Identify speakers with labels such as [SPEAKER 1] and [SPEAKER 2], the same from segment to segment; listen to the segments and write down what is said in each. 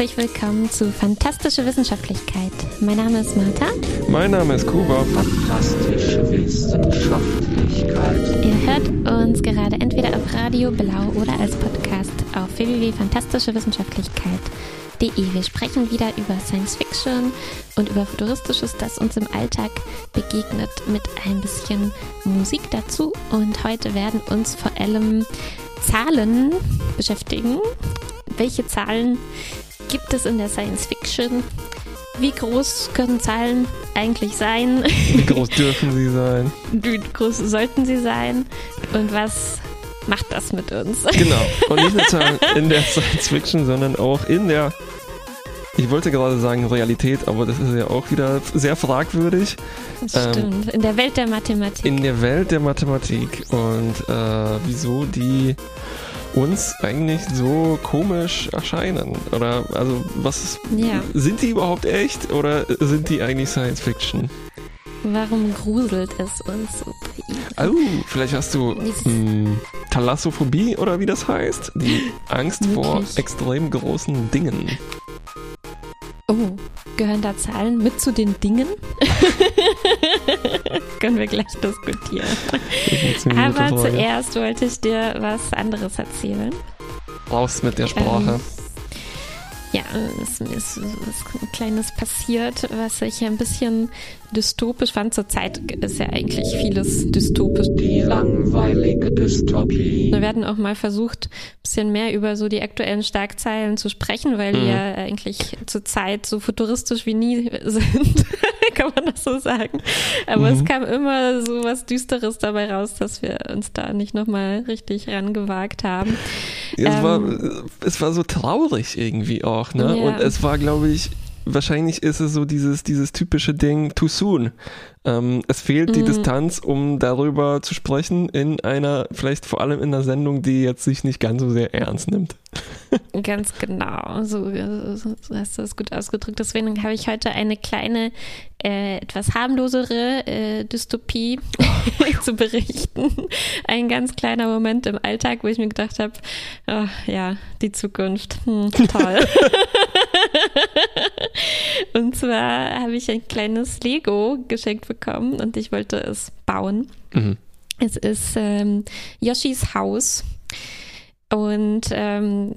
[SPEAKER 1] Herzlich willkommen zu Fantastische Wissenschaftlichkeit. Mein Name ist Martha.
[SPEAKER 2] Mein Name ist Kuba.
[SPEAKER 3] Fantastische Wissenschaftlichkeit.
[SPEAKER 1] Ihr hört uns gerade entweder auf Radio Blau oder als Podcast auf www.fantastischewissenschaftlichkeit.de. Wir sprechen wieder über Science Fiction und über Futuristisches, das uns im Alltag begegnet, mit ein bisschen Musik dazu. Und heute werden uns vor allem Zahlen beschäftigen. Welche Zahlen gibt es in der Science Fiction? Wie groß können Zahlen eigentlich sein?
[SPEAKER 2] Wie groß dürfen sie sein?
[SPEAKER 1] Wie groß sollten sie sein? Und was macht das mit uns?
[SPEAKER 2] Genau. Und nicht nur Zahlen in der Science Fiction, sondern auch in der, ich wollte gerade sagen Realität, aber das ist ja auch wieder sehr fragwürdig.
[SPEAKER 1] Das stimmt. in der Welt der Mathematik.
[SPEAKER 2] In der Welt der Mathematik. Und äh, wieso die uns eigentlich so komisch erscheinen. Oder also was
[SPEAKER 1] Ja.
[SPEAKER 2] sind die überhaupt echt oder sind die eigentlich Science Fiction?
[SPEAKER 1] Warum gruselt es uns so?
[SPEAKER 2] Oh, vielleicht hast du mh, Thalassophobie oder wie das heißt? Die Angst vor extrem großen Dingen.
[SPEAKER 1] Oh, gehören da Zahlen mit zu den Dingen? Können wir gleich diskutieren. Aber zuerst wollte ich dir was anderes erzählen.
[SPEAKER 2] Raus mit der Sprache.
[SPEAKER 1] Ähm, Ja, es mir ist was Kleines passiert, was ich ein bisschen dystopisch fand. Zurzeit ist ja eigentlich vieles dystopisch.
[SPEAKER 3] Die langweilige Dystopie.
[SPEAKER 1] Wir werden auch mal versucht, ein bisschen mehr über so die aktuellen Schlagzeilen zu sprechen, weil die
[SPEAKER 2] Mhm.
[SPEAKER 1] ja eigentlich zurzeit so futuristisch wie nie sind. Kann man das so sagen. Aber es
[SPEAKER 2] Mhm.
[SPEAKER 1] kam immer so was Düsteres dabei raus, dass wir uns da nicht nochmal richtig rangewagt haben.
[SPEAKER 2] es, war,
[SPEAKER 1] ähm,
[SPEAKER 2] es war so traurig irgendwie auch, ne?
[SPEAKER 1] Ja.
[SPEAKER 2] Und es war, glaube ich, wahrscheinlich ist es so dieses, dieses typische Ding, too soon. Ähm, es fehlt die
[SPEAKER 1] Mhm.
[SPEAKER 2] Distanz, um darüber zu sprechen in einer, vielleicht vor allem in einer Sendung, die jetzt sich nicht ganz so sehr ernst nimmt.
[SPEAKER 1] Ganz genau, so, so so hast du das gut ausgedrückt. Deswegen habe ich heute eine kleine, äh, etwas harmlosere äh, Dystopie zu berichten. Ein ganz kleiner Moment im Alltag, wo ich mir gedacht habe, oh, ja, die Zukunft, hm, toll. und zwar habe ich ein kleines Lego geschenkt bekommen und ich wollte es bauen.
[SPEAKER 2] Mhm.
[SPEAKER 1] Es ist ähm, Yoshis Haus. Und ähm,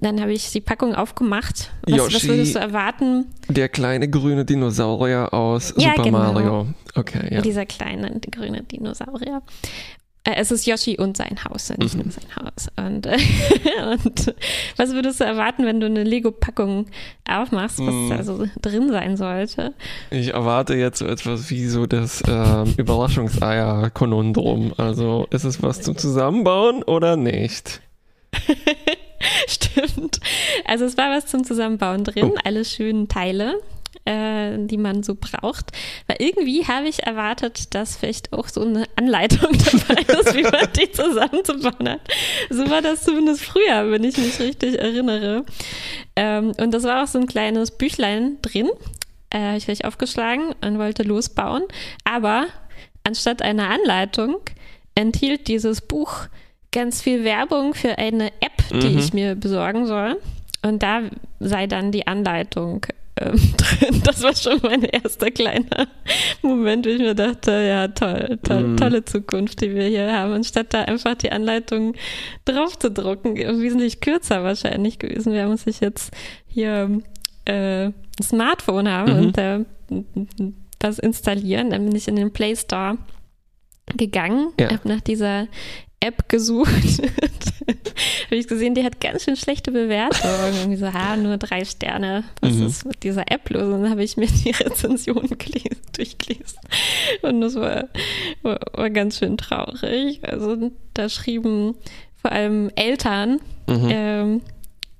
[SPEAKER 1] dann habe ich die Packung aufgemacht. Was, was
[SPEAKER 2] Yoshi.
[SPEAKER 1] würdest du erwarten?
[SPEAKER 2] Der kleine grüne Dinosaurier aus
[SPEAKER 1] Ja,
[SPEAKER 2] Super
[SPEAKER 1] genau.
[SPEAKER 2] Mario. Okay, ja.
[SPEAKER 1] Dieser kleine grüne Dinosaurier. Äh, Es ist Yoshi und sein Haus, nicht
[SPEAKER 2] Mhm.
[SPEAKER 1] nur sein Haus. Und, äh, und was würdest du erwarten, wenn du eine Lego-Packung aufmachst, was
[SPEAKER 2] Mhm.
[SPEAKER 1] da so drin sein sollte?
[SPEAKER 2] Ich erwarte jetzt so etwas wie so das ähm, Überraschungseier-Konundrum. Also ist es was zum Zusammenbauen oder nicht?
[SPEAKER 1] Stimmt. Also es war was zum Zusammenbauen drin,
[SPEAKER 2] Oh.
[SPEAKER 1] alle schönen Teile, äh, die man so braucht. Weil irgendwie habe ich erwartet, dass vielleicht auch so eine Anleitung dabei ist, wie man die zusammenzubauen hat. So war das zumindest früher, wenn ich mich richtig erinnere. Ähm, und das war auch so ein kleines Büchlein drin. Äh, habe ich gleich aufgeschlagen und wollte losbauen. Aber anstatt einer Anleitung enthielt dieses Buch ganz viel Werbung für eine App, die
[SPEAKER 2] Mhm.
[SPEAKER 1] ich mir besorgen soll. Und da sei dann die Anleitung ähm, drin. Das war schon mein erster kleiner Moment, wo ich mir dachte, ja, toll, toll
[SPEAKER 2] Mhm.
[SPEAKER 1] tolle Zukunft, die wir hier haben. Anstatt da einfach die Anleitung drauf zu drucken, wesentlich kürzer wahrscheinlich gewesen wäre, muss ich jetzt hier äh, ein Smartphone haben
[SPEAKER 2] Mhm.
[SPEAKER 1] und da was installieren. Dann bin ich in den Play Store gegangen,
[SPEAKER 2] Ja.
[SPEAKER 1] habe nach dieser App gesucht. habe ich gesehen, die hat ganz schön schlechte Bewertungen. Irgendwie so, ha, nur drei Sterne. Was
[SPEAKER 2] Mhm.
[SPEAKER 1] ist mit dieser App los? Und dann habe ich mir die Rezensionen gelesen, durchgelesen. Und das war, war, war ganz schön traurig. Also da schrieben vor allem Eltern
[SPEAKER 2] Mhm.
[SPEAKER 1] ähm,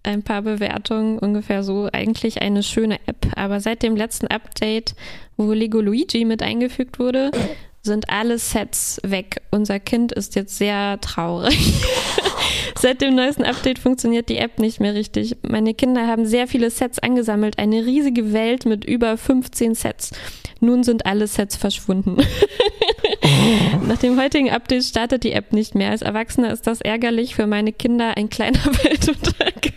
[SPEAKER 1] ein paar Bewertungen ungefähr so. Eigentlich eine schöne App, aber seit dem letzten Update, wo Lego Luigi mit eingefügt wurde, sind alle Sets weg. Unser Kind ist jetzt sehr traurig. Seit dem neuesten Update funktioniert die App nicht mehr richtig. Meine Kinder haben sehr viele Sets angesammelt, eine riesige Welt mit über 15 Sets. Nun sind alle Sets verschwunden. Nach dem heutigen Update startet die App nicht mehr. Als Erwachsener ist das ärgerlich für meine Kinder ein kleiner Weltuntergang.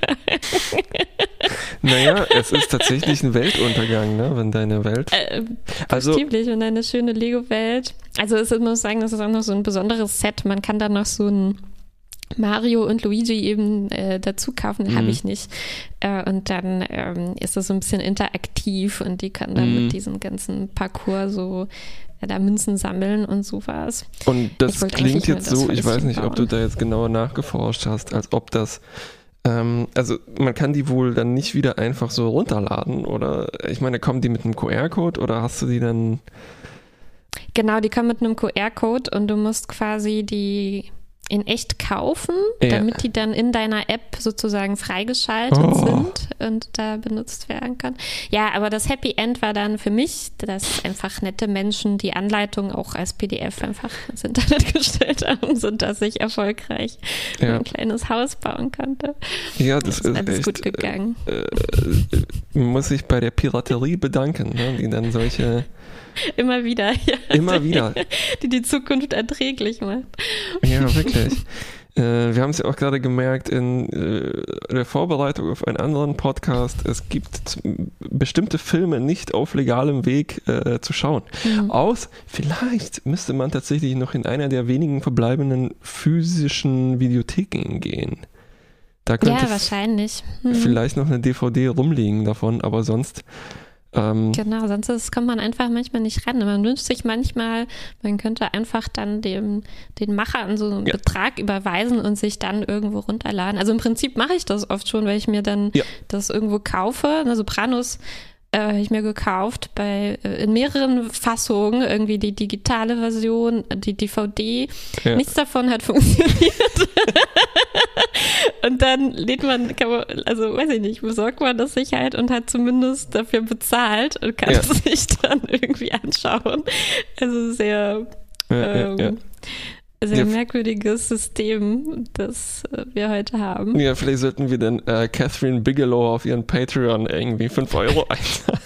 [SPEAKER 2] Naja, es ist tatsächlich ein Weltuntergang, ne? wenn deine Welt.
[SPEAKER 1] Äh,
[SPEAKER 2] Also-
[SPEAKER 1] buchstäblich und eine schöne Lego-Welt. Also es ist, muss sagen, das ist auch noch so ein besonderes Set. Man kann da noch so ein Mario und Luigi eben äh, dazu kaufen, den habe
[SPEAKER 2] Mhm.
[SPEAKER 1] ich nicht. Äh, und dann ähm, ist das so ein bisschen interaktiv und die können dann
[SPEAKER 2] Mhm.
[SPEAKER 1] mit diesem ganzen Parcours so äh, da Münzen sammeln und sowas.
[SPEAKER 2] Und das klingt jetzt
[SPEAKER 1] das
[SPEAKER 2] so, ich weiß nicht, ob du
[SPEAKER 1] bauen.
[SPEAKER 2] da jetzt genauer nachgeforscht hast, als ob das. Ähm, also man kann die wohl dann nicht wieder einfach so runterladen oder ich meine, kommen die mit einem QR-Code oder hast du die dann
[SPEAKER 1] Genau, die kommen mit einem QR-Code und du musst quasi die in echt kaufen,
[SPEAKER 2] Ja.
[SPEAKER 1] damit die dann in deiner App sozusagen freigeschaltet
[SPEAKER 2] Oh.
[SPEAKER 1] sind und da benutzt werden kann. Ja, aber das Happy End war dann für mich, dass einfach nette Menschen die Anleitung auch als PDF einfach ins Internet gestellt haben, sodass ich erfolgreich
[SPEAKER 2] Ja.
[SPEAKER 1] ein kleines Haus bauen konnte.
[SPEAKER 2] Ja, das
[SPEAKER 1] ist
[SPEAKER 2] ist
[SPEAKER 1] alles
[SPEAKER 2] echt,
[SPEAKER 1] gut gegangen.
[SPEAKER 2] Äh, äh, muss ich bei der Piraterie bedanken, ne, die dann solche
[SPEAKER 1] Immer wieder, ja,
[SPEAKER 2] immer wieder
[SPEAKER 1] die die Zukunft erträglich macht.
[SPEAKER 2] Ja, wirklich. Äh, wir haben es ja auch gerade gemerkt in äh, der Vorbereitung auf einen anderen Podcast. Es gibt bestimmte Filme nicht auf legalem Weg äh, zu schauen.
[SPEAKER 1] Mhm.
[SPEAKER 2] Aus, vielleicht müsste man tatsächlich noch in einer der wenigen verbleibenden physischen Videotheken gehen. Da könnte
[SPEAKER 1] Ja, wahrscheinlich. Hm.
[SPEAKER 2] vielleicht noch eine DVD rumliegen davon, aber sonst. Ähm,
[SPEAKER 1] Genau, sonst ist, kommt man einfach manchmal nicht ran. Man wünscht sich manchmal, man könnte einfach dann dem, den Machern so einen
[SPEAKER 2] Ja.
[SPEAKER 1] Betrag überweisen und sich dann irgendwo runterladen. Also im Prinzip mache ich das oft schon, weil ich mir dann
[SPEAKER 2] Ja.
[SPEAKER 1] das irgendwo kaufe. Na, Sopranos äh, habe ich mir gekauft bei äh, in mehreren Fassungen, irgendwie die digitale Version, die DVD.
[SPEAKER 2] Ja.
[SPEAKER 1] Nichts davon hat funktioniert. und dann lädt man, kann man, also weiß ich nicht, besorgt man das sich halt und hat zumindest dafür bezahlt und kann
[SPEAKER 2] Ja.
[SPEAKER 1] es sich dann irgendwie anschauen. Also sehr,
[SPEAKER 2] ja,
[SPEAKER 1] ähm. Sehr merkwürdiges System, das äh, wir heute haben.
[SPEAKER 2] ja, vielleicht sollten wir dann äh, Catherine Bigelow auf ihren Patreon irgendwie 5 Euro einzahlen.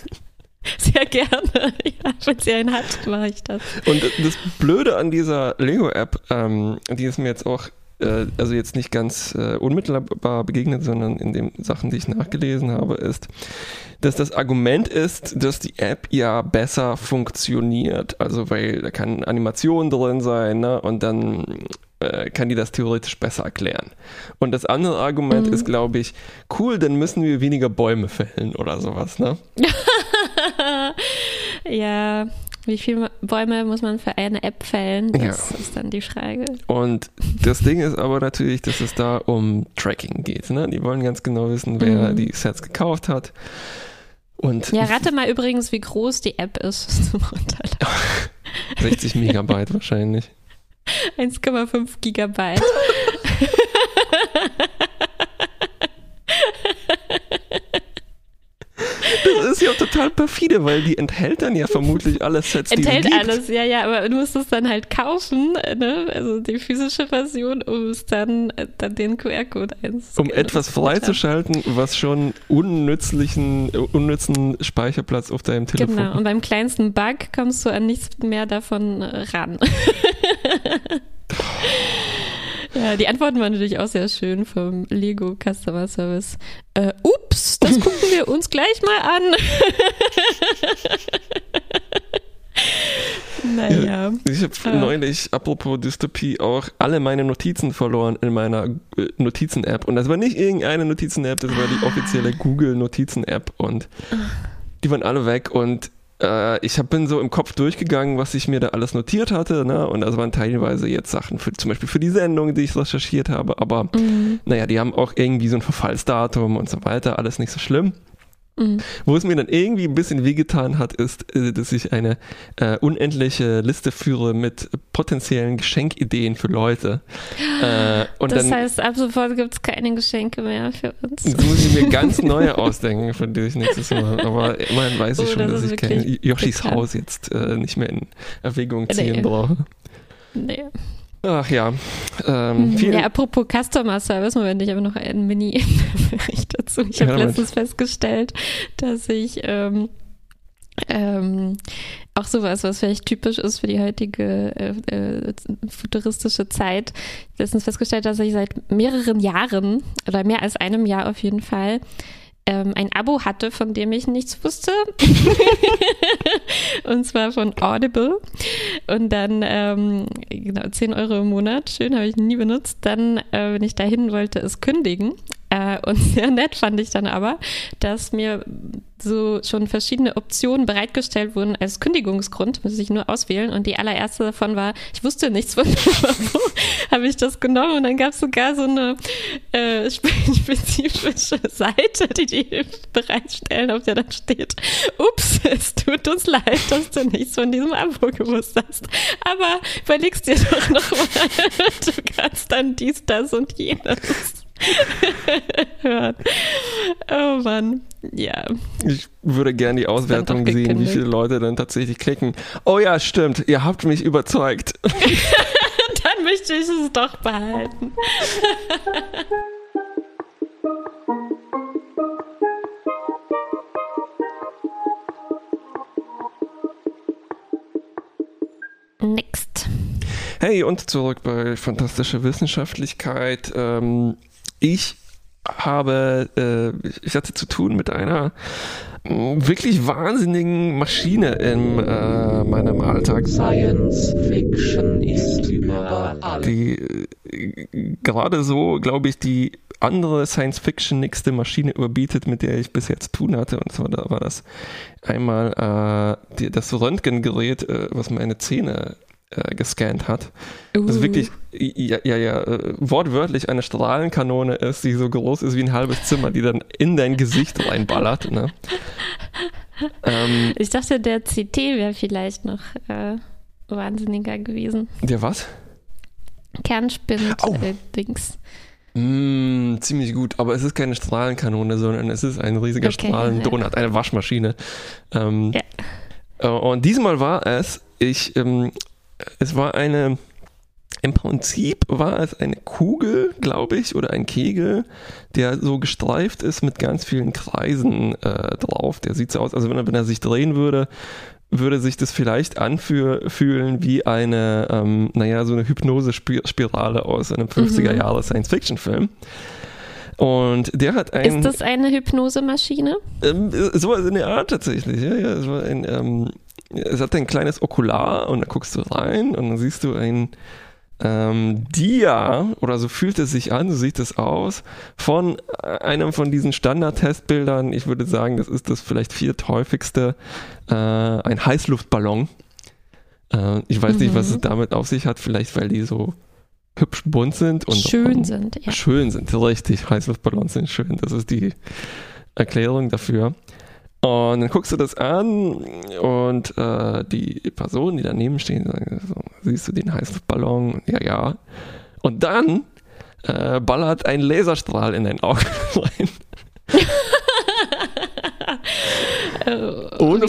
[SPEAKER 1] Sehr gerne. Ja, wenn sie einen hat, mache ich das.
[SPEAKER 2] Und das Blöde an dieser Lego-App, ähm, die ist mir jetzt auch, äh, also jetzt nicht ganz äh, unmittelbar begegnet, sondern in den Sachen, die ich nachgelesen habe, ist, dass das Argument ist, dass die App ja besser funktioniert. Also weil da kann Animation drin sein, ne? Und dann äh, kann die das theoretisch besser erklären. Und das andere Argument
[SPEAKER 1] Mhm.
[SPEAKER 2] ist, glaube ich, cool, dann müssen wir weniger Bäume fällen oder sowas, ne?
[SPEAKER 1] ja, wie viele Bäume muss man für eine App fällen? Das ist dann die Frage.
[SPEAKER 2] Und das Ding ist aber natürlich, dass es da um Tracking geht. Ne? Die wollen ganz genau wissen, wer
[SPEAKER 1] Mhm.
[SPEAKER 2] die Sets gekauft hat. Und
[SPEAKER 1] Ja, rate mal übrigens, wie groß die App ist zum Runterladen.
[SPEAKER 2] 60 Megabyte wahrscheinlich.
[SPEAKER 1] 1,5 Gigabyte.
[SPEAKER 2] ist ja total perfide, weil die enthält dann ja vermutlich alle Sets, die
[SPEAKER 1] Enthält
[SPEAKER 2] es gibt.
[SPEAKER 1] alles, ja, ja, aber du musst es dann halt kaufen, ne? also die physische Version, um es dann, äh, dann den QR-Code einzuscannen.
[SPEAKER 2] Um etwas freizuschalten, was schon unnützlichen, unnützen Speicherplatz auf deinem Telefon
[SPEAKER 1] Genau,
[SPEAKER 2] hat.
[SPEAKER 1] und beim kleinsten Bug kommst du an nichts mehr davon ran. ja, die Antworten waren natürlich auch sehr schön vom Lego Customer Service. Äh, ups, das gucken wir uns gleich mal an. naja.
[SPEAKER 2] Ich habe
[SPEAKER 1] Ah.
[SPEAKER 2] neulich, apropos Dystopie, auch alle meine Notizen verloren in meiner äh, Notizen-App. Und das war nicht irgendeine Notizen-App, das war die offizielle Google-Notizen-App. Und die waren alle weg. Und äh, ich hab, bin so im Kopf durchgegangen, was ich mir da alles notiert hatte. Ne? Und das waren teilweise jetzt Sachen, für, zum Beispiel für die Sendung, die ich recherchiert habe. Aber
[SPEAKER 1] Mhm.
[SPEAKER 2] naja, die haben auch irgendwie so ein Verfallsdatum und so weiter. Alles nicht so schlimm.
[SPEAKER 1] Mhm.
[SPEAKER 2] Wo es mir dann irgendwie ein bisschen wehgetan hat, ist, äh, dass ich eine äh, unendliche Liste führe mit potenziellen Geschenkideen für Leute. Äh,
[SPEAKER 1] Das
[SPEAKER 2] dann
[SPEAKER 1] heißt, ab sofort gibt es keine Geschenke mehr für uns.
[SPEAKER 2] muss ich mir ganz neue ausdenken, von denen ich nächstes Mal. Aber immerhin weiß ich
[SPEAKER 1] Oh,
[SPEAKER 2] schon,
[SPEAKER 1] das
[SPEAKER 2] dass ich kein Yoshis. Haus jetzt äh, nicht mehr in Erwägung ziehen
[SPEAKER 1] Nee.
[SPEAKER 2] brauche.
[SPEAKER 1] Nee.
[SPEAKER 2] Ach ja. Ähm, vielen,
[SPEAKER 1] Ja, apropos Customer Service, Moment, ich habe noch einen Mini-Bericht dazu. Ich habe
[SPEAKER 2] Ja,
[SPEAKER 1] letztens festgestellt, dass ich ähm, ähm, auch sowas, was vielleicht typisch ist für die heutige äh, äh, futuristische Zeit, letztens festgestellt, dass ich seit mehreren Jahren oder mehr als einem Jahr auf jeden Fall ähm, ein Abo hatte, von dem ich nichts wusste. und zwar von Audible. Und dann, ähm, genau, 10 Euro im Monat. Schön, habe ich nie benutzt. Dann, äh, wenn ich dahin wollte, es kündigen. Äh, und sehr nett fand ich dann aber, dass mir so schon verschiedene Optionen bereitgestellt wurden als Kündigungsgrund, muss ich nur auswählen. Und die allererste davon war, ich wusste nichts von wo habe ich das genommen und dann gab es sogar so eine äh, spezifische Seite, die die bereitstellen, auf der dann steht, ups, es tut uns leid, dass du nichts von diesem Abo gewusst hast. Aber überlegst dir doch nochmal, du kannst dann dies, das und jenes hören. Oh Mann, ja.
[SPEAKER 2] Ich würde gerne die Auswertung sehen, wie viele Leute dann tatsächlich klicken. Oh ja, stimmt, ihr habt mich überzeugt.
[SPEAKER 1] dann möchte ich es doch behalten. Next.
[SPEAKER 2] Hey, und zurück bei Fantastische Wissenschaftlichkeit. Ähm, ich habe, äh, ich hatte zu tun mit einer mm, wirklich wahnsinnigen Maschine in äh, meinem Alltag.
[SPEAKER 3] Science Fiction ist überall.
[SPEAKER 2] Die äh, gerade so, glaube ich, die andere Science-Fiction nächste Maschine überbietet, mit der ich bis jetzt zu tun hatte. Und zwar da war das einmal äh, die, das Röntgengerät, äh, was meine Zähne äh, gescannt hat. Uh. Das wirklich, ja, ja, ja, äh, wortwörtlich eine Strahlenkanone ist, die so groß ist wie ein halbes Zimmer, die dann in dein Gesicht reinballert. Ne?
[SPEAKER 1] ähm, ich dachte, der CT wäre vielleicht noch äh, wahnsinniger gewesen.
[SPEAKER 2] Der was?
[SPEAKER 1] Kernspind-Dings.
[SPEAKER 2] Oh. Mm, ziemlich gut, aber es ist keine Strahlenkanone, sondern es ist ein riesiger okay, Strahlendonut, ja. eine Waschmaschine. Ähm, ja. Äh, und diesmal war es, ich ähm, es war eine, im Prinzip war es eine Kugel, glaube ich, oder ein Kegel, der so gestreift ist mit ganz vielen Kreisen äh, drauf. Der sieht so aus, also wenn er, wenn er sich drehen würde, würde sich das vielleicht anfühlen wie eine, ähm, naja, so eine Hypnose-Spirale aus einem 50er-Jahre-Science-Fiction-Film. Und der hat ein.
[SPEAKER 1] Ist das eine Hypnosemaschine?
[SPEAKER 2] Ähm, so in der Art tatsächlich, ja, ja. Es war ein, ähm, es hat ein kleines Okular und da guckst du rein und dann siehst du ein ähm, Dia, oder so fühlt es sich an, so sieht es aus, von einem von diesen Standard-Testbildern, ich würde sagen, das ist das vielleicht vierthäufigste, äh, ein Heißluftballon. Äh, ich weiß mhm. nicht, was es mhm. damit auf sich hat, vielleicht weil die so hübsch bunt sind und
[SPEAKER 1] schön und sind,
[SPEAKER 2] ja. Schön sind, richtig. Heißluftballons sind schön. Das ist die Erklärung dafür. Und dann guckst du das an und äh, die Personen, die daneben stehen, sagen, so, siehst du den Heißluftballon? Ja, ja. Und dann äh, ballert ein Laserstrahl in dein Auge rein. Ohne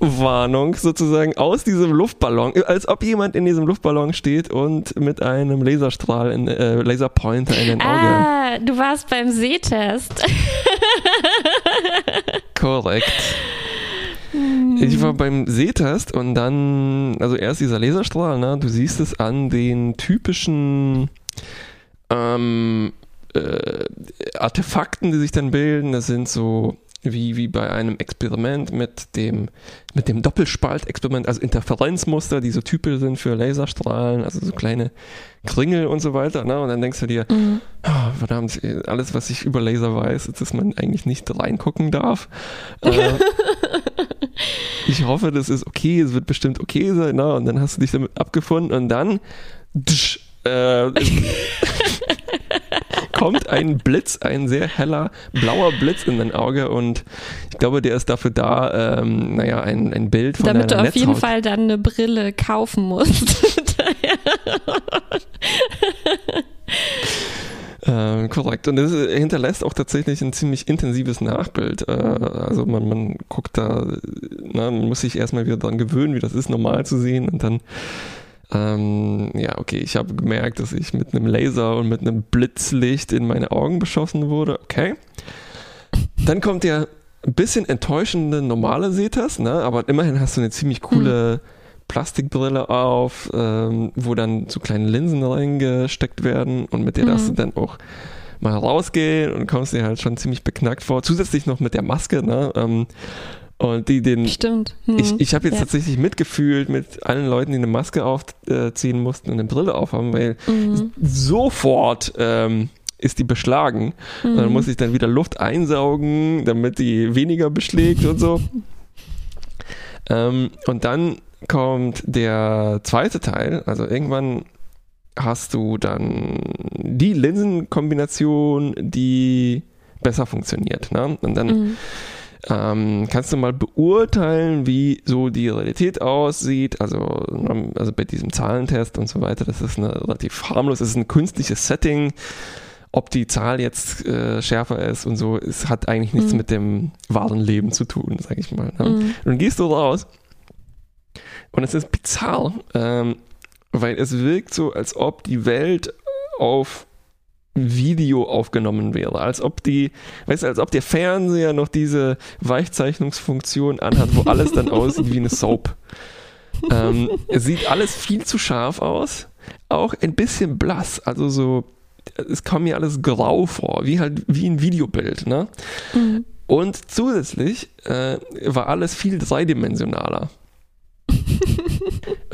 [SPEAKER 2] Warnung sozusagen aus diesem Luftballon, als ob jemand in diesem Luftballon steht und mit einem Laserstrahl, in, äh, Laserpointer in den Auge.
[SPEAKER 1] Ah, du warst beim Sehtest.
[SPEAKER 2] Korrekt. Ich war beim Sehtest und dann, also erst dieser Laserstrahl, ne? du siehst es an den typischen ähm, äh, Artefakten, die sich dann bilden. Das sind so wie, wie bei einem Experiment mit dem, mit dem Doppelspaltexperiment, also Interferenzmuster, die so typisch sind für Laserstrahlen, also so kleine Kringel und so weiter. Ne? Und dann denkst du dir, mhm. oh, verdammt, alles, was ich über Laser weiß, ist, dass man eigentlich nicht reingucken darf. äh, ich hoffe, das ist okay, es wird bestimmt okay sein. Ne? Und dann hast du dich damit abgefunden und dann tsch, äh, kommt ein Blitz, ein sehr heller blauer Blitz in dein Auge und ich glaube, der ist dafür da, ähm, naja, ein, ein Bild von
[SPEAKER 1] Damit
[SPEAKER 2] du
[SPEAKER 1] auf
[SPEAKER 2] Netzhaut.
[SPEAKER 1] jeden Fall dann eine Brille kaufen musst.
[SPEAKER 2] Äh, korrekt. Und es hinterlässt auch tatsächlich ein ziemlich intensives Nachbild. Äh, also man, man guckt da, na, man muss sich erstmal wieder dran gewöhnen, wie das ist, normal zu sehen. Und dann ähm, ja, okay, ich habe gemerkt, dass ich mit einem Laser und mit einem Blitzlicht in meine Augen beschossen wurde. Okay. Dann kommt der ein bisschen enttäuschende normale Setas, ne? aber immerhin hast du eine ziemlich coole mhm. Plastikbrille auf, ähm, wo dann so kleine Linsen reingesteckt werden und mit der mhm. darfst du dann auch mal rausgehen und kommst dir halt schon ziemlich beknackt vor. Zusätzlich noch mit der Maske, ne? Ähm, und die den.
[SPEAKER 1] Stimmt. Hm.
[SPEAKER 2] Ich, ich habe jetzt
[SPEAKER 1] Ja.
[SPEAKER 2] tatsächlich mitgefühlt mit allen Leuten, die eine Maske aufziehen mussten und eine Brille aufhaben, weil
[SPEAKER 1] Mhm.
[SPEAKER 2] sofort ähm, ist die beschlagen. Und dann muss ich dann wieder Luft einsaugen, damit die weniger beschlägt und so. Ähm, und dann kommt der zweite Teil. Also irgendwann hast du dann die Linsenkombination, die besser funktioniert. Ne? Und dann
[SPEAKER 1] Mhm.
[SPEAKER 2] Ähm, kannst du mal beurteilen, wie so die Realität aussieht? Also, ähm, also bei diesem Zahlentest und so weiter, das ist eine relativ harmlos, das ist ein künstliches Setting. Ob die Zahl jetzt äh, schärfer ist und so, es hat eigentlich nichts
[SPEAKER 1] Mhm.
[SPEAKER 2] mit dem wahren Leben zu tun, sag ich mal. Ne?
[SPEAKER 1] Mhm.
[SPEAKER 2] Und dann gehst du raus und es ist bizarr, ähm, weil es wirkt so, als ob die Welt auf Video aufgenommen wäre, als ob die, weißt du, als ob der Fernseher noch diese Weichzeichnungsfunktion anhat, wo alles dann aussieht wie eine Soap. Ähm, es sieht alles viel zu scharf aus, auch ein bisschen blass, also so, es kommt mir alles grau vor, wie halt wie ein Videobild, ne?
[SPEAKER 1] Mhm.
[SPEAKER 2] Und zusätzlich äh, war alles viel dreidimensionaler.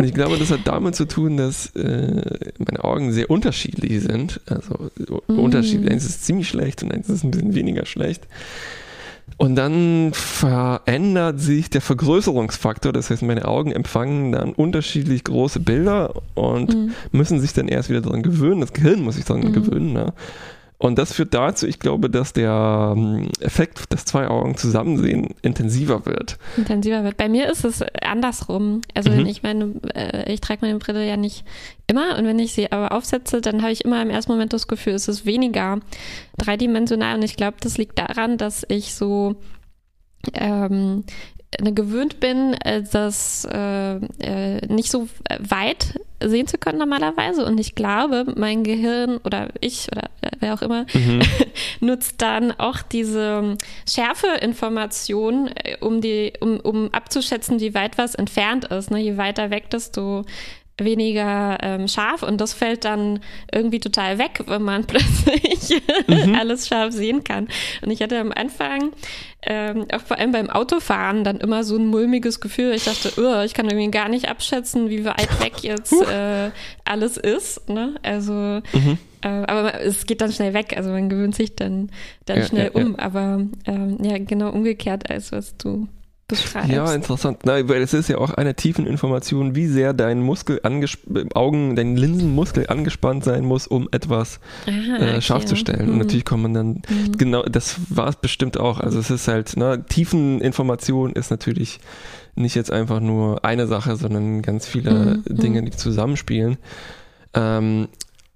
[SPEAKER 2] Und ich glaube, das hat damit zu tun, dass äh, meine Augen sehr unterschiedlich sind. Also
[SPEAKER 1] Mhm.
[SPEAKER 2] unterschiedlich. Eins ist ziemlich schlecht und eins ist ein bisschen weniger schlecht. Und dann verändert sich der Vergrößerungsfaktor. Das heißt, meine Augen empfangen dann unterschiedlich große Bilder und
[SPEAKER 1] Mhm.
[SPEAKER 2] müssen sich dann erst wieder daran gewöhnen. Das Gehirn muss sich daran
[SPEAKER 1] Mhm.
[SPEAKER 2] gewöhnen. Ne? Und das führt dazu, ich glaube, dass der ähm, Effekt, dass zwei Augen zusammen sehen, intensiver wird.
[SPEAKER 1] intensiver wird. Bei mir ist es andersrum. Also
[SPEAKER 2] Mhm.
[SPEAKER 1] wenn ich meine, äh, ich trage meine Brille ja nicht immer und wenn ich sie aber aufsetze, dann habe ich immer im ersten Moment das Gefühl, es ist weniger dreidimensional und ich glaube, das liegt daran, dass ich so ähm, äh, gewöhnt bin, äh, das äh, äh, nicht so weit sehen zu können normalerweise und ich glaube, mein Gehirn oder ich oder äh, wer auch immer nutzt dann auch diese Schärfeinformation, äh, um die, um, um abzuschätzen, wie weit was entfernt ist. Ne? Je weiter weg, desto weniger ähm, scharf und das fällt dann irgendwie total weg, wenn man plötzlich alles scharf sehen kann. Und ich hatte am Anfang, ähm, auch vor allem beim Autofahren, dann immer so ein mulmiges Gefühl. Ich dachte, oh, ich kann irgendwie gar nicht abschätzen, wie weit weg jetzt äh, alles ist. Ne? Also,
[SPEAKER 2] Mhm.
[SPEAKER 1] äh, aber es geht dann schnell weg. Also man gewöhnt sich dann, dann
[SPEAKER 2] Ja,
[SPEAKER 1] schnell
[SPEAKER 2] ja, ja.
[SPEAKER 1] um. Aber ähm, ja, genau umgekehrt, als was du beschreibst.
[SPEAKER 2] Ja, interessant. Nein, weil es ist ja auch eine tiefen Information, wie sehr dein Muskel angesp- Augen, dein Linsenmuskel angespannt sein muss, um etwas
[SPEAKER 1] Aha,
[SPEAKER 2] äh,
[SPEAKER 1] okay.
[SPEAKER 2] scharf zu stellen. Und
[SPEAKER 1] Mhm.
[SPEAKER 2] natürlich kommt man dann,
[SPEAKER 1] Mhm.
[SPEAKER 2] genau, das war es bestimmt auch. Also es ist halt, ne, Tiefeninformation ist natürlich nicht jetzt einfach nur eine Sache, sondern ganz viele
[SPEAKER 1] Mhm,
[SPEAKER 2] Dinge,
[SPEAKER 1] mhm.
[SPEAKER 2] die zusammenspielen. Ähm,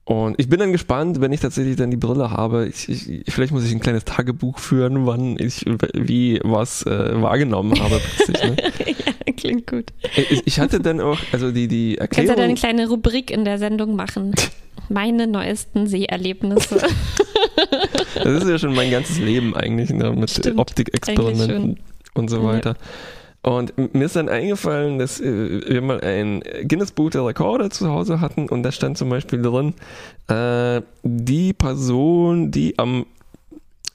[SPEAKER 2] und ich bin dann gespannt, wenn ich tatsächlich dann die Brille habe. Ich, ich, vielleicht muss ich ein kleines Tagebuch führen, wann ich wie was äh, wahrgenommen habe. plötzlich, ne?
[SPEAKER 1] ja, klingt gut.
[SPEAKER 2] ich, ich hatte dann auch, also die, die
[SPEAKER 1] Du kannst ja dann eine
[SPEAKER 2] Erklärung.
[SPEAKER 1] kleine Rubrik in der Sendung machen. Meine neuesten Seherlebnisse.
[SPEAKER 2] Das ist ja schon mein ganzes Leben eigentlich, ne, mit Optikexperimenten und so
[SPEAKER 1] Ja.
[SPEAKER 2] Und mir ist dann eingefallen, dass äh, wir mal ein Guinness Buch der Rekorde zu Hause hatten und da stand zum Beispiel drin, äh, die Person, die am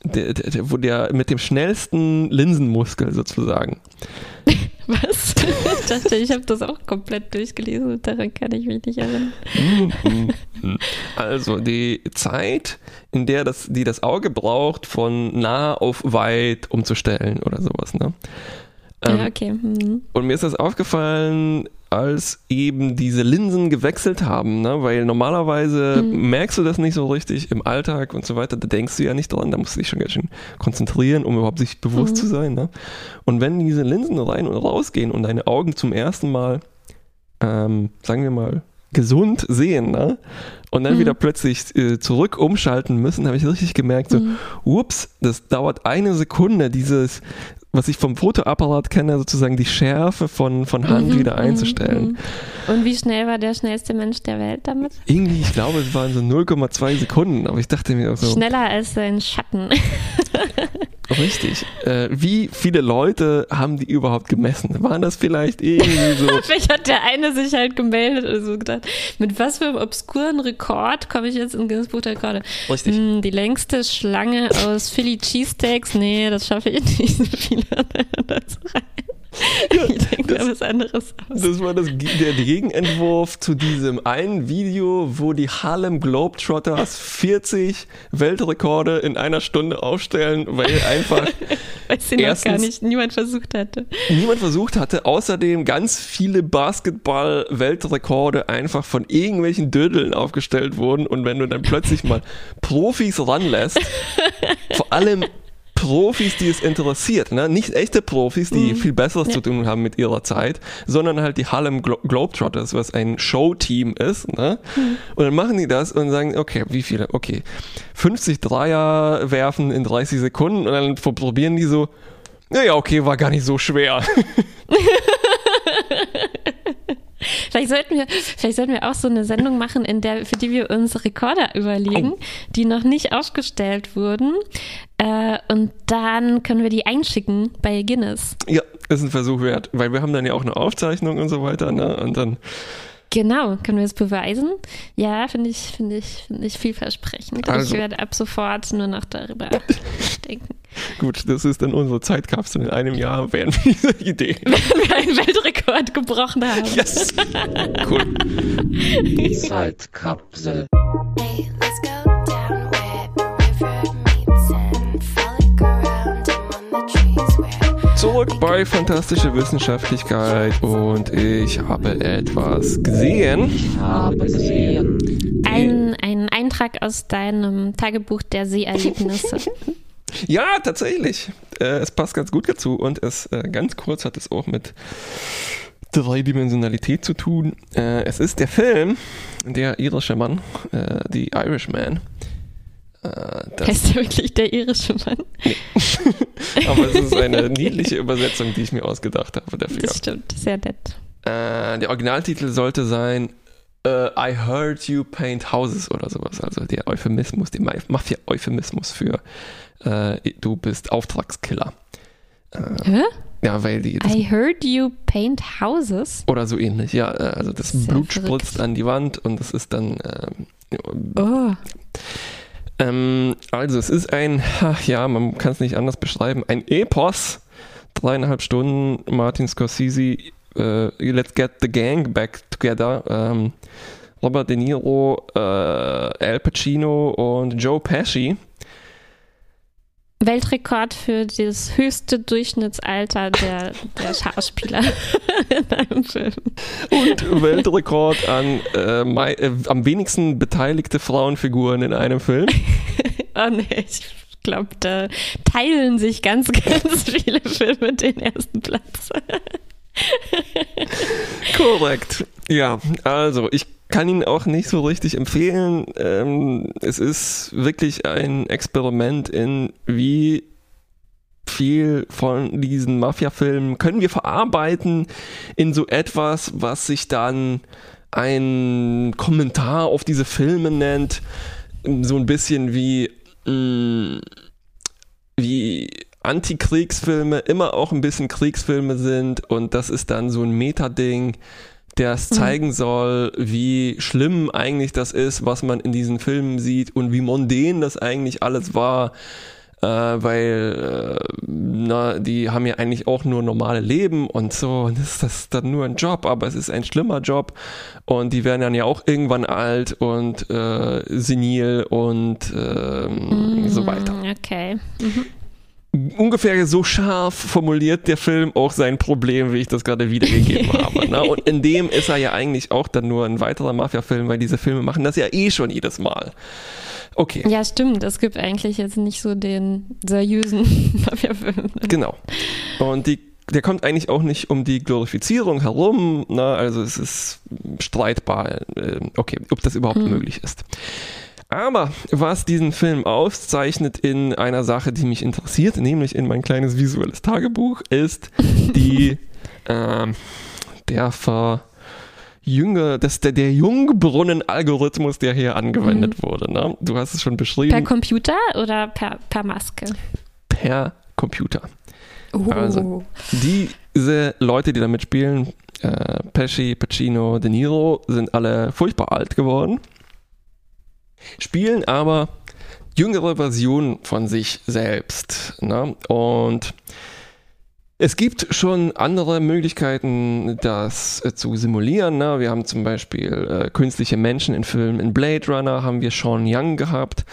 [SPEAKER 2] der, der, der, wo der mit dem schnellsten Linsenmuskel sozusagen.
[SPEAKER 1] Was? Ich dachte, ich habe das auch komplett durchgelesen und daran kann ich mich nicht erinnern.
[SPEAKER 2] Also die Zeit, in der das, die das Auge braucht, von nah auf weit umzustellen oder sowas. Ne? Ähm,
[SPEAKER 1] ja, okay. Mhm.
[SPEAKER 2] Und mir ist das aufgefallen, als eben diese Linsen gewechselt haben, ne? weil normalerweise
[SPEAKER 1] Mhm.
[SPEAKER 2] merkst du das nicht so richtig im Alltag und so weiter, da denkst du ja nicht dran, da musst du dich schon ganz schön konzentrieren, um überhaupt sich bewusst
[SPEAKER 1] Mhm.
[SPEAKER 2] zu sein. Ne? Und wenn diese Linsen rein und rausgehen und deine Augen zum ersten Mal, ähm, sagen wir mal, gesund sehen, ne? Und dann
[SPEAKER 1] Mhm.
[SPEAKER 2] wieder plötzlich äh, zurück umschalten müssen, habe ich richtig gemerkt, so,
[SPEAKER 1] Mhm.
[SPEAKER 2] ups, das dauert eine Sekunde, dieses, was ich vom Fotoapparat kenne, sozusagen die Schärfe von, von Hand
[SPEAKER 1] Mhm,
[SPEAKER 2] wieder
[SPEAKER 1] mhm,
[SPEAKER 2] einzustellen.
[SPEAKER 1] mhm. Und wie schnell war der schnellste Mensch der Welt damit?
[SPEAKER 2] Irgendwie, ich glaube, es waren so 0,2 Sekunden, aber ich dachte mir auch so,
[SPEAKER 1] Schneller als sein Schatten.
[SPEAKER 2] Richtig. Äh, wie viele Leute haben die überhaupt gemessen? Waren das vielleicht irgendwie so?
[SPEAKER 1] Vielleicht hat der eine sich halt gemeldet und so gedacht, mit was für einem obskuren Rekord komme ich jetzt in das Buch der Rekorde?
[SPEAKER 2] Richtig.
[SPEAKER 1] Hm, die längste Schlange aus Philly Cheesesteaks, nee, das schaffe ich nicht so viele dazu ich denke da was anderes aus.
[SPEAKER 2] Das war das, der Gegenentwurf zu diesem einen Video, wo die Harlem Globetrotters 40 Weltrekorde in einer Stunde aufstellen, weil einfach
[SPEAKER 1] Weil sie noch gar nicht niemand versucht hatte.
[SPEAKER 2] niemand versucht hatte. Außerdem ganz viele Basketball-Weltrekorde einfach von irgendwelchen Dödeln aufgestellt wurden. Und wenn du dann plötzlich mal Profis ranlässt, vor allem Profis, die es interessiert, ne? nicht echte Profis, die viel Besseres zu tun haben mit ihrer Zeit, sondern halt die Harlem Glo Globetrotters, was ein Showteam ist. Ne? Und dann machen die das und sagen, okay, wie viele? Okay, 50 Dreier werfen in 30 Sekunden und dann probieren die so, naja, okay, war gar nicht so schwer.
[SPEAKER 1] Vielleicht sollten wir, vielleicht sollten wir auch so eine Sendung machen, in der, für die wir uns Rekorder überlegen, die noch nicht aufgestellt wurden. Äh, und dann können wir die einschicken bei Guinness.
[SPEAKER 2] Ja, ist ein Versuch wert, weil wir haben dann ja auch eine Aufzeichnung und so weiter, ne? Und dann,
[SPEAKER 1] Genau, können wir es beweisen? Ja, finde ich, finde ich, finde ich vielversprechend.
[SPEAKER 2] Also-
[SPEAKER 1] ich werde ab sofort nur noch darüber denken.
[SPEAKER 2] gut, das ist dann unsere Zeitkapsel. In einem Jahr werden wir diese Idee.
[SPEAKER 1] Wenn wir einen Weltrekord gebrochen haben.
[SPEAKER 2] Yes! Cool.
[SPEAKER 3] Die Zeitkapsel.
[SPEAKER 2] Zurück bei Fantastische Wissenschaftlichkeit und ich habe etwas gesehen.
[SPEAKER 3] Ich habe gesehen.
[SPEAKER 1] Ein, ein Eintrag aus deinem Tagebuch der Seeerlebnisse.
[SPEAKER 2] Ja, tatsächlich. Äh, es passt ganz gut dazu und es äh, ganz kurz hat es auch mit Dreidimensionalität zu tun. Äh, es ist der Film, der irische Mann, The Irishman. Äh, das,
[SPEAKER 1] heißt er wirklich der irische Mann?
[SPEAKER 2] aber es ist eine niedliche Übersetzung, die ich mir ausgedacht habe dafür.
[SPEAKER 1] Das stimmt, sehr nett.
[SPEAKER 2] Äh, der Originaltitel sollte sein äh, I Heard You Paint Houses oder sowas. Also der Euphemismus, der Ma- Mafia-Euphemismus für äh, du bist Auftragskiller.
[SPEAKER 1] Hä?
[SPEAKER 2] Ja, weil die
[SPEAKER 1] I heard you paint houses.
[SPEAKER 2] oder so ähnlich, ja. äh, Also das
[SPEAKER 1] Sehr
[SPEAKER 2] Blut
[SPEAKER 1] verrückt.
[SPEAKER 2] spritzt an die Wand und das ist dann ähm,
[SPEAKER 1] Oh.
[SPEAKER 2] Ähm, also es ist ein, ja, man kann es nicht anders beschreiben, ein Epos. Dreieinhalb Stunden, Martin Scorsese, äh, Let's Get the Gang Back Together. Ähm, Robert De Niro, äh, Al Pacino und Joe Pesci.
[SPEAKER 1] Weltrekord für das höchste Durchschnittsalter der, der Schauspieler in einem Film.
[SPEAKER 2] Und Weltrekord an äh, mei- äh, am wenigsten beteiligte Frauenfiguren in einem Film.
[SPEAKER 1] Oh nee, ich glaube, da teilen sich ganz, ganz viele Filme den ersten Platz.
[SPEAKER 2] Korrekt. Ja, also ich kann ihn auch nicht so richtig empfehlen. Ähm, es ist wirklich ein Experiment in wie viel von diesen Mafia-Filmen können wir verarbeiten in so etwas, was sich dann ein Kommentar auf diese Filme nennt. So ein bisschen wie, mh, wie Antikriegsfilme immer auch ein bisschen Kriegsfilme sind und das ist dann so ein Meta-Ding, der es zeigen soll, wie schlimm eigentlich das ist, was man in diesen Filmen sieht und wie mondän das eigentlich alles war, äh, weil äh, na, die haben ja eigentlich auch nur normale Leben und so und ist das dann nur ein Job, aber es ist ein schlimmer Job und die werden dann ja auch irgendwann alt und äh, senil und ähm, so weiter.
[SPEAKER 1] Mm, Okay.
[SPEAKER 2] Ungefähr so scharf formuliert der Film auch sein Problem, wie ich das gerade wiedergegeben habe. Ne? Und in dem ist er ja eigentlich auch dann nur ein weiterer Mafia-Film, weil diese Filme machen das ja eh schon jedes Mal. Okay,
[SPEAKER 1] Ja, stimmt. Es gibt eigentlich jetzt nicht so den seriösen Mafia-Film.
[SPEAKER 2] genau. Und die, der kommt eigentlich auch nicht um die Glorifizierung herum. Ne? Also es ist streitbar, äh, okay, ob das überhaupt möglich ist. Aber was diesen Film auszeichnet in einer Sache, die mich interessiert, nämlich in mein kleines visuelles Tagebuch, ist die ähm, der Verjünge, das, der, der Jungbrunnen-Algorithmus, der hier angewendet wurde. Ne? Du hast es schon
[SPEAKER 1] Per
[SPEAKER 2] beschrieben.
[SPEAKER 1] Computer oder per, per Maske?
[SPEAKER 2] per Computer.
[SPEAKER 1] Oh.
[SPEAKER 2] Also, Diese Leute, die da mitspielen, äh, Pesci, Pacino, De Niro, sind alle furchtbar alt geworden, spielen aber jüngere Versionen von sich selbst. Ne? Und es gibt schon andere Möglichkeiten, das äh, zu simulieren. Ne? Wir haben zum Beispiel äh, künstliche Menschen in Filmen. In Blade Runner haben wir Sean Young gehabt.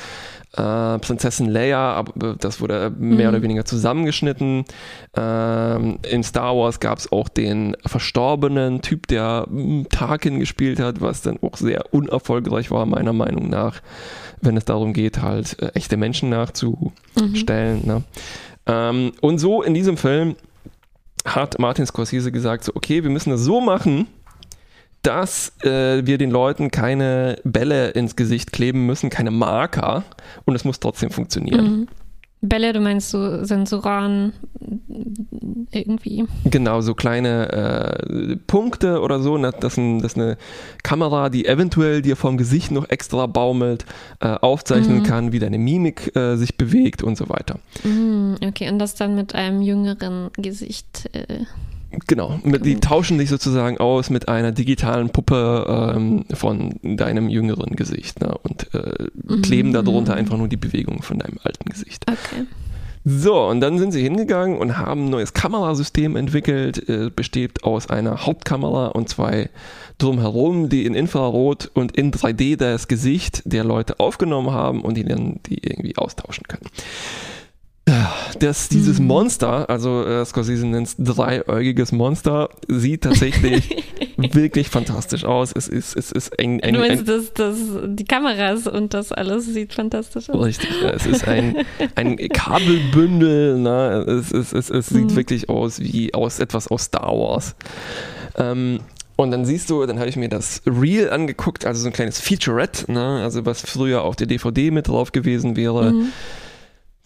[SPEAKER 2] Äh, Prinzessin Leia, aber das wurde mehr
[SPEAKER 1] Mhm.
[SPEAKER 2] oder weniger zusammengeschnitten. Ähm, in Star Wars gab es auch den verstorbenen Typ, der mm, Tarkin gespielt hat, was dann auch sehr unerfolgreich war, meiner Meinung nach, wenn es darum geht, halt äh, echte Menschen nachzustellen. Ne? Ähm, und so in diesem Film hat Martin Scorsese gesagt, so, okay, wir müssen das so machen, dass äh, wir den Leuten keine Bälle ins Gesicht kleben müssen, keine Marker und es muss trotzdem funktionieren.
[SPEAKER 1] Mhm. Bälle, du meinst so Sensoren irgendwie.
[SPEAKER 2] Genau, so kleine äh, Punkte oder so, ne, dass, ein, dass eine Kamera, die eventuell dir vom Gesicht noch extra baumelt, äh, aufzeichnen
[SPEAKER 1] Mhm.
[SPEAKER 2] kann, wie deine Mimik äh, sich bewegt und so weiter.
[SPEAKER 1] Mhm, okay, und das dann mit einem jüngeren Gesicht.
[SPEAKER 2] Genau, die tauschen dich sozusagen aus mit einer digitalen Puppe ähm, von deinem jüngeren Gesicht ne, und äh, kleben darunter einfach nur die Bewegungen von deinem alten Gesicht.
[SPEAKER 1] okay.
[SPEAKER 2] So, und dann sind sie hingegangen und haben ein neues Kamerasystem entwickelt, äh, besteht aus einer Hauptkamera und zwei drumherum, die in Infrarot und in 3D das Gesicht der Leute aufgenommen haben und die dann die irgendwie austauschen können. Das, dieses Monster, also äh, Scorsese nennt es dreiäugiges Monster, sieht tatsächlich wirklich fantastisch aus. Es ist, es ist ein, ein,
[SPEAKER 1] du
[SPEAKER 2] ein,
[SPEAKER 1] meinst, dass das, die Kameras und das alles sieht fantastisch aus.
[SPEAKER 2] Richtig, es ist ein, ein Kabelbündel, ne? es, es, es, es sieht
[SPEAKER 1] Mhm.
[SPEAKER 2] wirklich aus wie aus etwas aus Star Wars. Ähm, und dann siehst du, dann habe ich mir das Reel angeguckt, also so ein kleines Featurette, ne? also was früher auf der DVD mit drauf gewesen wäre,
[SPEAKER 1] Mhm.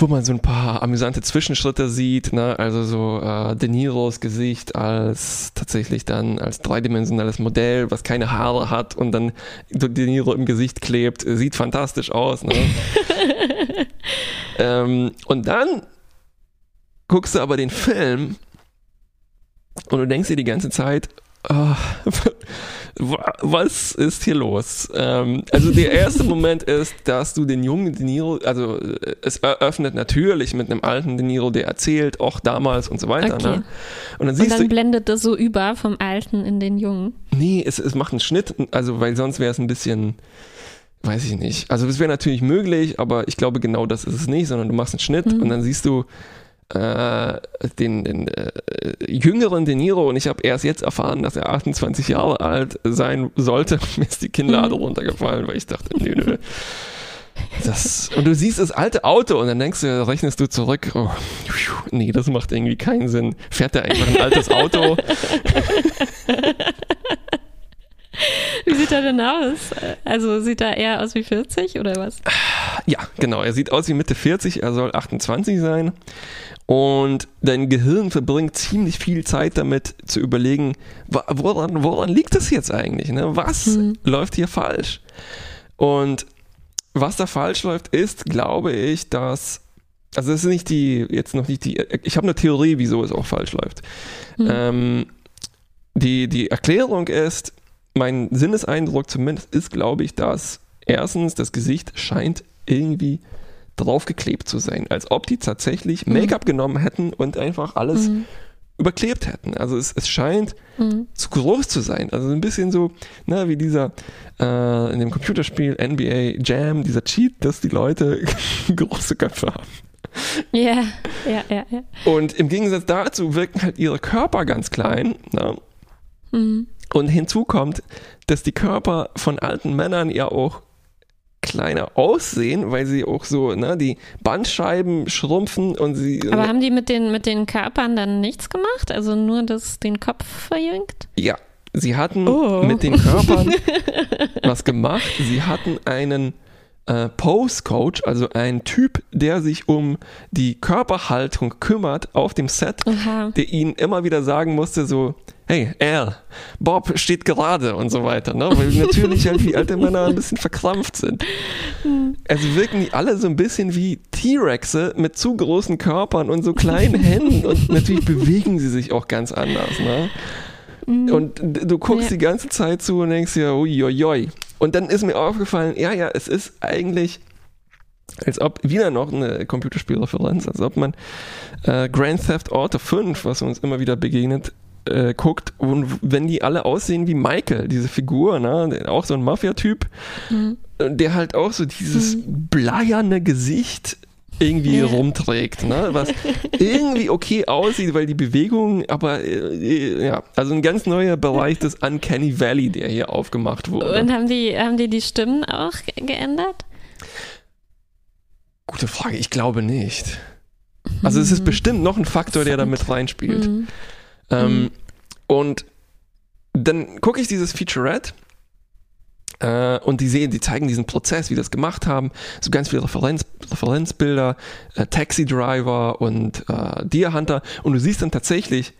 [SPEAKER 2] Wo man so ein paar amüsante Zwischenschritte sieht, ne? also so äh, De Niros Gesicht als tatsächlich dann als dreidimensionales Modell, was keine Haare hat und dann De Niro im Gesicht klebt, sieht fantastisch aus. Ne? ähm, und dann guckst du aber den Film und du denkst dir die ganze Zeit, wa- was ist hier los? Ähm, also der erste Moment ist, dass du den jungen De Niro, also äh, es eröffnet natürlich mit einem alten De Niro, der erzählt, auch damals und so weiter.
[SPEAKER 1] Okay.
[SPEAKER 2] Ne? Und dann
[SPEAKER 1] Und
[SPEAKER 2] siehst
[SPEAKER 1] dann
[SPEAKER 2] du,
[SPEAKER 1] blendet das so über vom Alten in den Jungen.
[SPEAKER 2] nee, es, es macht einen Schnitt, also weil sonst wäre es ein bisschen, weiß ich nicht. Also es wäre natürlich möglich, aber ich glaube genau das ist es nicht, sondern du machst einen Schnitt
[SPEAKER 1] Mhm.
[SPEAKER 2] und dann siehst du äh, den, den äh, jüngeren De Niro und ich habe erst jetzt erfahren, dass er 28 Jahre alt sein sollte. Mir ist die Kinnlade
[SPEAKER 1] Mhm.
[SPEAKER 2] runtergefallen, weil ich dachte, nö, nö. Das, und du siehst das alte Auto und dann denkst du, rechnest du zurück, oh, nee, das macht irgendwie keinen Sinn. Fährt er einfach ein altes Auto?
[SPEAKER 1] Wie sieht er denn aus? Also sieht er eher aus wie 40 oder was?
[SPEAKER 2] Ja, genau. Er sieht aus wie Mitte 40, er soll 28 sein. Und dein Gehirn verbringt ziemlich viel Zeit damit zu überlegen, woran, woran liegt es jetzt eigentlich? Ne? Was
[SPEAKER 1] Hm.
[SPEAKER 2] läuft hier falsch? Und was da falsch läuft, ist, glaube ich, dass. Also das ist nicht die, jetzt noch nicht die, ich habe eine Theorie, wieso es auch falsch läuft.
[SPEAKER 1] Hm.
[SPEAKER 2] Ähm, die, die Erklärung ist, mein Sinneseindruck zumindest ist, glaube ich, dass erstens das Gesicht scheint irgendwie draufgeklebt zu sein, als ob die tatsächlich
[SPEAKER 1] Mhm.
[SPEAKER 2] Make-up genommen hätten und einfach alles
[SPEAKER 1] Mhm.
[SPEAKER 2] überklebt hätten. Also es, es scheint
[SPEAKER 1] Mhm.
[SPEAKER 2] zu groß zu sein. Also ein bisschen so, na, wie dieser äh, in dem Computerspiel NBA Jam, dieser Cheat, dass die Leute große Köpfe haben.
[SPEAKER 1] Ja, ja, ja, ja.
[SPEAKER 2] Und im Gegensatz dazu wirken halt ihre Körper ganz klein. Na?
[SPEAKER 1] Mhm.
[SPEAKER 2] Und hinzu kommt, dass die Körper von alten Männern ja auch kleiner aussehen, weil sie auch so, ne, die Bandscheiben schrumpfen und sie.
[SPEAKER 1] Aber haben die mit den, mit den Körpern dann nichts gemacht? Also nur das, den Kopf verjüngt?
[SPEAKER 2] ja, sie hatten
[SPEAKER 1] Oh.
[SPEAKER 2] mit den Körpern was gemacht. Sie hatten einen äh, Pose-Coach, also einen Typ, der sich um die Körperhaltung kümmert auf dem Set,
[SPEAKER 1] Oha.
[SPEAKER 2] der ihnen immer wieder sagen musste, so, hey, Al, Bob steht gerade und so weiter, ne? Weil natürlich halt wie alte Männer ein bisschen verkrampft sind. Also wirken die alle so ein bisschen wie T-Rexe mit zu großen Körpern und so kleinen Händen und natürlich bewegen sie sich auch ganz anders, ne? Und d- du guckst
[SPEAKER 1] Ja.
[SPEAKER 2] die ganze Zeit zu und denkst dir, uiuiui. Und dann ist mir aufgefallen, ja, ja, es ist eigentlich, als ob, wieder noch eine Computerspielreferenz, als ob man äh, Grand Theft Auto 5, was uns immer wieder begegnet, äh, guckt und wenn die alle aussehen wie Michael, diese Figur, ne, auch so ein Mafia-Typ, äh, der halt auch so dieses bleierne Gesicht irgendwie rumträgt, ne? was irgendwie okay aussieht, weil die Bewegung, aber äh, ja, also ein ganz neuer Bereich des Uncanny Valley, der hier aufgemacht wurde.
[SPEAKER 1] Und haben die, haben die die Stimmen auch ge- geändert?
[SPEAKER 2] Gute Frage, ich glaube nicht. Also es ist bestimmt noch ein Faktor, der da mit reinspielt.
[SPEAKER 1] Mhm.
[SPEAKER 2] Ähm, Und dann gucke ich dieses Featurette äh, und die sehen, die zeigen diesen Prozess, wie das gemacht haben. So ganz viele Referenz, Referenzbilder, äh, Taxi Driver und äh, Deer Hunter. Und du siehst dann tatsächlich,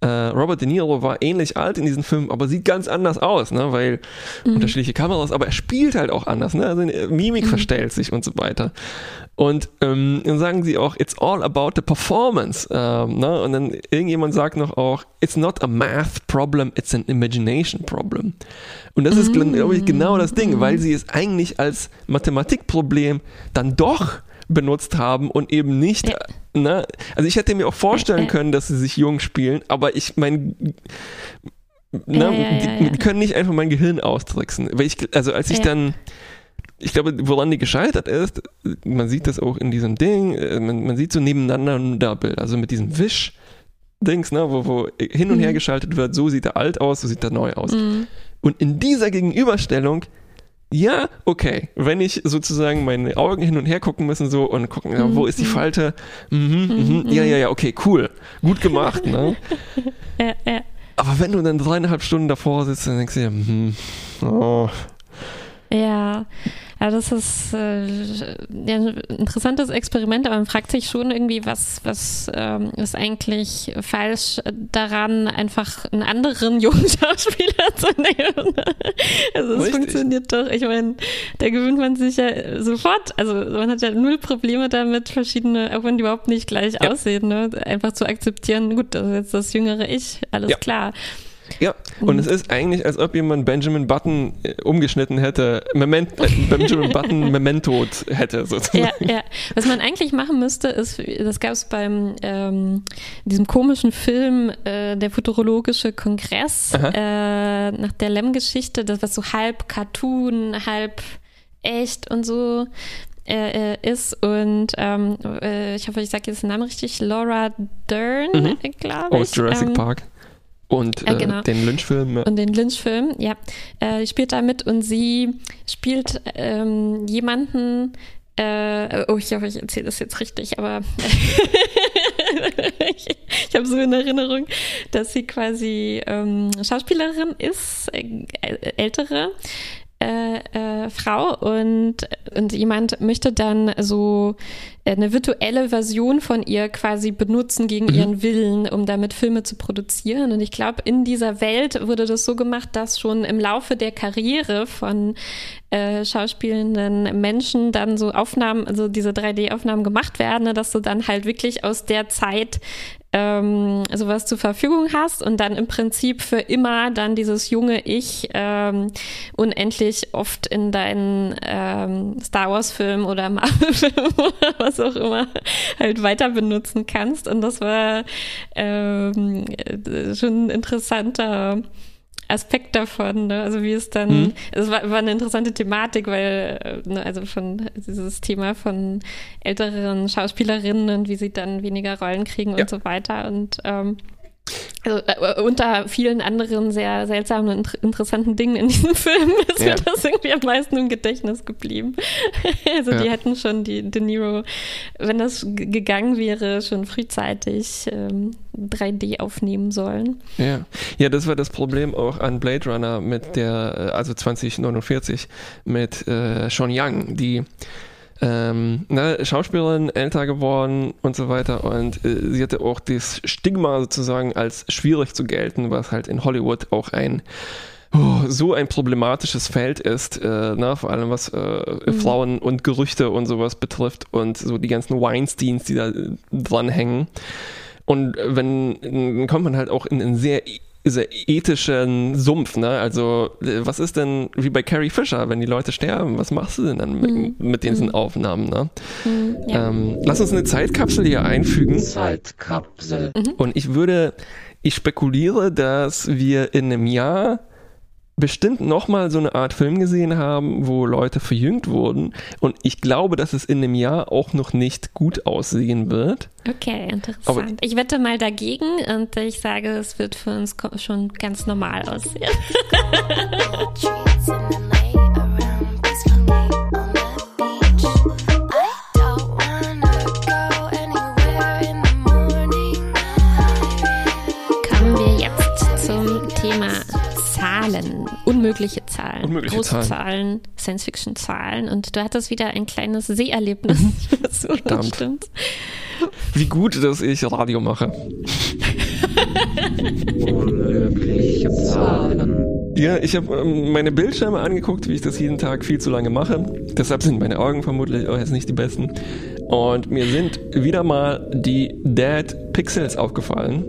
[SPEAKER 2] äh, Robert De Niro war ähnlich alt in diesem Film, aber sieht ganz anders aus, ne? weil unterschiedliche Kameras, aber er spielt halt auch anders. Ne? Also seine Mimik verstellt sich und so weiter. Und ähm, dann sagen sie auch, it's all about the performance. Ähm, ne? Und dann irgendjemand sagt noch auch, it's not a math problem, it's an imagination problem. Und das ist, glaube ich, genau das Ding, weil sie es eigentlich als Mathematikproblem dann doch benutzt haben und eben nicht,
[SPEAKER 1] Ja.
[SPEAKER 2] ne? also ich hätte mir auch vorstellen können, dass sie sich jung spielen, aber ich meine, ne,
[SPEAKER 1] Ja, ja,
[SPEAKER 2] die, die können nicht einfach mein Gehirn austricksen. Weil ich, also als ich dann, ich glaube, woran die gescheitert ist, man sieht das auch in diesem Ding, äh, man, man sieht so nebeneinander Bilder, also mit diesem Wisch. Dings, ne, wo, wo hin und her
[SPEAKER 1] Mhm.
[SPEAKER 2] geschaltet wird, so sieht er alt aus, so sieht er neu aus.
[SPEAKER 1] Mhm.
[SPEAKER 2] Und in dieser Gegenüberstellung, ja, okay, wenn ich sozusagen meine Augen hin und her gucken müssen so und gucken, ja, wo ist die Falte? Mhm, mhm, ja, ja, ja, okay, cool, gut gemacht, ne?
[SPEAKER 1] Ja, ja.
[SPEAKER 2] Aber wenn du dann dreieinhalb Stunden davor sitzt, dann denkst du dir, hm, oh,
[SPEAKER 1] Ja, ja, das ist äh, ja, ein interessantes Experiment, aber man fragt sich schon irgendwie, was, was ähm, ist eigentlich falsch daran, einfach einen anderen jungen Schauspieler zu nehmen. Also es
[SPEAKER 2] Richtig.
[SPEAKER 1] funktioniert doch. Ich meine, da gewöhnt man sich ja sofort, also man hat ja null Probleme damit, verschiedene, auch wenn die überhaupt nicht gleich
[SPEAKER 2] Ja.
[SPEAKER 1] aussehen, ne? einfach zu akzeptieren, gut, das ist jetzt das jüngere Ich, alles
[SPEAKER 2] Ja.
[SPEAKER 1] klar.
[SPEAKER 2] Ja, und es ist eigentlich, als ob jemand Benjamin Button äh, umgeschnitten hätte, Moment, äh, Benjamin Button Memento hätte, sozusagen.
[SPEAKER 1] Ja, ja. Was man eigentlich machen müsste, ist, das gab es beim ähm, diesem komischen Film, äh, der Futurologische Kongress, äh, nach der Lem-Geschichte, das was so halb Cartoon, halb echt und so äh, ist. Und ähm, äh, ich hoffe, ich sage jetzt den Namen richtig, Laura Dern,
[SPEAKER 2] Mhm.
[SPEAKER 1] glaube ich.
[SPEAKER 2] Aus Jurassic
[SPEAKER 1] ähm,
[SPEAKER 2] Park. Und
[SPEAKER 1] äh, genau.
[SPEAKER 2] den Lynch-Film.
[SPEAKER 1] und den Lynch-Film, ja. Äh, spielt da mit und sie spielt ähm, jemanden, äh, oh, ich hoffe, ich erzähle das jetzt richtig, aber ich, ich habe so in Erinnerung, dass sie quasi ähm, Schauspielerin ist, äh, ältere. Äh, äh, Frau und, und jemand möchte dann so eine virtuelle Version von ihr quasi benutzen gegen ihren Willen, um damit Filme zu produzieren. Und ich glaube, in dieser Welt wurde das so gemacht, dass schon im Laufe der Karriere von äh, schauspielenden Menschen dann so Aufnahmen, also diese 3D-Aufnahmen gemacht werden, ne, dass du dann halt wirklich aus der Zeit ähm, sowas zur Verfügung hast und dann im Prinzip für immer dann dieses junge Ich ähm, unendlich oft in deinen ähm, Star Wars-Film oder Marvel-Film oder was auch immer halt weiter benutzen kannst. Und das war ähm, äh, schon ein interessanter Aspekt davon, ne? also wie es dann,
[SPEAKER 2] Mhm.
[SPEAKER 1] es war, war eine interessante Thematik, weil, äh, ne, also von dieses Thema von älteren Schauspielerinnen und wie sie dann weniger Rollen kriegen
[SPEAKER 2] Ja.
[SPEAKER 1] und so weiter und ähm, also, äh, unter vielen anderen sehr seltsamen und inter interessanten Dingen in diesem Film ist
[SPEAKER 2] Ja.
[SPEAKER 1] mir das irgendwie am meisten im Gedächtnis geblieben. also die
[SPEAKER 2] Ja.
[SPEAKER 1] hätten schon die De Niro, wenn das gegangen wäre, schon frühzeitig ähm, 3D aufnehmen sollen.
[SPEAKER 2] Ja. ja, das war das Problem auch an Blade Runner mit der, äh, also 2049, mit äh, Sean Young, die ähm, ne, Schauspielerin, älter geworden und so weiter. Und äh, sie hatte auch das Stigma sozusagen als schwierig zu gelten, was halt in Hollywood auch ein oh, so ein problematisches Feld ist, äh, ne, vor allem was äh, Frauen und Gerüchte und sowas betrifft und so die ganzen Weinsteins, die da äh, dranhängen. Und wenn, dann kommt man halt auch in einen sehr sehr ethischen Sumpf, ne? Also, äh, was ist denn wie bei Carrie Fisher, wenn die Leute sterben? Was machst du denn dann mit, mit diesen Aufnahmen, ne?
[SPEAKER 1] Hm, ja.
[SPEAKER 2] Ähm, lass uns eine Zeitkapsel hier einfügen.
[SPEAKER 3] Zeitkapsel.
[SPEAKER 2] Und ich würde, ich spekuliere, dass wir in einem Jahr bestimmt nochmal so eine Art Film gesehen haben, wo Leute verjüngt wurden. Und ich glaube, dass es in einem Jahr auch noch nicht gut aussehen wird.
[SPEAKER 1] Okay, interessant.
[SPEAKER 2] Aber-
[SPEAKER 1] ich wette mal dagegen und ich sage, es wird für uns schon ganz normal aussehen. Zahlen. Unmögliche Zahlen.
[SPEAKER 2] Unmögliche
[SPEAKER 1] Großzahlen, Science-Fiction-Zahlen. Und du hattest wieder ein kleines Seherlebnis. so,
[SPEAKER 2] Verdammt.
[SPEAKER 1] stimmt.
[SPEAKER 2] Wie gut, dass ich Radio mache.
[SPEAKER 3] Unmögliche Zahlen.
[SPEAKER 2] Ja, ich habe ähm, meine Bildschirme angeguckt, wie ich das jeden Tag viel zu lange mache. Deshalb sind meine Augen vermutlich auch jetzt nicht die besten. Und mir sind wieder mal die Dead Pixels aufgefallen.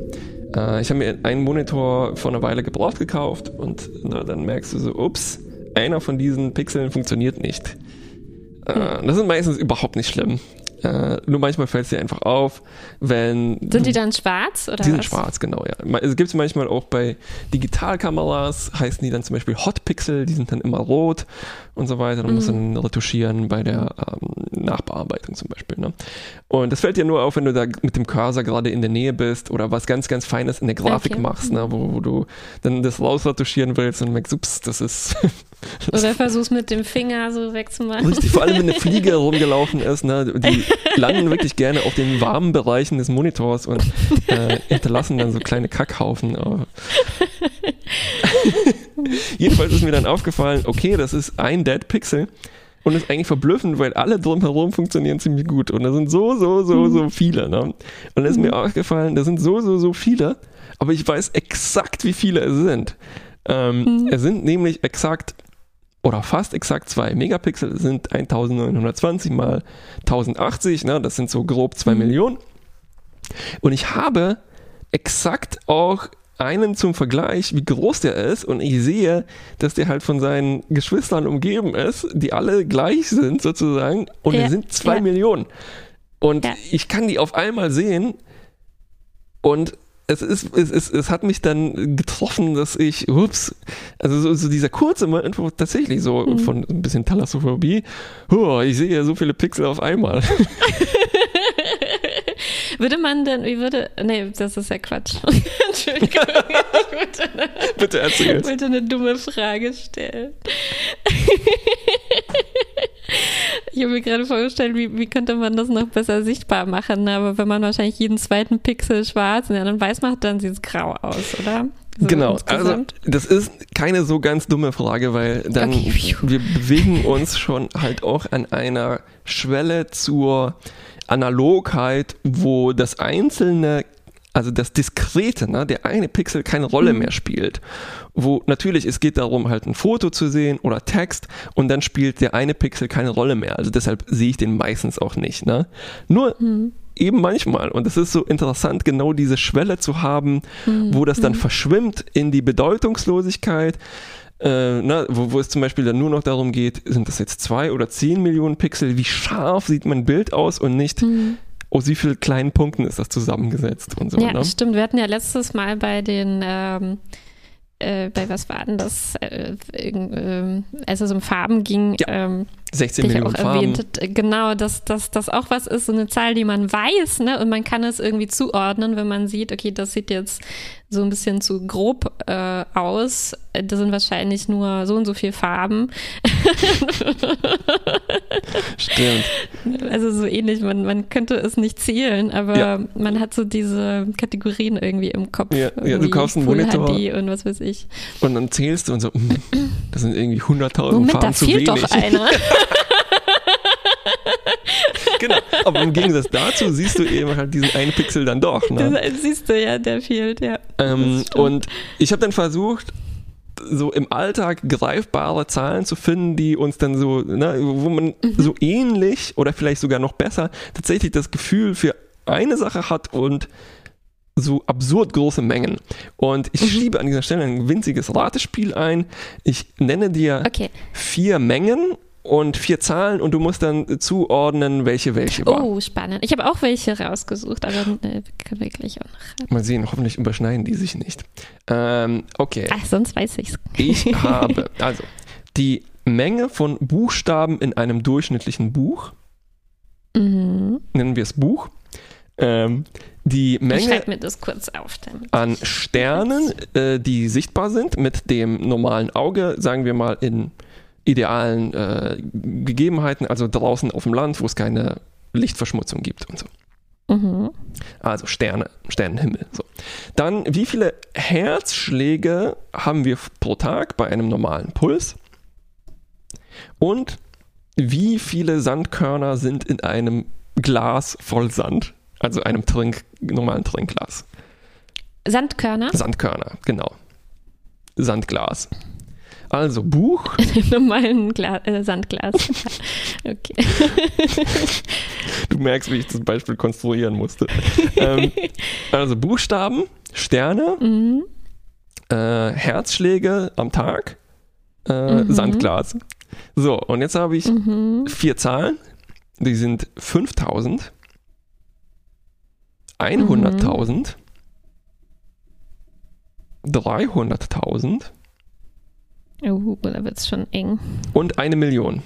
[SPEAKER 2] Äh, ich habe mir einen Monitor vor einer Weile gebraucht gekauft und na, dann merkst du so, ups, einer von diesen Pixeln funktioniert nicht. Äh, das ist meistens überhaupt nicht schlimm. Äh, nur manchmal fällt es dir einfach auf, wenn
[SPEAKER 1] Sind die dann schwarz oder
[SPEAKER 2] die sind
[SPEAKER 1] was?
[SPEAKER 2] schwarz, genau, ja. Es gibt es manchmal auch bei Digitalkameras, heißen die dann zum Beispiel Hotpixel, die sind dann immer rot und so weiter. Man muss
[SPEAKER 1] Mhm.
[SPEAKER 2] dann retuschieren bei der ähm, Nachbearbeitung zum Beispiel. Ne? Und das fällt dir nur auf, wenn du da mit dem Cursor gerade in der Nähe bist oder was ganz, ganz Feines in der Grafik
[SPEAKER 1] Okay.
[SPEAKER 2] machst, ne? wo, wo du dann das rausretuschieren willst und merkst, ups, das ist
[SPEAKER 1] Oder versuchst mit dem Finger so wegzumachen.
[SPEAKER 2] Richtig, vor allem wenn eine Fliege rumgelaufen ist, ne, die landen wirklich gerne auf den warmen Bereichen des Monitors und äh, hinterlassen dann so kleine Kackhaufen. Aber Jedenfalls ist mir dann aufgefallen, okay, das ist ein Dead Pixel und ist eigentlich verblüffend, weil alle drumherum funktionieren ziemlich gut und da sind so, so, so, so viele. Ne? Und da ist mir aufgefallen, da sind so, so, so viele, aber ich weiß exakt, wie viele es sind. Ähm, Es sind nämlich exakt oder fast exakt 2 Megapixel sind 1920 mal 1080, ne, das sind so grob 2 Millionen. Und ich habe exakt auch einen zum Vergleich, wie groß der ist und ich sehe, dass der halt von seinen Geschwistern umgeben ist, die alle gleich sind sozusagen und
[SPEAKER 1] Ja,
[SPEAKER 2] es sind 2
[SPEAKER 1] ja.
[SPEAKER 2] Millionen. Und
[SPEAKER 1] Ja.
[SPEAKER 2] ich kann die auf einmal sehen und es, ist, es, es, es hat mich dann getroffen, dass ich, ups, also so, so dieser kurze Moment, wo tatsächlich so
[SPEAKER 1] Mhm.
[SPEAKER 2] von ein bisschen Thalassophobie, oh, ich sehe ja so viele Pixel auf einmal.
[SPEAKER 1] Würde man denn, wie würde, nee, das ist ja Quatsch. Entschuldigung, ich wollte eine,
[SPEAKER 2] Bitte erzähl.
[SPEAKER 1] ich wollte eine dumme Frage stellen. Ich habe mir gerade vorgestellt, wie, wie könnte man das noch besser sichtbar machen, ne? aber wenn man wahrscheinlich jeden zweiten Pixel schwarz ja, dann weiß macht, dann sieht es grau aus, oder? So
[SPEAKER 2] Genau, also das ist keine so ganz dumme Frage, weil dann
[SPEAKER 1] Okay.
[SPEAKER 2] wir bewegen uns schon halt auch an einer Schwelle zur Analogheit, wo das einzelne, also das Diskrete, ne, der eine Pixel keine Rolle mehr spielt. Wo natürlich, es geht darum, halt ein Foto zu sehen oder Text und dann spielt der eine Pixel keine Rolle mehr. Also deshalb sehe ich den meistens auch nicht. Ne? Nur eben manchmal. Und es ist so interessant, genau diese Schwelle zu haben, wo das dann verschwimmt in die Bedeutungslosigkeit. Äh, na, wo, wo es zum Beispiel dann nur noch darum geht, sind das jetzt zwei oder zehn Millionen Pixel, wie scharf sieht mein Bild aus und nicht, aus wie vielen kleinen Punkten ist das zusammengesetzt und so.
[SPEAKER 1] Ja,
[SPEAKER 2] ne?
[SPEAKER 1] stimmt. Wir hatten ja letztes Mal bei den, ähm, äh, bei was war denn das, äh, ähm, als es um Farben ging,
[SPEAKER 2] Ja,
[SPEAKER 1] ähm,
[SPEAKER 2] 16
[SPEAKER 1] dich
[SPEAKER 2] Millionen
[SPEAKER 1] auch
[SPEAKER 2] Farben.
[SPEAKER 1] erwähnt, äh, genau, dass dass das auch was ist, so eine Zahl, die man weiß, ne, und man kann es irgendwie zuordnen, wenn man sieht, okay, das sieht jetzt so ein bisschen zu grob äh, aus. Das sind wahrscheinlich nur so und so viele Farben.
[SPEAKER 2] Stimmt.
[SPEAKER 1] Also so ähnlich, man, man könnte es nicht zählen, aber
[SPEAKER 2] Ja.
[SPEAKER 1] man hat so diese Kategorien irgendwie im Kopf.
[SPEAKER 2] Ja, ja, du kaufst einen
[SPEAKER 1] Full
[SPEAKER 2] Monitor.
[SPEAKER 1] HD und was weiß ich.
[SPEAKER 2] Und dann zählst du und so, mm, das sind irgendwie 100.000
[SPEAKER 1] Moment,
[SPEAKER 2] Farben
[SPEAKER 1] da
[SPEAKER 2] zu
[SPEAKER 1] fehlt
[SPEAKER 2] wenig.
[SPEAKER 1] doch einer.
[SPEAKER 2] genau. Aber im Gegensatz dazu siehst du eben halt diesen einen Pixel dann doch. Ne?
[SPEAKER 1] Das siehst du ja, der fehlt, ja.
[SPEAKER 2] Ähm, und ich habe dann versucht, so im Alltag greifbare Zahlen zu finden, die uns dann so, ne, wo man
[SPEAKER 1] Mhm.
[SPEAKER 2] so ähnlich oder vielleicht sogar noch besser tatsächlich das Gefühl für eine Sache hat und so absurd große Mengen. Und
[SPEAKER 1] Mhm.
[SPEAKER 2] ich schiebe an dieser Stelle ein winziges Ratespiel ein. Ich nenne dir
[SPEAKER 1] Okay.
[SPEAKER 2] vier Mengen und vier Zahlen und du musst dann zuordnen, welche welche war.
[SPEAKER 1] Oh, spannend. Ich habe auch welche rausgesucht, aber äh, können wir gleich auch noch.
[SPEAKER 2] Mal sehen, hoffentlich überschneiden die sich nicht. Ähm, okay.
[SPEAKER 1] Ach, sonst weiß ich's.
[SPEAKER 2] Ich habe also die Menge von Buchstaben in einem durchschnittlichen Buch,
[SPEAKER 1] Mhm.
[SPEAKER 2] nennen wir es Buch, ähm, die
[SPEAKER 1] Ich
[SPEAKER 2] Menge
[SPEAKER 1] auf.
[SPEAKER 2] An Sternen, äh, die sichtbar sind mit dem normalen Auge, sagen wir mal in idealen äh, Gegebenheiten, also draußen auf dem Land, wo es keine Lichtverschmutzung gibt und so.
[SPEAKER 1] Mhm.
[SPEAKER 2] Also Sterne, Sternenhimmel. So. Dann, wie viele Herzschläge haben wir pro Tag bei einem normalen Puls? Und wie viele Sandkörner sind in einem Glas voll Sand? Also einem Trink, normalen Trinkglas.
[SPEAKER 1] Sandkörner
[SPEAKER 2] Sandkörner, genau. Sandglas. Also Buch,
[SPEAKER 1] normalen Gla äh, Sandglas. okay.
[SPEAKER 2] du merkst, wie ich das Beispiel konstruieren musste. ähm, also Buchstaben, Sterne,
[SPEAKER 1] Mhm.
[SPEAKER 2] äh, Herzschläge am Tag, äh,
[SPEAKER 1] Mhm.
[SPEAKER 2] Sandglas. So, und jetzt habe ich
[SPEAKER 1] Mhm.
[SPEAKER 2] vier Zahlen. Die sind 5000, 100.000, 300.000
[SPEAKER 1] Oh, da wird's schon eng.
[SPEAKER 2] und eine Million.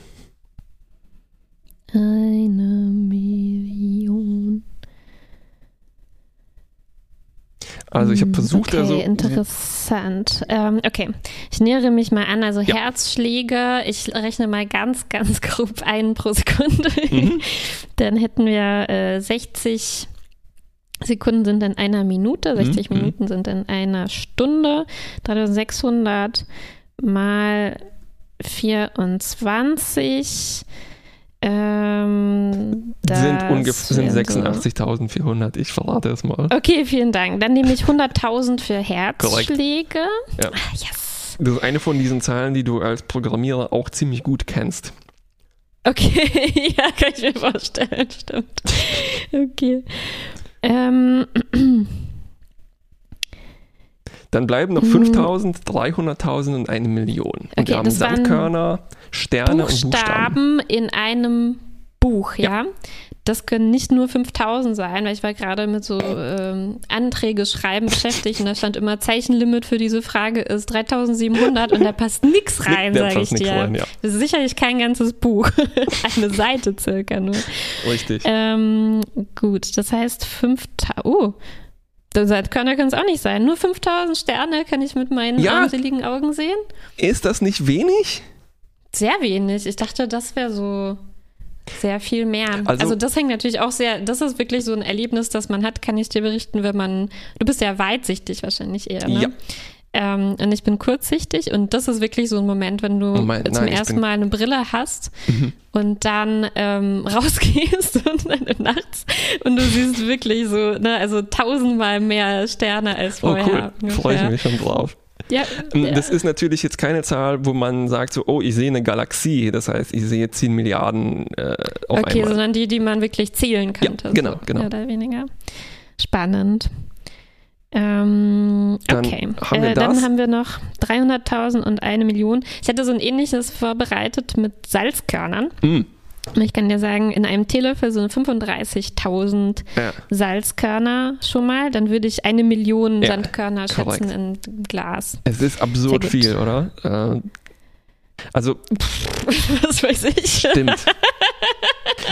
[SPEAKER 1] Eine Million.
[SPEAKER 2] Also ich habe
[SPEAKER 1] Hm,
[SPEAKER 2] versucht,
[SPEAKER 1] okay,
[SPEAKER 2] da so
[SPEAKER 1] interessant. Ähm, okay, ich nähere mich mal an. Also
[SPEAKER 2] Ja.
[SPEAKER 1] Herzschläge, ich rechne mal ganz, ganz grob einen pro Sekunde.
[SPEAKER 2] Mhm.
[SPEAKER 1] Dann hätten wir äh, 60 Sekunden sind in einer Minute, 60
[SPEAKER 2] Mhm.
[SPEAKER 1] Minuten sind in einer Stunde, 3600 mal 24 ähm,
[SPEAKER 2] sind ungefähr sind
[SPEAKER 1] wären so-
[SPEAKER 2] 86.400. Ich verrate es mal.
[SPEAKER 1] Okay, vielen Dank. Dann nehme ich 100.000 für Herzschläge.
[SPEAKER 2] Ja.
[SPEAKER 1] Ah, yes.
[SPEAKER 2] Das ist eine von diesen Zahlen, die du als Programmierer auch ziemlich gut kennst.
[SPEAKER 1] Okay, ja, kann ich mir vorstellen, stimmt. Okay. Ähm,
[SPEAKER 2] Dann bleiben noch
[SPEAKER 1] Mhm.
[SPEAKER 2] 5000, 300.000 und eine Million. Und
[SPEAKER 1] Okay,
[SPEAKER 2] wir haben Sandkörner, Sterne und Buchstaben.
[SPEAKER 1] Buchstaben in einem Buch, ja? Das können nicht nur 5000 sein, weil ich war gerade mit so ähm, Anträge schreiben beschäftigt und da stand immer Zeichenlimit für diese Frage ist 3700 und da passt nichts rein, sage ich dir.
[SPEAKER 2] rein, ja.
[SPEAKER 1] Das ist sicherlich kein ganzes Buch. Eine Seite circa nur.
[SPEAKER 2] Richtig.
[SPEAKER 1] Ähm, gut, das heißt 5000. Oh. Sandkörner können es auch nicht sein. Nur 5000 Sterne kann ich mit meinen
[SPEAKER 2] Ja.
[SPEAKER 1] armseligen Augen sehen.
[SPEAKER 2] Ist das nicht wenig?
[SPEAKER 1] Sehr wenig. Ich dachte, das wäre so sehr viel mehr.
[SPEAKER 2] Also-
[SPEAKER 1] Also, das hängt natürlich auch sehr, das ist wirklich so ein Erlebnis, das man hat, kann ich dir berichten, wenn man, du bist ja weitsichtig wahrscheinlich eher, ne?
[SPEAKER 2] Ja.
[SPEAKER 1] Ähm, und ich bin kurzsichtig und das ist wirklich so ein Moment, wenn du
[SPEAKER 2] Oh mein-
[SPEAKER 1] zum
[SPEAKER 2] nein,
[SPEAKER 1] ersten Mal eine Brille hast
[SPEAKER 2] Mhm.
[SPEAKER 1] und dann ähm, rausgehst und dann nachts und du siehst wirklich so, ne, also tausendmal mehr Sterne als
[SPEAKER 2] Oh
[SPEAKER 1] vorher.
[SPEAKER 2] cool, freue ich mich schon drauf.
[SPEAKER 1] Ja,
[SPEAKER 2] Ähm,
[SPEAKER 1] ja.
[SPEAKER 2] Das ist natürlich jetzt keine Zahl, wo man sagt so, oh, ich sehe eine Galaxie. Das heißt, ich sehe 10 Milliarden äh, auf
[SPEAKER 1] Okay,
[SPEAKER 2] einmal.
[SPEAKER 1] sondern die, die man wirklich zählen könnte.
[SPEAKER 2] genau,
[SPEAKER 1] so,
[SPEAKER 2] genau.
[SPEAKER 1] Mehr oder weniger. Spannend. Ähm,
[SPEAKER 2] Dann
[SPEAKER 1] okay,
[SPEAKER 2] haben
[SPEAKER 1] äh, dann haben wir noch 300.000 und eine Million. Ich hätte so ein ähnliches vorbereitet mit Salzkörnern.
[SPEAKER 2] Mm,
[SPEAKER 1] Ich kann dir sagen, in einem Teelöffel sind 35.000
[SPEAKER 2] ja.
[SPEAKER 1] Salzkörner schon mal. Dann würde ich eine Million
[SPEAKER 2] Ja,
[SPEAKER 1] Sandkörner
[SPEAKER 2] korrekt.
[SPEAKER 1] schätzen in Glas.
[SPEAKER 2] Es ist absurd viel, oder? Äh, also
[SPEAKER 1] Was weiß ich.
[SPEAKER 2] Stimmt.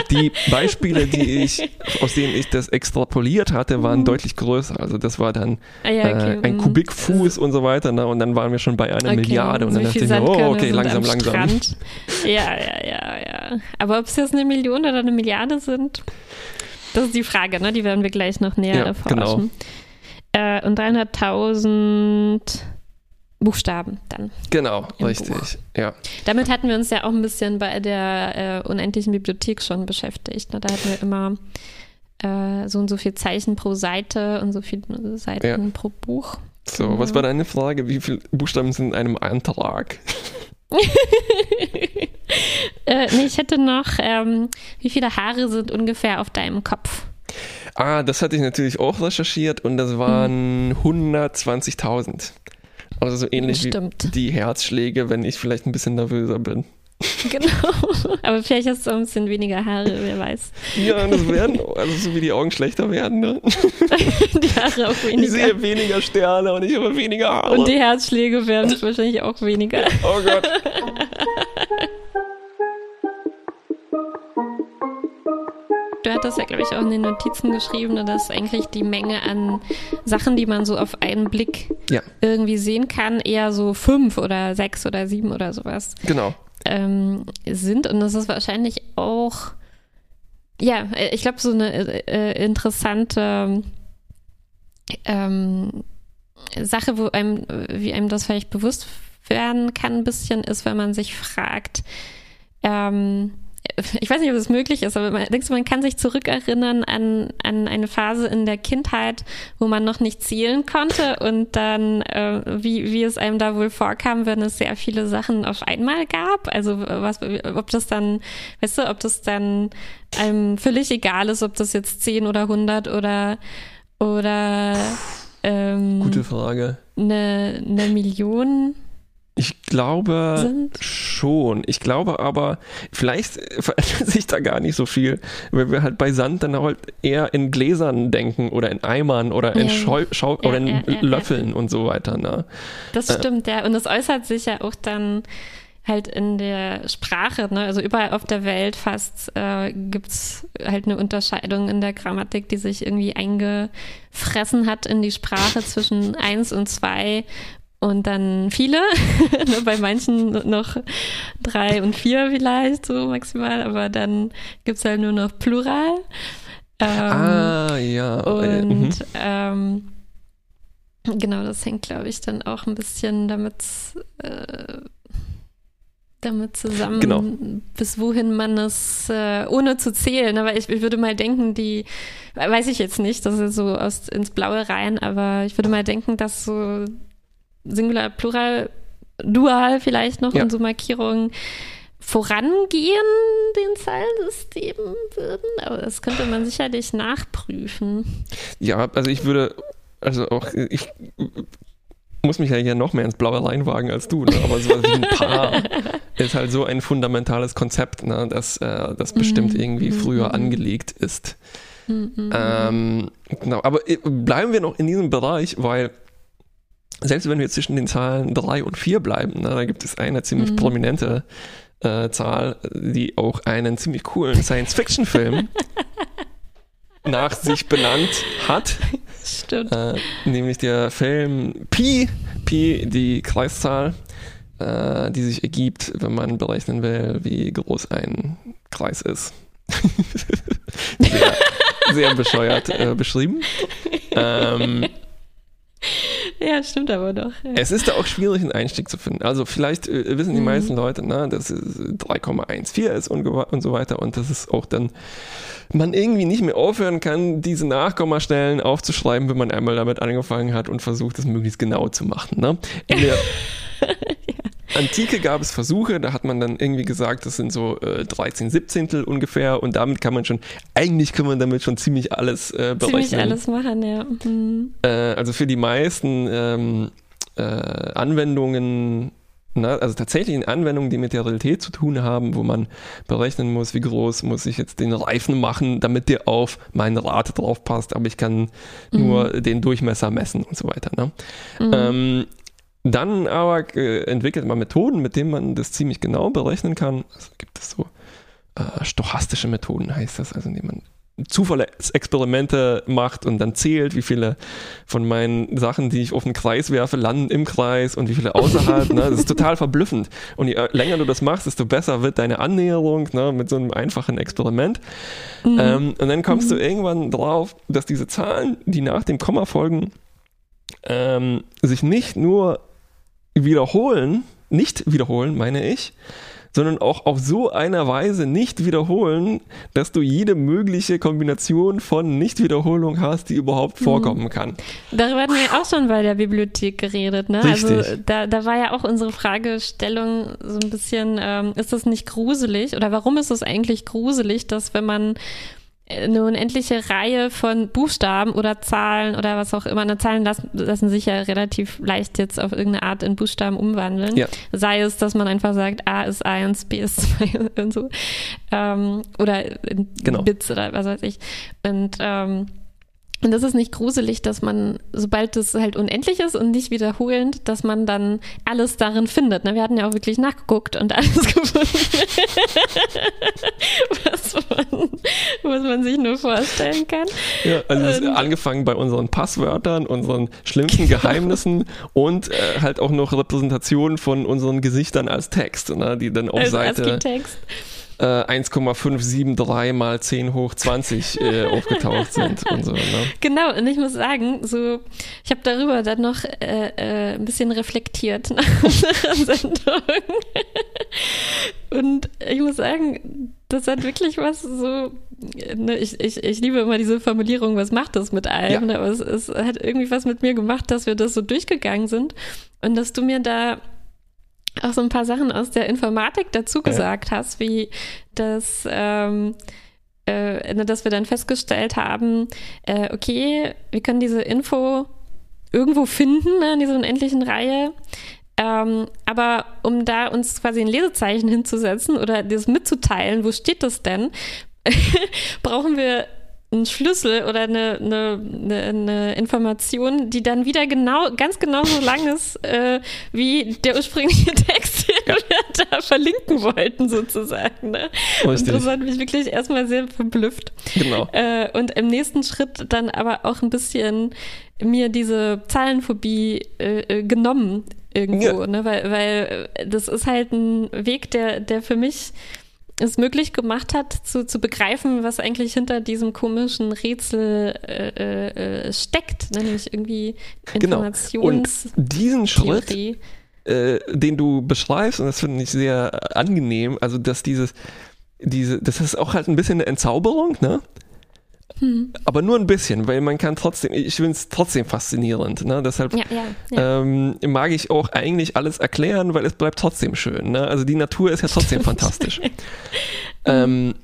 [SPEAKER 2] Die Beispiele, die ich, aus denen ich das extrapoliert hatte, waren deutlich größer. Also das war dann
[SPEAKER 1] Ah, ja, okay.
[SPEAKER 2] äh, ein
[SPEAKER 1] mm.
[SPEAKER 2] Kubikfuß und so weiter. Ne? Und dann waren wir schon bei einer
[SPEAKER 1] Okay,
[SPEAKER 2] Milliarde. Und
[SPEAKER 1] so
[SPEAKER 2] dann dachte ich mir, oh, okay, langsam,
[SPEAKER 1] am
[SPEAKER 2] langsam.
[SPEAKER 1] Strand. Ja, ja, ja, ja. Aber ob es jetzt eine Million oder eine Milliarde sind, das ist die Frage, ne? Die werden wir gleich noch näher
[SPEAKER 2] Ja,
[SPEAKER 1] erforschen. Äh, und 300.000 Buchstaben dann.
[SPEAKER 2] Genau, richtig.
[SPEAKER 1] Buch.
[SPEAKER 2] Ja.
[SPEAKER 1] Damit hatten wir uns ja auch ein bisschen bei der äh, unendlichen Bibliothek schon beschäftigt. Ne? Da hatten wir immer äh, so und so viel Zeichen pro Seite und so viele Seiten
[SPEAKER 2] Ja.
[SPEAKER 1] pro Buch.
[SPEAKER 2] So, was war deine Frage? Wie viele Buchstaben sind in einem Antrag?
[SPEAKER 1] Äh, nee, ich hätte noch, ähm, wie viele Haare sind ungefähr auf deinem Kopf?
[SPEAKER 2] Ah, das hatte ich natürlich auch recherchiert und das waren 120.000. Also so ähnlich
[SPEAKER 1] Stimmt.
[SPEAKER 2] wie die Herzschläge, wenn ich vielleicht ein bisschen nervöser bin.
[SPEAKER 1] Genau. Aber vielleicht hast du ein bisschen weniger Haare, wer weiß.
[SPEAKER 2] Ja, das werden, also so wie die Augen schlechter werden. Ne?
[SPEAKER 1] Die Haare auch
[SPEAKER 2] Ich
[SPEAKER 1] weniger.
[SPEAKER 2] sehe weniger Sterne und ich habe weniger Haare.
[SPEAKER 1] Und die Herzschläge werden wahrscheinlich auch weniger.
[SPEAKER 2] oh Gott.
[SPEAKER 1] Du hattest ja, glaube ich, auch in den Notizen geschrieben, dass eigentlich die Menge an Sachen, die man so auf einen Blick
[SPEAKER 2] Ja,
[SPEAKER 1] irgendwie sehen kann, eher so fünf oder sechs oder sieben oder sowas
[SPEAKER 2] genau.
[SPEAKER 1] ähm, sind. Und das ist wahrscheinlich auch, ja, äh, ich glaube, so eine äh, interessante ähm, Sache, wo einem, wie einem das vielleicht bewusst werden kann, ein bisschen ist, wenn man sich fragt, ähm, ich weiß nicht, ob es möglich ist, aber man, denkst du, man kann sich zurückerinnern an, an eine Phase in der Kindheit, wo man noch nicht zählen konnte und dann, äh, wie, wie es einem da wohl vorkam, wenn es sehr viele Sachen auf einmal gab. Also was, ob das dann, weißt du, ob das dann einem völlig egal ist, ob das jetzt 10 oder 100 oder, oder ähm,
[SPEAKER 2] Gute Frage.
[SPEAKER 1] eine, eine Million
[SPEAKER 2] Ich glaube
[SPEAKER 1] sind.
[SPEAKER 2] schon. Ich glaube aber, vielleicht verändert sich da gar nicht so viel, weil wir halt bei Sand dann halt eher in Gläsern denken oder in Eimern oder in
[SPEAKER 1] Ja.
[SPEAKER 2] Schau, Schau
[SPEAKER 1] Ja,
[SPEAKER 2] oder in
[SPEAKER 1] ja.
[SPEAKER 2] Löffeln und so weiter. Ne?
[SPEAKER 1] Das
[SPEAKER 2] Äh.
[SPEAKER 1] stimmt, ja. Und es äußert sich ja auch dann halt in der Sprache, ne? Also überall auf der Welt fast äh, gibt's halt eine Unterscheidung in der Grammatik, die sich irgendwie eingefressen hat in die Sprache zwischen eins und zwei und dann viele, ne, bei manchen noch drei und vier vielleicht so maximal, aber dann gibt's halt nur noch Plural. Ähm,
[SPEAKER 2] ah, ja. äh, mhm.
[SPEAKER 1] und ähm, genau, das hängt, glaube ich, dann auch ein bisschen damit, äh, damit zusammen,
[SPEAKER 2] Genau.
[SPEAKER 1] bis wohin man es, äh, ohne zu zählen. Aber ich, ich würde mal denken, die, weiß ich jetzt nicht, das ist so aus, ins Blaue rein, aber ich würde mal denken, dass so Singular, Plural, Dual vielleicht noch
[SPEAKER 2] Ja.
[SPEAKER 1] und so Markierungen vorangehen den Zahlensystemen würden, aber das könnte man sicherlich nachprüfen.
[SPEAKER 2] Ja, also ich würde, also auch, ich muss mich ja hier noch mehr ins Blaue reinwagen als du, ne? aber sowas wie ein Paar ist halt so ein fundamentales Konzept, ne? dass äh, das bestimmt irgendwie früher angelegt ist. Ähm, genau, aber äh, bleiben wir noch in diesem Bereich, weil selbst wenn wir zwischen den Zahlen 3 und 4 bleiben, ne, da gibt es eine ziemlich prominente äh, Zahl, die auch einen ziemlich coolen Science-Fiction-Film nach sich benannt hat,
[SPEAKER 1] Stimmt.
[SPEAKER 2] äh, nämlich der Film Pi, Pi, die Kreiszahl, äh, die sich ergibt, wenn man berechnen will, wie groß ein Kreis ist. sehr, sehr bescheuert äh, beschrieben. Ähm,
[SPEAKER 1] Ja, stimmt aber doch. Ja.
[SPEAKER 2] es ist da auch schwierig, einen Einstieg zu finden. Also vielleicht äh, wissen die
[SPEAKER 1] Mhm.
[SPEAKER 2] meisten Leute, ne, dass es 3,14 ist und, und so weiter und dass es auch dann man irgendwie nicht mehr aufhören kann, diese Nachkommastellen aufzuschreiben, wenn man einmal damit angefangen hat und versucht, es möglichst genau zu machen. Ne? In der Antike gab es Versuche, da hat man dann irgendwie gesagt, das sind so äh, 13 Siebzehntel ungefähr und damit kann man schon, eigentlich kann man damit schon ziemlich alles äh, berechnen.
[SPEAKER 1] Ziemlich alles machen, ja. Mhm.
[SPEAKER 2] Äh, also für die meisten ähm, äh, Anwendungen, na, also tatsächlich in Anwendungen, die mit der Realität zu tun haben, wo man berechnen muss, wie groß muss ich jetzt den Reifen machen, damit der auf mein Rad drauf passt, aber ich kann nur den Durchmesser messen und so weiter. Ne? Ähm, dann aber äh, entwickelt man Methoden, mit denen man das ziemlich genau berechnen kann. Also gibt es so äh, stochastische Methoden, heißt das, also indem man Zufallsexperimente macht und dann zählt, wie viele von meinen Sachen, die ich auf den Kreis werfe, landen im Kreis und wie viele außerhalb. ne? Das ist total verblüffend. Und je länger du das machst, desto besser wird deine Annäherung ne? mit so einem einfachen Experiment. Ähm, und dann kommst du irgendwann drauf, dass diese Zahlen, die nach dem Komma folgen, ähm, sich nicht nur wiederholen, nicht wiederholen, meine ich, sondern auch auf so einer Weise nicht wiederholen, dass du jede mögliche Kombination von Nichtwiederholung hast, die überhaupt
[SPEAKER 1] Mhm.
[SPEAKER 2] vorkommen kann.
[SPEAKER 1] Darüber hatten wir auch schon bei der Bibliothek geredet, ne? Also
[SPEAKER 2] Richtig.
[SPEAKER 1] da, da war ja auch unsere Fragestellung so ein bisschen, ähm, ist das nicht gruselig oder warum ist es eigentlich gruselig, dass wenn man eine unendliche Reihe von Buchstaben oder Zahlen oder was auch immer, eine Zahlen lassen, lassen sich ja relativ leicht jetzt auf irgendeine Art in Buchstaben umwandeln.
[SPEAKER 2] Ja.
[SPEAKER 1] Sei es, dass man einfach sagt, A ist 1, B ist 2 und so. Ähm, oder in
[SPEAKER 2] Genau.
[SPEAKER 1] Bits oder was weiß ich. Und ähm, und das ist nicht gruselig, dass man, sobald es halt unendlich ist und nicht wiederholend, dass man dann alles darin findet. Ne? Wir hatten ja auch wirklich nachgeguckt und alles gefunden, was man, was man sich nur vorstellen kann.
[SPEAKER 2] Ja, also
[SPEAKER 1] Und-
[SPEAKER 2] angefangen bei unseren Passwörtern, unseren schlimmsten Geheimnissen und äh, halt auch noch Repräsentationen von unseren Gesichtern als Text, ne, die dann auf
[SPEAKER 1] Also
[SPEAKER 2] Seite
[SPEAKER 1] ASCII-Text.
[SPEAKER 2] Äh, 1,573 mal 10 hoch 20 äh, aufgetaucht sind und so. Ne?
[SPEAKER 1] Genau, und ich muss sagen, so, ich habe darüber dann noch äh, äh, ein bisschen reflektiert nach unserer Sendung. und ich muss sagen, das hat wirklich was so, ne, ich, ich, ich liebe immer diese Formulierung, was macht das mit einem,
[SPEAKER 2] Ja.
[SPEAKER 1] ne, aber es, es hat irgendwie was mit mir gemacht, dass wir das so durchgegangen sind und dass du mir da auch so ein paar Sachen aus der Informatik dazu gesagt hast, wie das, ähm, äh, ne, dass wir dann festgestellt haben, äh, okay, wir können diese Info irgendwo finden ne, in dieser unendlichen Reihe. Ähm, aber um da uns quasi ein Lesezeichen hinzusetzen oder das mitzuteilen, wo steht das denn, brauchen wir einen Schlüssel oder eine, eine, eine, eine Information, die dann wieder genau, ganz genau so lang ist, äh, wie der ursprüngliche Text, den wir da verlinken wollten, sozusagen. Ne? Und das hat mich wirklich erstmal sehr verblüfft.
[SPEAKER 2] Genau.
[SPEAKER 1] Äh, und im nächsten Schritt dann aber auch ein bisschen mir diese Zahlenphobie äh, äh, genommen irgendwo,
[SPEAKER 2] Ja.
[SPEAKER 1] ne? weil, weil das ist halt ein Weg, der, der für mich es möglich gemacht hat, zu, zu begreifen, was eigentlich hinter diesem komischen Rätsel äh, äh, äh, steckt, ne? nämlich irgendwie
[SPEAKER 2] Genau. Und diesen Schritt, äh, den du beschreibst, und das finde ich sehr angenehm, also dass dieses, diese, das ist auch halt ein bisschen eine Entzauberung, ne?
[SPEAKER 1] Hm.
[SPEAKER 2] Aber nur ein bisschen, weil man kann trotzdem, ich finde es trotzdem faszinierend, ne? Deshalb
[SPEAKER 1] Ja, ja, ja.
[SPEAKER 2] ähm, mag ich auch eigentlich alles erklären, weil es bleibt trotzdem schön. Ne? Also die Natur ist ja trotzdem fantastisch. ähm,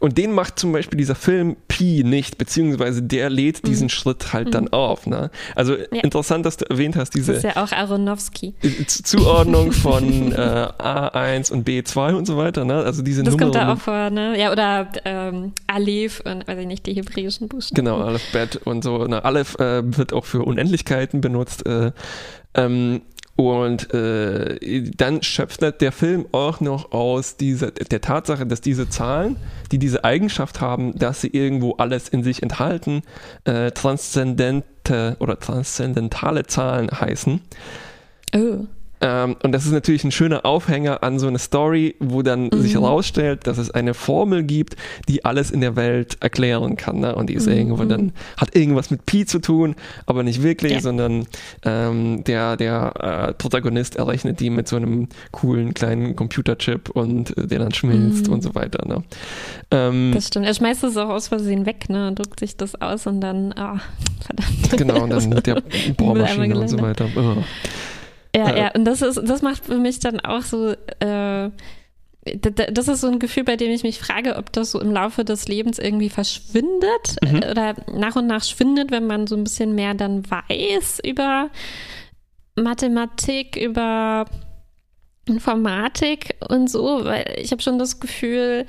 [SPEAKER 2] und den macht zum Beispiel dieser Film Pi nicht, beziehungsweise der lädt diesen Schritt halt dann auf. Ne? Also interessant, dass du erwähnt hast,
[SPEAKER 1] das
[SPEAKER 2] diese
[SPEAKER 1] ist ja auch Aronofsky.
[SPEAKER 2] Z- Zuordnung von äh, A1 und B2 und so weiter. Ne? Also diese
[SPEAKER 1] Das kommt da
[SPEAKER 2] Nummern-
[SPEAKER 1] auch vor, ne? Ja, oder ähm, Aleph und weiß ich nicht, die hebräischen Buchstaben.
[SPEAKER 2] Genau, Aleph-Bet und so. Na, Aleph äh, wird auch für Unendlichkeiten benutzt. Äh, ähm, und äh, dann schöpft der Film auch noch aus dieser, der Tatsache, dass diese Zahlen, die diese Eigenschaft haben, dass sie irgendwo alles in sich enthalten, äh, transzendente oder transzendentale Zahlen heißen.
[SPEAKER 1] Oh.
[SPEAKER 2] Ähm, und das ist natürlich ein schöner Aufhänger an so eine Story, wo dann sich
[SPEAKER 1] Mhm.
[SPEAKER 2] herausstellt, dass es eine Formel gibt, die alles in der Welt erklären kann. Ne? Und die ist
[SPEAKER 1] Mhm.
[SPEAKER 2] irgendwo dann, hat irgendwas mit Pi zu tun, aber nicht wirklich,
[SPEAKER 1] Ja.
[SPEAKER 2] sondern ähm, der, der äh, Protagonist errechnet die mit so einem coolen kleinen Computerchip und äh, der dann schmilzt
[SPEAKER 1] Mhm.
[SPEAKER 2] und so weiter. Ne? Ähm,
[SPEAKER 1] Das stimmt. Er schmeißt es auch aus Versehen weg, ne? Druckt sich das aus und dann, ah, verdammt.
[SPEAKER 2] genau, und dann mit der Bohrmaschine und so weiter. Oh.
[SPEAKER 1] Ja, ja, und das ist, das macht für mich dann auch so, äh, das ist so ein Gefühl, bei dem ich mich frage, ob das so im Laufe des Lebens irgendwie verschwindet
[SPEAKER 2] Mhm.
[SPEAKER 1] äh, oder nach und nach schwindet, wenn man so ein bisschen mehr dann weiß über Mathematik, über Informatik und so, weil ich habe schon das Gefühl,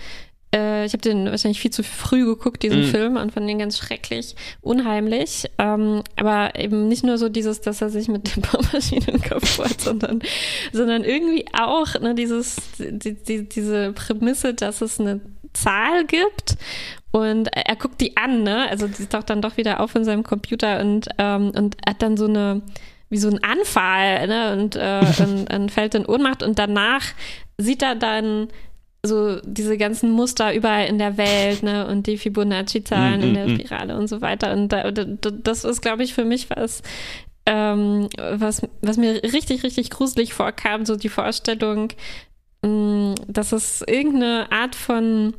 [SPEAKER 1] äh, ich habe den wahrscheinlich viel zu früh geguckt, diesen
[SPEAKER 2] Mhm.
[SPEAKER 1] Film, und fand den ganz schrecklich, unheimlich. Ähm, aber eben nicht nur so dieses, dass er sich mit den Bohrmaschinen im Kopf bohrt, sondern, sondern irgendwie auch ne, dieses, die, die, diese Prämisse, dass es eine Zahl gibt und er guckt die an, ne? Also die taucht dann doch wieder auf in seinem Computer und, ähm, und hat dann so eine wie so ein Anfall, ne? Und, äh, und, und fällt in Ohnmacht und danach sieht er dann so diese ganzen Muster überall in der Welt, ne, und die Fibonacci-Zahlen
[SPEAKER 2] Mm,
[SPEAKER 1] in
[SPEAKER 2] mm,
[SPEAKER 1] der
[SPEAKER 2] mm.
[SPEAKER 1] Spirale und so weiter. Und da, da, das ist, glaube ich, für mich was, ähm, was, was mir richtig, richtig gruselig vorkam, so die Vorstellung, mh, dass es irgendeine Art von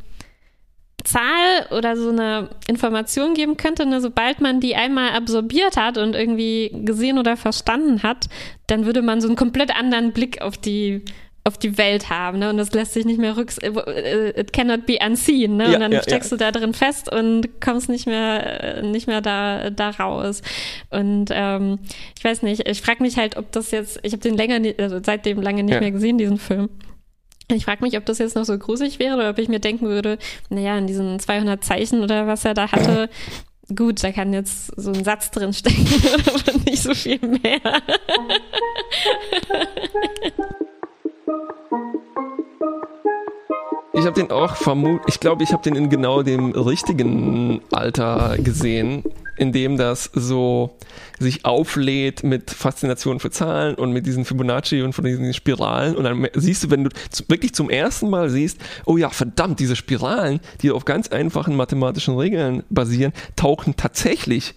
[SPEAKER 1] Zahl oder so eine Information geben könnte, ne, sobald man die einmal absorbiert hat und irgendwie gesehen oder verstanden hat, dann würde man so einen komplett anderen Blick auf die auf die Welt haben, ne? Und das lässt sich nicht mehr rücks äh, it cannot be unseen, ne?
[SPEAKER 2] Ja,
[SPEAKER 1] und dann
[SPEAKER 2] ja,
[SPEAKER 1] steckst
[SPEAKER 2] ja.
[SPEAKER 1] du da drin fest und kommst nicht mehr äh, nicht mehr da da raus. Und ähm, ich weiß nicht, ich frage mich halt, ob das jetzt, ich habe den länger, also seitdem lange nicht
[SPEAKER 2] Ja.
[SPEAKER 1] mehr gesehen, diesen Film. Ich frage mich, ob das jetzt noch so gruselig wäre oder ob ich mir denken würde, naja, in diesen 200 Zeichen oder was er da hatte, gut, da kann jetzt so ein Satz drin stecken, aber nicht so viel mehr.
[SPEAKER 2] Ich habe den auch vermut, ich glaube, ich habe den in genau dem richtigen Alter gesehen, in dem das so sich auflädt mit Faszination für Zahlen und mit diesen Fibonacci und von diesen Spiralen und dann siehst du, wenn du wirklich zum ersten Mal siehst, oh ja, verdammt, diese Spiralen, die auf ganz einfachen mathematischen Regeln basieren, tauchen tatsächlich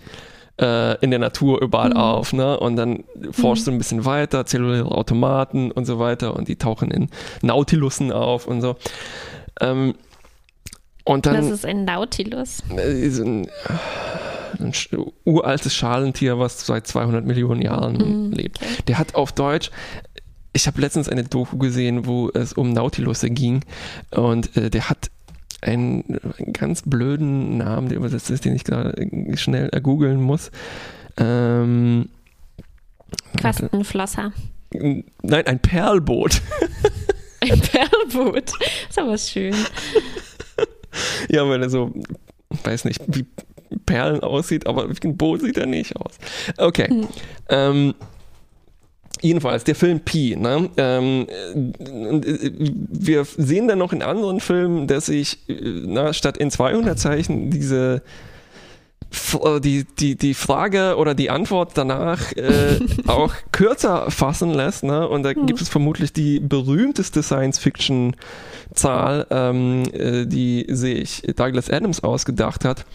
[SPEAKER 2] äh, in der Natur überall auf, ne? Und dann forschst du ein bisschen weiter, zelluläre Automaten und so weiter und die tauchen in Nautilussen auf und so. Ähm, und
[SPEAKER 1] Das
[SPEAKER 2] dann
[SPEAKER 1] ist ein Nautilus.
[SPEAKER 2] äh, ist ein, ein uraltes Schalentier, was seit 200 Millionen Jahren lebt. Der hat auf Deutsch ich habe letztens eine Doku gesehen, wo es um Nautilusse ging und äh, der hat einen, einen ganz blöden Namen, der übersetzt ist, den ich gerade schnell äh, googeln muss. Ähm,
[SPEAKER 1] Quastenflosser.
[SPEAKER 2] nein, ein Perlboot.
[SPEAKER 1] Ein Perlboot. Ist aber schön.
[SPEAKER 2] ja, weil er so, weiß nicht, wie Perlen aussieht, aber wie ein Boot sieht er nicht aus. Okay. Ähm, Jedenfalls, der Film Pi. Ne? Ähm, äh, wir sehen dann noch in anderen Filmen, dass sich äh, na, statt in 200 Zeichen diese äh, die, die, die Frage oder die Antwort danach äh, auch kürzer fassen lässt. Ne? Und da gibt es vermutlich die berühmteste Science-Fiction-Zahl, ähm, äh, die sich Douglas Adams ausgedacht hat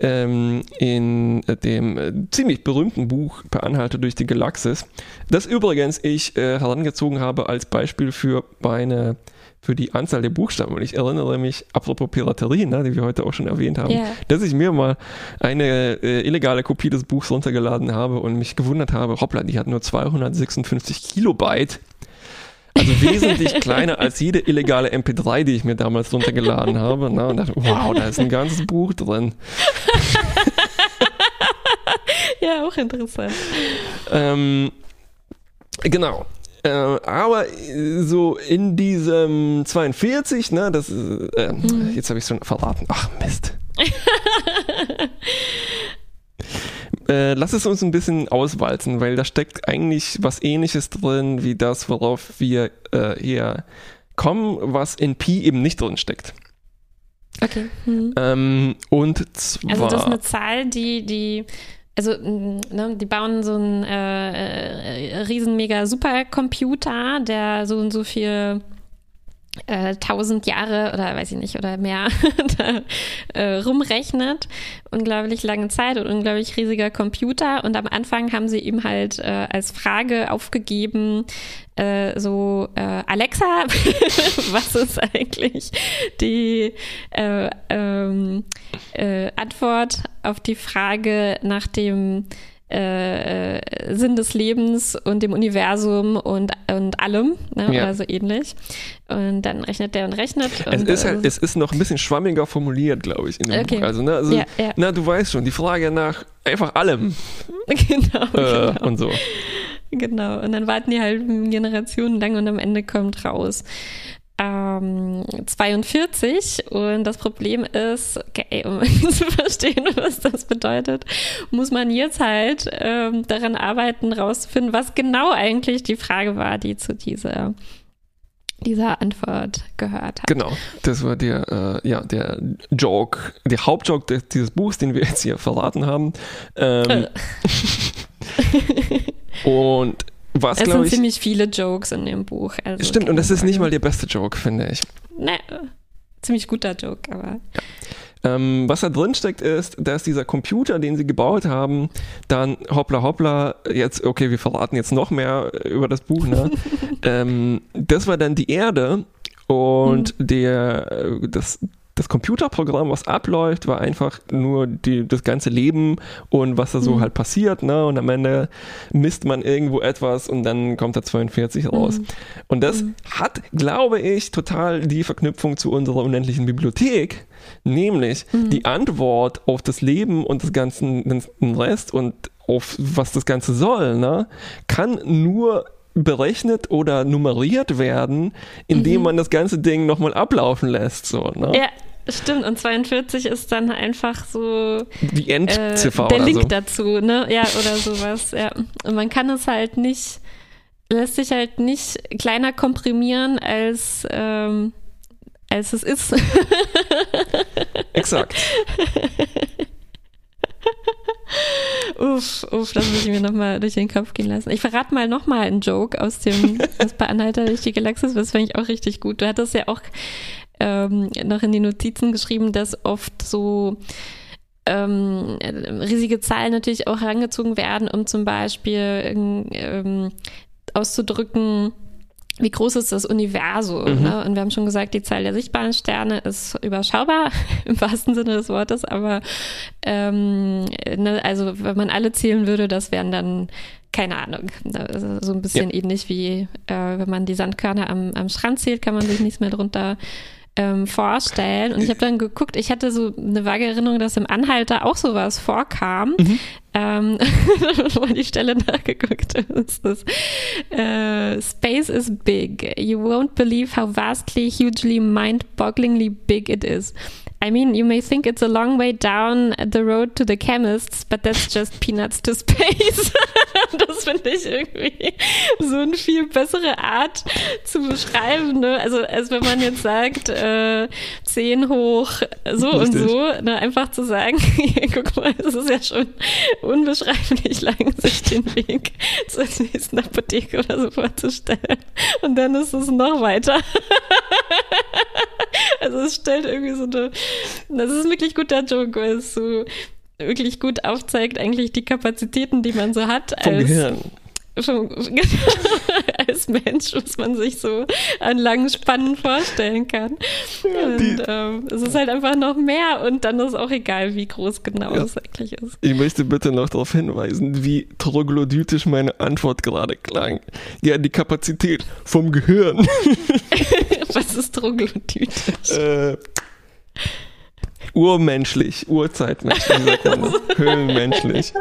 [SPEAKER 2] ähm, in dem äh, ziemlich berühmten Buch Per Anhalter durch die Galaxis, das übrigens ich äh, herangezogen habe als Beispiel für meine für die Anzahl der Buchstaben. Und ich erinnere mich, apropos Piraterie, ne, die wir heute auch schon erwähnt haben,
[SPEAKER 1] Ja.
[SPEAKER 2] dass ich mir mal eine äh, illegale Kopie des Buchs runtergeladen habe und mich gewundert habe, hoppla, die hat nur 256 Kilobyte. Also wesentlich kleiner als jede illegale MP3, die ich mir damals runtergeladen habe. Ne, und dachte, wow, da ist ein ganzes Buch drin.
[SPEAKER 1] Ja, auch interessant.
[SPEAKER 2] Ähm, genau. Äh, aber äh, so in diesem 42, ne, das ist, äh, jetzt habe ich schon verraten. Ach Mist. äh, lass es uns ein bisschen auswalzen, weil da steckt eigentlich was ähnliches drin, wie das, worauf wir äh, hier kommen, was in Pi eben nicht drin steckt.
[SPEAKER 1] Okay. Hm.
[SPEAKER 2] Ähm, und zwar.
[SPEAKER 1] Also das ist eine Zahl, die, die, also mh, ne, die bauen so einen äh, äh, riesen mega Supercomputer, der so und so viel äh, tausend Jahre oder weiß ich nicht oder mehr da, äh, rumrechnet. Unglaublich lange Zeit und unglaublich riesiger Computer. Und am Anfang haben sie ihm halt äh, als Frage aufgegeben, äh, so äh, Alexa, was ist eigentlich die äh, ähm, äh, Antwort auf die Frage nach dem äh, Sinn des Lebens und dem Universum und, und allem, ne,
[SPEAKER 2] Ja.
[SPEAKER 1] oder so ähnlich. Und dann rechnet der und rechnet.
[SPEAKER 2] Es
[SPEAKER 1] und,
[SPEAKER 2] ist
[SPEAKER 1] äh,
[SPEAKER 2] halt, es ist noch ein bisschen schwammiger formuliert, glaube ich, in dem
[SPEAKER 1] Okay.
[SPEAKER 2] Buch. Also, ne, also
[SPEAKER 1] Ja, ja.
[SPEAKER 2] na, du weißt schon, die Frage nach einfach allem
[SPEAKER 1] genau,
[SPEAKER 2] äh,
[SPEAKER 1] genau.
[SPEAKER 2] und so.
[SPEAKER 1] Genau, und dann warten die halt Generationen lang und am Ende kommt raus. Ähm, 42 und das Problem ist, okay, um zu verstehen, was das bedeutet, muss man jetzt halt ähm, daran arbeiten, rauszufinden, was genau eigentlich die Frage war, die zu dieser, dieser Antwort gehört hat.
[SPEAKER 2] Genau, das war der, äh, ja, der Joke, der Hauptjoke des, dieses Buchs, den wir jetzt hier verraten haben. Ähm, und was,
[SPEAKER 1] Es sind
[SPEAKER 2] ich,
[SPEAKER 1] ziemlich viele Jokes in dem Buch. Also
[SPEAKER 2] stimmt, und das ist nicht mal der beste Joke, finde ich.
[SPEAKER 1] Ne, ziemlich guter Joke, aber
[SPEAKER 2] Ähm, was da drin steckt, ist, dass dieser Computer, den sie gebaut haben, dann hoppla hoppla, jetzt, okay, wir verraten jetzt noch mehr über das Buch, ne? ähm, das war dann die Erde und der, äh, das, das Computerprogramm, was abläuft, war einfach nur die, das ganze Leben und was da so halt passiert, ne? Und am Ende misst man irgendwo etwas und dann kommt da 42 raus. Und das hat, glaube ich, total die Verknüpfung zu unserer unendlichen Bibliothek, nämlich die Antwort auf das Leben und das ganzen den Rest und auf was das Ganze soll, ne? kann nur berechnet oder nummeriert werden, indem man das ganze Ding nochmal ablaufen lässt. So, ne?
[SPEAKER 1] Ja, stimmt. Und 42 ist dann einfach so
[SPEAKER 2] Die
[SPEAKER 1] äh,
[SPEAKER 2] Endziffer
[SPEAKER 1] der
[SPEAKER 2] oder
[SPEAKER 1] Link
[SPEAKER 2] so.
[SPEAKER 1] dazu, ne? Ja, oder sowas. Ja. Und man kann es halt nicht, lässt sich halt nicht kleiner komprimieren als, ähm, als es ist.
[SPEAKER 2] Exakt.
[SPEAKER 1] uff, uff, das muss ich mir nochmal durch den Kopf gehen lassen. Ich verrate mal nochmal einen Joke aus dem aus bei Anhalter durch die Galaxis, das fand ich auch richtig gut. Du hattest ja auch ähm, noch in die Notizen geschrieben, dass oft so ähm, riesige Zahlen natürlich auch herangezogen werden, um zum Beispiel ähm, auszudrücken, wie groß ist das Universum?
[SPEAKER 2] Mhm.
[SPEAKER 1] Ne? Und wir haben schon gesagt, die Zahl der sichtbaren Sterne ist überschaubar im wahrsten Sinne des Wortes, aber ähm, ne, also wenn man alle zählen würde, das wären dann keine Ahnung, also so ein bisschen ähnlich wie äh, wenn man die Sandkörner am, am Strand zählt, kann man sich nichts mehr drunter ähm, vorstellen. Und ich habe dann geguckt, ich hatte so eine vage Erinnerung, dass im Anhalter auch sowas vorkam. Ähm, mal die Stelle nachgeguckt. ist das, äh, Space is big. You won't believe how vastly, hugely, mind-bogglingly big it is. I mean, you may think it's a long way down the road to the chemists, but that's just peanuts to space. das finde ich irgendwie so eine viel bessere Art zu beschreiben. Ne? Also, als wenn man jetzt sagt, äh, 10 hoch so
[SPEAKER 2] Richtig.
[SPEAKER 1] und so, ne? einfach zu sagen, guck mal, es ist ja schon unbeschreiblich lang, sich den Weg zur nächsten Apotheke oder so vorzustellen. Und dann ist es noch weiter. Also es stellt irgendwie so eine, das ist ein wirklich guter Joke, weil es so wirklich gut aufzeigt eigentlich die Kapazitäten, die man so hat
[SPEAKER 2] Vom
[SPEAKER 1] als,
[SPEAKER 2] Gehirn.
[SPEAKER 1] vom, als Mensch, was man sich so an langen Spannen vorstellen kann. und ähm, es ist halt einfach noch mehr und dann ist auch egal, wie groß genau
[SPEAKER 2] Ja.
[SPEAKER 1] es eigentlich ist.
[SPEAKER 2] Ich möchte bitte noch darauf hinweisen, wie troglodytisch meine Antwort gerade klang. Ja, die Kapazität vom Gehirn.
[SPEAKER 1] was ist troglodytisch?
[SPEAKER 2] äh, urmenschlich, urzeitmenschlich, sagt man. Höhlenmenschlich.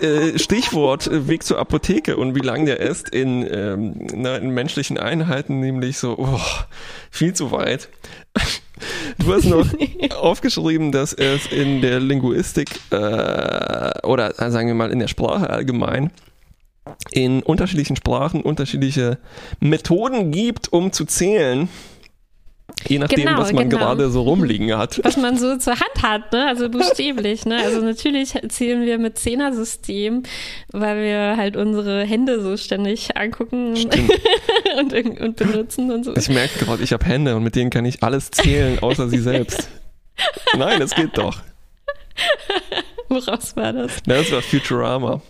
[SPEAKER 2] Äh, Stichwort äh, Weg zur Apotheke und wie lang der ist in, ähm, na, in menschlichen Einheiten, nämlich so oh, viel zu weit. Du hast noch aufgeschrieben, dass es in der Linguistik äh, oder äh, sagen wir mal in der Sprache allgemein in unterschiedlichen Sprachen unterschiedliche Methoden gibt, um zu zählen. Je nachdem,
[SPEAKER 1] Genau,
[SPEAKER 2] was man
[SPEAKER 1] genau.
[SPEAKER 2] gerade so rumliegen hat.
[SPEAKER 1] was man so zur Hand hat, ne? Also buchstäblich, ne? Also natürlich zählen wir mit Zehner-System, weil wir halt unsere Hände so ständig angucken und, und benutzen und so.
[SPEAKER 2] Ich merke gerade, ich habe Hände und mit denen kann ich alles zählen, außer sie selbst. Nein, das geht doch.
[SPEAKER 1] Woraus war das?
[SPEAKER 2] Na, Das war Futurama.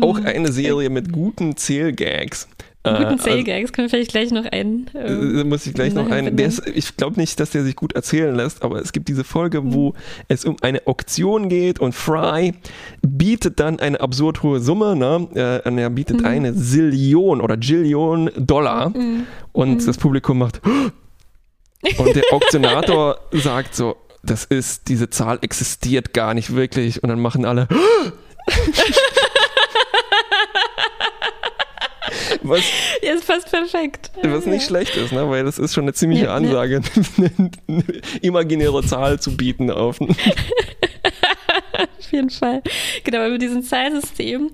[SPEAKER 2] Auch eine Serie mit guten Zählgags. Äh,
[SPEAKER 1] Guten
[SPEAKER 2] also-
[SPEAKER 1] Zählgags können wir vielleicht gleich noch ein. Ähm,
[SPEAKER 2] Äh, muss ich gleich noch einen. Der ist, ich glaube nicht, dass der sich gut erzählen lässt, aber es gibt diese Folge, wo es um eine Auktion geht und Fry bietet dann eine absurd hohe Summe, ne? Äh, und er bietet eine Zillion oder Jillion Dollar und das Publikum macht und der Auktionator sagt so, das ist, diese Zahl existiert gar nicht wirklich und dann machen alle was
[SPEAKER 1] ja, ist fast perfekt.
[SPEAKER 2] Was nicht schlecht ist, ne? weil das ist schon eine ziemliche
[SPEAKER 1] Ja.
[SPEAKER 2] Ansage, eine imaginäre Zahl zu bieten auf.
[SPEAKER 1] Auf jeden Fall. Genau, aber mit diesem Zahlsystem,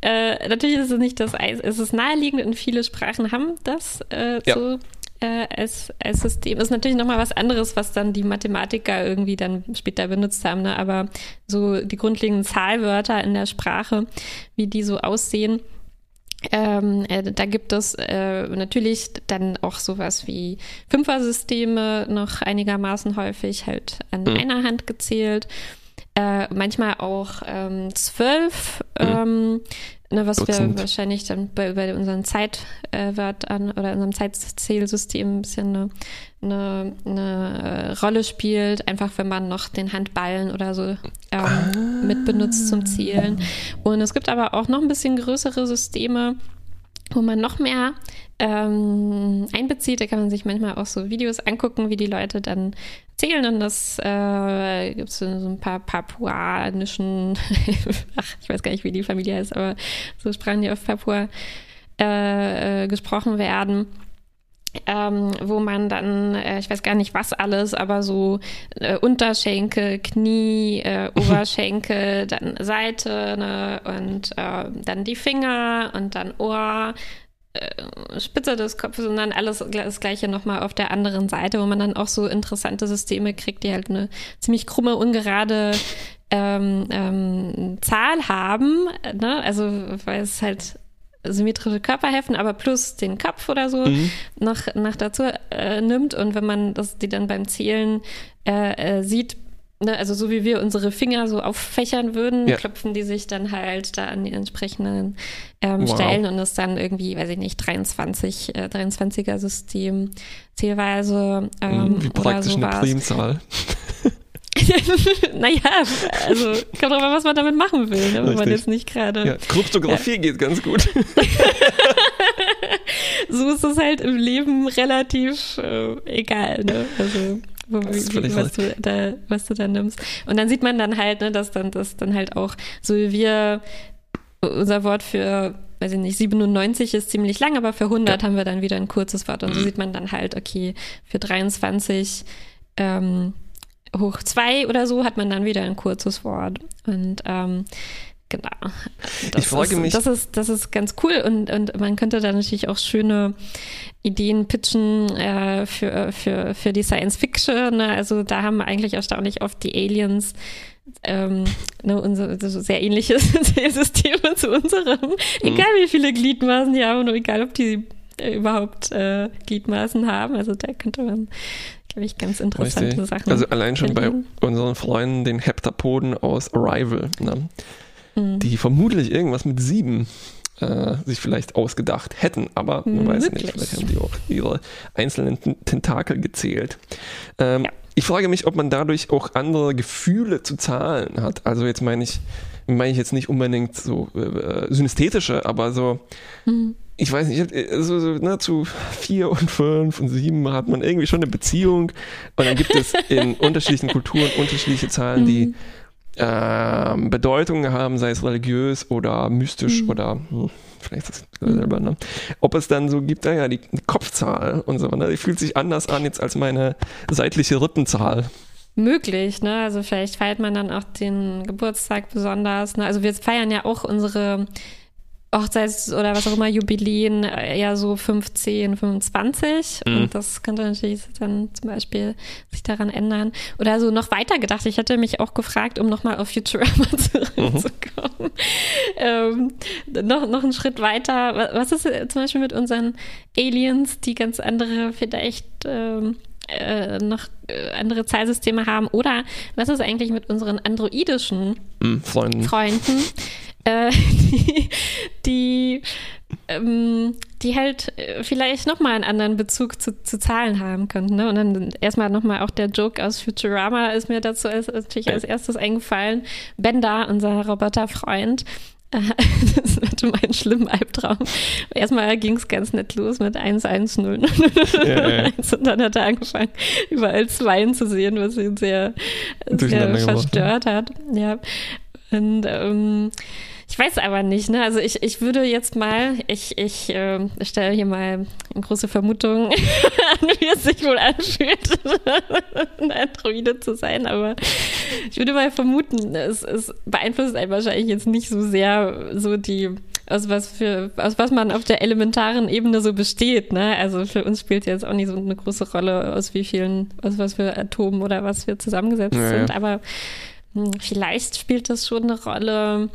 [SPEAKER 1] äh, natürlich ist es nicht das Eis, es ist naheliegend und viele Sprachen haben das äh,
[SPEAKER 2] Ja.
[SPEAKER 1] so äh, als, als System. Ist natürlich nochmal was anderes, was dann die Mathematiker irgendwie dann später benutzt haben, ne? aber so die grundlegenden Zahlwörter in der Sprache, wie die so aussehen, Ähm, äh, da gibt es äh, natürlich dann auch sowas wie Fünfer-Systeme noch einigermaßen häufig, halt an
[SPEAKER 2] Mhm.
[SPEAKER 1] einer Hand gezählt. Äh, manchmal auch ähm, zwölf,
[SPEAKER 2] Mhm.
[SPEAKER 1] ähm, ne, was
[SPEAKER 2] Dutzend.
[SPEAKER 1] wir wahrscheinlich dann bei, bei unserem Zeitwert an oder unserem Zeitzählsystem ein bisschen eine, eine, eine Rolle spielt, einfach wenn man noch den Handballen oder so ähm, mit benutzt zum Zielen. Und es gibt aber auch noch ein bisschen größere Systeme, wo man noch mehr ähm, einbezieht. Da kann man sich manchmal auch so Videos angucken, wie die Leute dann zählen. Und das äh, gibt es so ein paar papuanischen, ach, ich weiß gar nicht, wie die Familie heißt, aber so Sprachen, die auf Papua äh, äh, gesprochen werden. Ähm, wo man dann, äh, ich weiß gar nicht was alles, aber so äh, Unterschenkel, Knie, äh, Oberschenkel, dann Seite ne, und äh, dann die Finger und dann Ohr, äh, Spitze des Kopfes und dann alles das gleiche nochmal auf der anderen Seite, wo man dann auch so interessante Systeme kriegt, die halt eine ziemlich krumme, ungerade ähm, ähm, Zahl haben, ne? also weil es halt symmetrische Körperheften, aber plus den Kopf oder so
[SPEAKER 2] Mhm.
[SPEAKER 1] noch, noch dazu äh, nimmt. Und wenn man das, die dann beim Zählen äh, äh, sieht, ne, also so wie wir unsere Finger so auffächern würden,
[SPEAKER 2] Ja.
[SPEAKER 1] klopfen die sich dann halt da an die entsprechenden ähm,
[SPEAKER 2] Wow.
[SPEAKER 1] Stellen und ist dann irgendwie, weiß ich nicht, 23, äh, 23er System Zählweise ähm,
[SPEAKER 2] Mhm, Wie
[SPEAKER 1] oder
[SPEAKER 2] praktisch eine
[SPEAKER 1] sowas.
[SPEAKER 2] Primzahl.
[SPEAKER 1] naja, also kommt drauf an, was man damit machen will, ne, wenn man jetzt nicht gerade
[SPEAKER 2] Ja, Kryptographie geht ganz gut.
[SPEAKER 1] so ist es halt im Leben relativ äh, egal, ne? Also wo, wie, was, du da, was du da nimmst. Und dann sieht man dann halt, ne, dass dann das dann halt auch, so wie wir unser Wort für, weiß ich nicht, 97 ist ziemlich lang, aber für 100
[SPEAKER 2] Ja.
[SPEAKER 1] haben wir dann wieder ein kurzes Wort. Und so
[SPEAKER 2] Mhm.
[SPEAKER 1] sieht man dann halt, okay, für 23 ähm, hoch 2 oder so hat man dann wieder ein kurzes Wort. Und ähm, genau. Das
[SPEAKER 2] Ich frage
[SPEAKER 1] ist,
[SPEAKER 2] mich-
[SPEAKER 1] Das ist, das ist ganz cool und, und man könnte da natürlich auch schöne Ideen pitchen äh, für, für, für die Science Fiction. Ne? Also da haben eigentlich erstaunlich oft die Aliens ähm, ne, unsere, so sehr ähnliche Systeme zu unserem. Egal wie viele Gliedmaßen die haben und egal ob die überhaupt äh, Gliedmaßen haben. Also da könnte man, glaube ich, ganz interessante
[SPEAKER 2] Richtig.
[SPEAKER 1] Sachen.
[SPEAKER 2] Also allein schon bei
[SPEAKER 1] erleben.
[SPEAKER 2] unseren Freunden, den Heptapoden aus Arrival, ne?
[SPEAKER 1] Mhm.
[SPEAKER 2] die vermutlich irgendwas mit sieben äh, sich vielleicht ausgedacht hätten, aber man weiß nicht,
[SPEAKER 1] Möglich.
[SPEAKER 2] vielleicht haben die auch ihre einzelnen Ten- Tentakel gezählt. Ähm,
[SPEAKER 1] Ja.
[SPEAKER 2] Ich frage mich, ob man dadurch auch andere Gefühle zu Zahlen hat. Also jetzt meine ich, meine ich jetzt nicht unbedingt so äh, synästhetische, aber so
[SPEAKER 1] Mhm.
[SPEAKER 2] Ich weiß nicht, ich hab, äh, so, so, ne, zu vier und fünf und sieben hat man irgendwie schon eine Beziehung und dann gibt es in unterschiedlichen Kulturen unterschiedliche Zahlen, die
[SPEAKER 1] Mhm.
[SPEAKER 2] ähm, Bedeutungen haben, sei es religiös oder mystisch
[SPEAKER 1] Mhm.
[SPEAKER 2] oder hm, vielleicht das selber, ne? Ob es dann so gibt, naja, die Kopfzahl und so, ne? Die fühlt sich anders an jetzt als meine seitliche Rippenzahl.
[SPEAKER 1] Möglich, ne? Also vielleicht feiert man dann auch den Geburtstag besonders. Ne? Also wir feiern ja auch unsere Hochzeits- oder was auch immer Jubiläen äh, ja so 15, 25.
[SPEAKER 2] Mhm.
[SPEAKER 1] Und das könnte natürlich dann zum Beispiel sich daran ändern. Oder so noch weiter gedacht. Ich hatte mich auch gefragt, um nochmal auf Futurama zurückzukommen. ähm, noch, noch einen Schritt weiter. Wa- Was ist äh, zum Beispiel mit unseren Aliens, die ganz andere vielleicht ähm, äh, noch äh, andere Zahlsysteme haben? Oder was ist eigentlich mit unseren androidischen
[SPEAKER 2] Hm, Freunden.
[SPEAKER 1] Freunden, äh, die, die, ähm, die halt äh, vielleicht nochmal einen anderen Bezug zu, zu Zahlen haben könnten. Ne? Und dann erstmal nochmal auch der Joke aus Futurama ist mir dazu als, natürlich als erstes eingefallen. Bender, unser Roboterfreund, das hatte meinen schlimmen Albtraum. Erstmal ging es ganz nett los mit 110
[SPEAKER 2] Ja, ja.
[SPEAKER 1] und dann hat er angefangen, überall Zweien zu sehen, was ihn sehr, sehr verstört hat. Ja. Und ähm, ich weiß aber nicht, ne? Also ich, ich würde jetzt mal, ich, ich äh, stelle hier mal eine große Vermutung an, wie es sich wohl anfühlt, ein Androide zu sein, aber ich würde mal vermuten, es, es beeinflusst einen wahrscheinlich jetzt nicht so sehr so die aus was für, aus was man auf der elementaren Ebene so besteht, ne? Also für uns spielt jetzt auch nicht so eine große Rolle, aus wie vielen, aus was für Atomen oder was wir zusammengesetzt
[SPEAKER 2] Ja, ja.
[SPEAKER 1] sind, aber hm, vielleicht spielt das schon eine Rolle.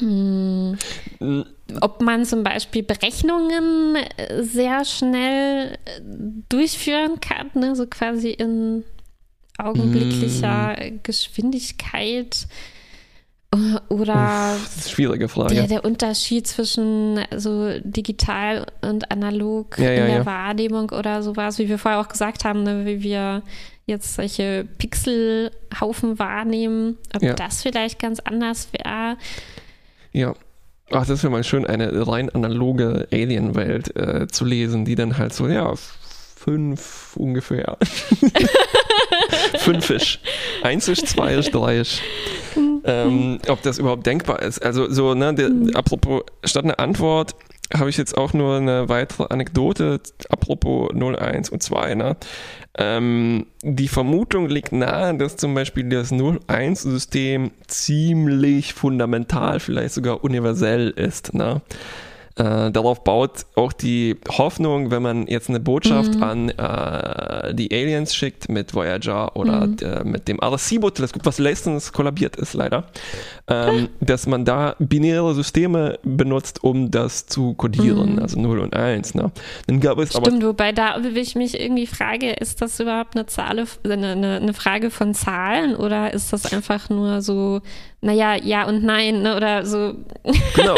[SPEAKER 1] Hm,
[SPEAKER 2] Mm,
[SPEAKER 1] ob man zum Beispiel Berechnungen äh, sehr schnell äh, durchführen kann, ne? so quasi in augenblicklicher Geschwindigkeit. Äh, Oder
[SPEAKER 2] Das ist eine schwierige Frage.
[SPEAKER 1] der, der Unterschied zwischen so digital und analog
[SPEAKER 2] Ja, ja,
[SPEAKER 1] in der
[SPEAKER 2] ja.
[SPEAKER 1] Wahrnehmung oder sowas, wie wir vorher auch gesagt haben, ne, wie wir jetzt solche Pixelhaufen wahrnehmen, ob
[SPEAKER 2] Ja.
[SPEAKER 1] das vielleicht ganz anders wäre.
[SPEAKER 2] Ja. Ach, das wäre mal schön, eine rein analoge Alien-Welt äh, zu lesen, die dann halt so, ja, fünf ungefähr. Fünfisch. Einsisch, zweiisch, dreiisch. Ähm, ob das überhaupt denkbar ist. Also so, ne, der, apropos, statt einer Antwort habe ich jetzt auch nur eine weitere Anekdote, apropos 01 und 2, ne? Ähm, die Vermutung liegt nahe, dass zum Beispiel das 01-System ziemlich fundamental, vielleicht sogar universell ist, ne? Äh, darauf baut auch die Hoffnung, wenn man jetzt eine Botschaft an äh, die Aliens schickt mit Voyager oder äh, mit dem Arecibo-Teleskop, was letztens kollabiert ist leider, ähm, dass man da binäre Systeme benutzt, um das zu kodieren, also 0 und 1. Ne? Dann gab es aber
[SPEAKER 1] Stimmt, wobei da ich mich irgendwie frage, ist das überhaupt eine Zahl, eine, eine, eine Frage von Zahlen oder ist das einfach nur so, naja, ja und nein, ne? oder so
[SPEAKER 2] genau,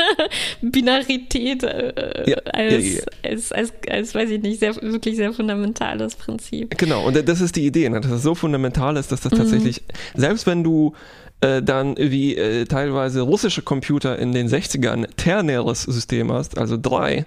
[SPEAKER 1] Binarität äh,
[SPEAKER 2] Ja,
[SPEAKER 1] als,
[SPEAKER 2] ja, ja.
[SPEAKER 1] Als, als, als, weiß ich nicht, sehr, wirklich sehr fundamentales Prinzip.
[SPEAKER 2] Genau, und das ist die Idee, ne? dass es so fundamental ist, dass das tatsächlich, selbst wenn du äh, dann wie äh, teilweise russische Computer in den 60ern ternäres System hast, also drei,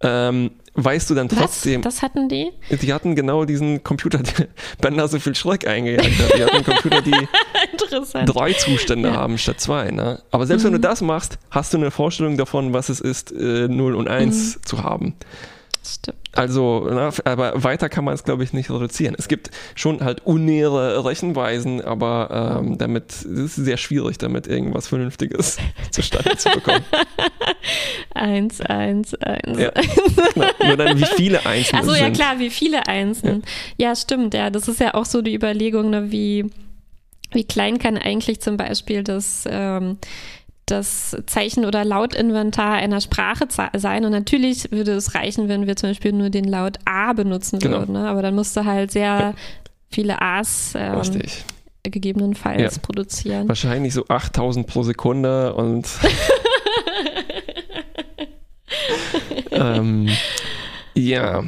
[SPEAKER 2] ähm, weißt du dann trotzdem,
[SPEAKER 1] Was? Das hatten die?
[SPEAKER 2] die hatten genau diesen Computer, der Bender so viel Schreck eingejagt hat. Die hatten Computer, die drei Zustände haben statt zwei. Ne? Aber selbst
[SPEAKER 1] Mhm.
[SPEAKER 2] wenn du das machst, hast du eine Vorstellung davon, was es ist, äh, 0 und 1
[SPEAKER 1] Mhm.
[SPEAKER 2] zu haben.
[SPEAKER 1] Stimmt.
[SPEAKER 2] Also, na, aber weiter kann man es, glaube ich, nicht reduzieren. Es gibt schon halt unnähere Rechenweisen, aber ähm, damit es ist sehr schwierig, damit irgendwas Vernünftiges zustande zu bekommen.
[SPEAKER 1] Eins, eins, eins.
[SPEAKER 2] Ja. Nur dann, wie viele Einzelne
[SPEAKER 1] Achso, ja klar, wie viele Einsen. Ja. stimmt, ja. Das ist ja auch so die Überlegung, ne, wie, wie klein kann eigentlich zum Beispiel das, ähm, das Zeichen- oder Lautinventar einer Sprache sein. Und natürlich würde es reichen, wenn wir zum Beispiel nur den Laut A benutzen
[SPEAKER 2] Genau.
[SPEAKER 1] würden. Ne? Aber dann musst du halt sehr viele A's ähm,
[SPEAKER 2] Richtig.
[SPEAKER 1] gegebenenfalls
[SPEAKER 2] Ja.
[SPEAKER 1] produzieren.
[SPEAKER 2] Wahrscheinlich so 8000 pro Sekunde und. ähm, ja,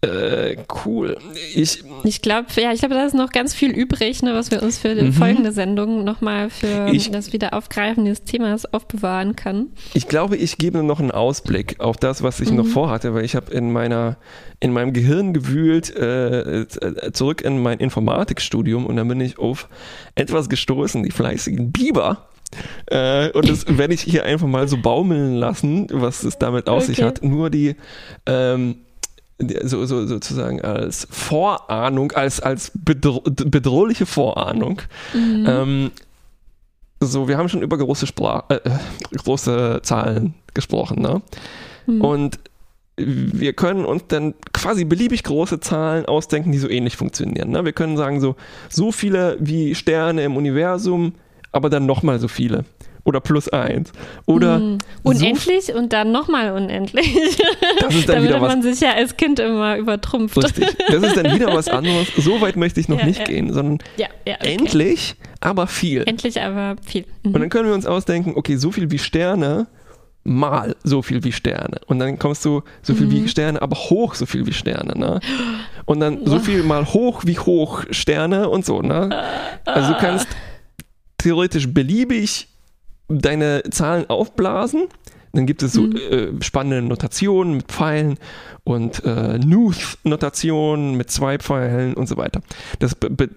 [SPEAKER 2] äh, cool. Ich,
[SPEAKER 1] Ich glaube, ja, ich glaube, da ist noch ganz viel übrig, ne, was wir uns für die folgende Sendung nochmal für
[SPEAKER 2] Mhm. Ich-
[SPEAKER 1] das Wiederaufgreifen dieses Themas aufbewahren kann.
[SPEAKER 2] ich glaube, ich gebe noch einen Ausblick auf das, was ich noch vorhatte, weil ich habe in meiner in meinem Gehirn gewühlt äh, äh, zurück in mein Informatikstudium und dann bin ich auf etwas gestoßen, die fleißigen Biber. Äh, und das werde ich hier einfach mal so baumeln lassen, was es damit auf sich
[SPEAKER 1] Okay.
[SPEAKER 2] hat. Nur die ähm, die- so, so, sozusagen als Vorahnung, als, als bedro bedrohliche Vorahnung. Ähm, so, wir haben schon über große, Sprach äh, äh, große Zahlen gesprochen, ne? Und wir können uns dann quasi beliebig große Zahlen ausdenken, die so ähnlich funktionieren. Ne? Wir können sagen, so, so viele wie Sterne im Universum, aber dann nochmal so viele. Oder plus eins. Oder so
[SPEAKER 1] Unendlich und dann nochmal unendlich.
[SPEAKER 2] Das ist
[SPEAKER 1] da
[SPEAKER 2] dann wieder was
[SPEAKER 1] man sich ja als Kind immer übertrumpft.
[SPEAKER 2] Richtig. Das ist dann wieder was anderes. So weit möchte ich noch
[SPEAKER 1] Ja,
[SPEAKER 2] nicht
[SPEAKER 1] ja.
[SPEAKER 2] gehen, sondern
[SPEAKER 1] Ja, ja, okay.
[SPEAKER 2] endlich, aber viel.
[SPEAKER 1] Endlich aber viel. Mhm.
[SPEAKER 2] Und dann können wir uns ausdenken, okay, so viel wie Sterne mal so viel wie Sterne. Und dann kommst du so viel
[SPEAKER 1] Mhm.
[SPEAKER 2] wie Sterne, aber hoch so viel wie Sterne. Ne? Und dann so viel mal hoch wie hoch Sterne und so. Ne? Also du kannst theoretisch beliebig deine Zahlen aufblasen. Dann gibt es so
[SPEAKER 1] Mhm.
[SPEAKER 2] äh, spannende Notationen mit Pfeilen und äh, Nuth-Notationen mit zwei Pfeilen und so weiter. Das be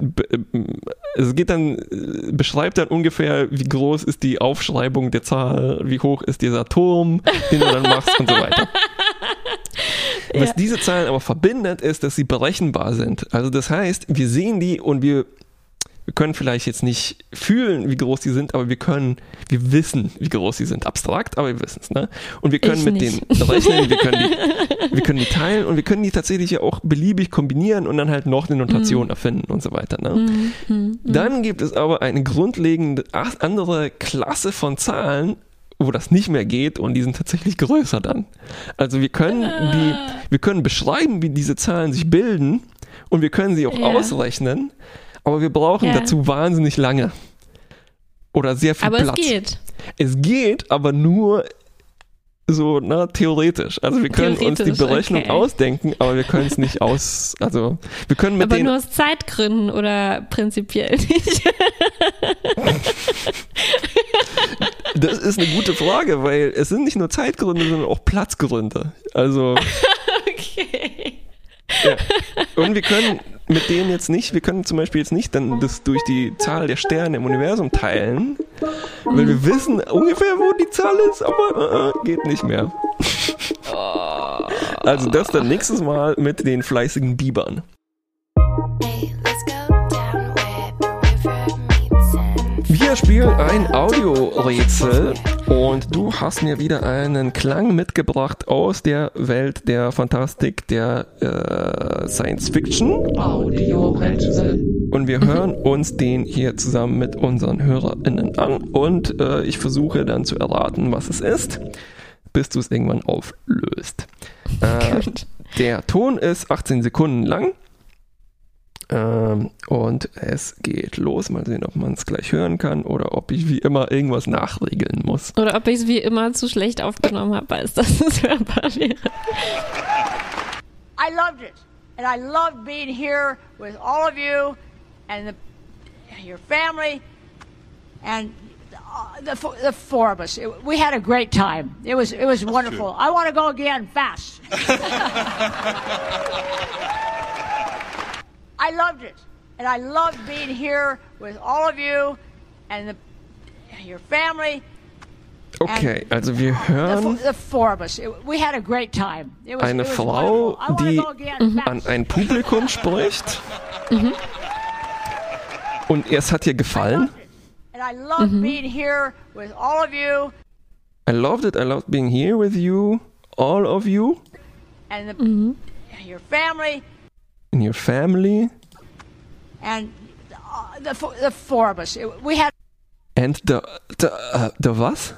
[SPEAKER 2] es geht dann, äh, beschreibt dann ungefähr, wie groß ist die Aufschreibung der Zahl, wie hoch ist dieser Turm, den du dann machst und so weiter. Was
[SPEAKER 1] Ja.
[SPEAKER 2] diese Zahlen aber verbindet, ist, dass sie berechenbar sind. Also das heißt, wir sehen die und wir Wir können vielleicht jetzt nicht fühlen, wie groß die sind, aber wir können, wir wissen, wie groß sie sind. Abstrakt, aber wir wissen es. Ne? Und wir können
[SPEAKER 1] Ich
[SPEAKER 2] mit
[SPEAKER 1] nicht.
[SPEAKER 2] denen rechnen, wir können, die, wir können die teilen und wir können die tatsächlich ja auch beliebig kombinieren und dann halt noch eine Notation erfinden und so weiter. Ne?
[SPEAKER 1] Mhm.
[SPEAKER 2] Dann gibt es aber eine grundlegende andere Klasse von Zahlen, wo das nicht mehr geht und die sind tatsächlich größer dann. Also wir können die, wir können beschreiben, wie diese Zahlen sich bilden und wir können sie auch
[SPEAKER 1] Ja.
[SPEAKER 2] ausrechnen, aber wir brauchen
[SPEAKER 1] Ja.
[SPEAKER 2] dazu wahnsinnig lange. Oder sehr viel
[SPEAKER 1] Aber
[SPEAKER 2] Platz.
[SPEAKER 1] es geht.
[SPEAKER 2] Es geht, aber nur so na, theoretisch. Also wir können uns die Berechnung
[SPEAKER 1] okay.
[SPEAKER 2] ausdenken, aber wir können es nicht aus. Also wir können mit
[SPEAKER 1] Aber
[SPEAKER 2] denen
[SPEAKER 1] nur aus Zeitgründen oder prinzipiell nicht.
[SPEAKER 2] Das ist eine gute Frage, weil es sind nicht nur Zeitgründe, sondern auch Platzgründe. Also,
[SPEAKER 1] okay.
[SPEAKER 2] ja. Und wir können mit denen jetzt nicht, wir können zum Beispiel jetzt nicht dann das durch die Zahl der Sterne im Universum teilen, weil wir wissen ungefähr, wo die Zahl ist, aber äh, äh, geht nicht mehr. Also das dann nächstes Mal mit den fleißigen Bibern. Spielen ein Audiorätsel und du hast mir wieder einen Klang mitgebracht aus der Welt der Fantastik, der äh, Science Fiction
[SPEAKER 3] Audiorätsel.
[SPEAKER 2] und wir hören uns den hier zusammen mit unseren HörerInnen an und äh, ich versuche dann zu erraten, was es ist, bis du es irgendwann auflöst. Äh, der Ton ist 18 Sekunden lang. Ähm, und es geht los. Mal sehen, ob man es gleich hören kann oder ob ich wie immer irgendwas nachregeln muss.
[SPEAKER 1] Oder ob ich es wie immer zu schlecht aufgenommen habe, als dass es hörbar wäre.
[SPEAKER 4] I loved it. And I loved being here with all of you and the, your family and uh, the, the four of us. It, we had a great time. It was, it was wonderful. I want to go again fast. I loved it. And I loved being here with all of you and the, your family.
[SPEAKER 2] Okay, also wir
[SPEAKER 4] The, fo-
[SPEAKER 2] hören
[SPEAKER 4] the four of us. It, we had a great time. It was,
[SPEAKER 2] eine
[SPEAKER 4] it was
[SPEAKER 2] Frau,
[SPEAKER 4] wonderful. I want to
[SPEAKER 2] die
[SPEAKER 4] go again fast.
[SPEAKER 2] an ein Publikum spricht. Und es hat ihr gefallen.
[SPEAKER 4] And I love being here with all of you
[SPEAKER 2] I loved it. I loved being here with you, all of you,
[SPEAKER 4] and the, your family
[SPEAKER 2] and your family,
[SPEAKER 4] and uh, the, the four of us. We had
[SPEAKER 2] and the the uh, the was?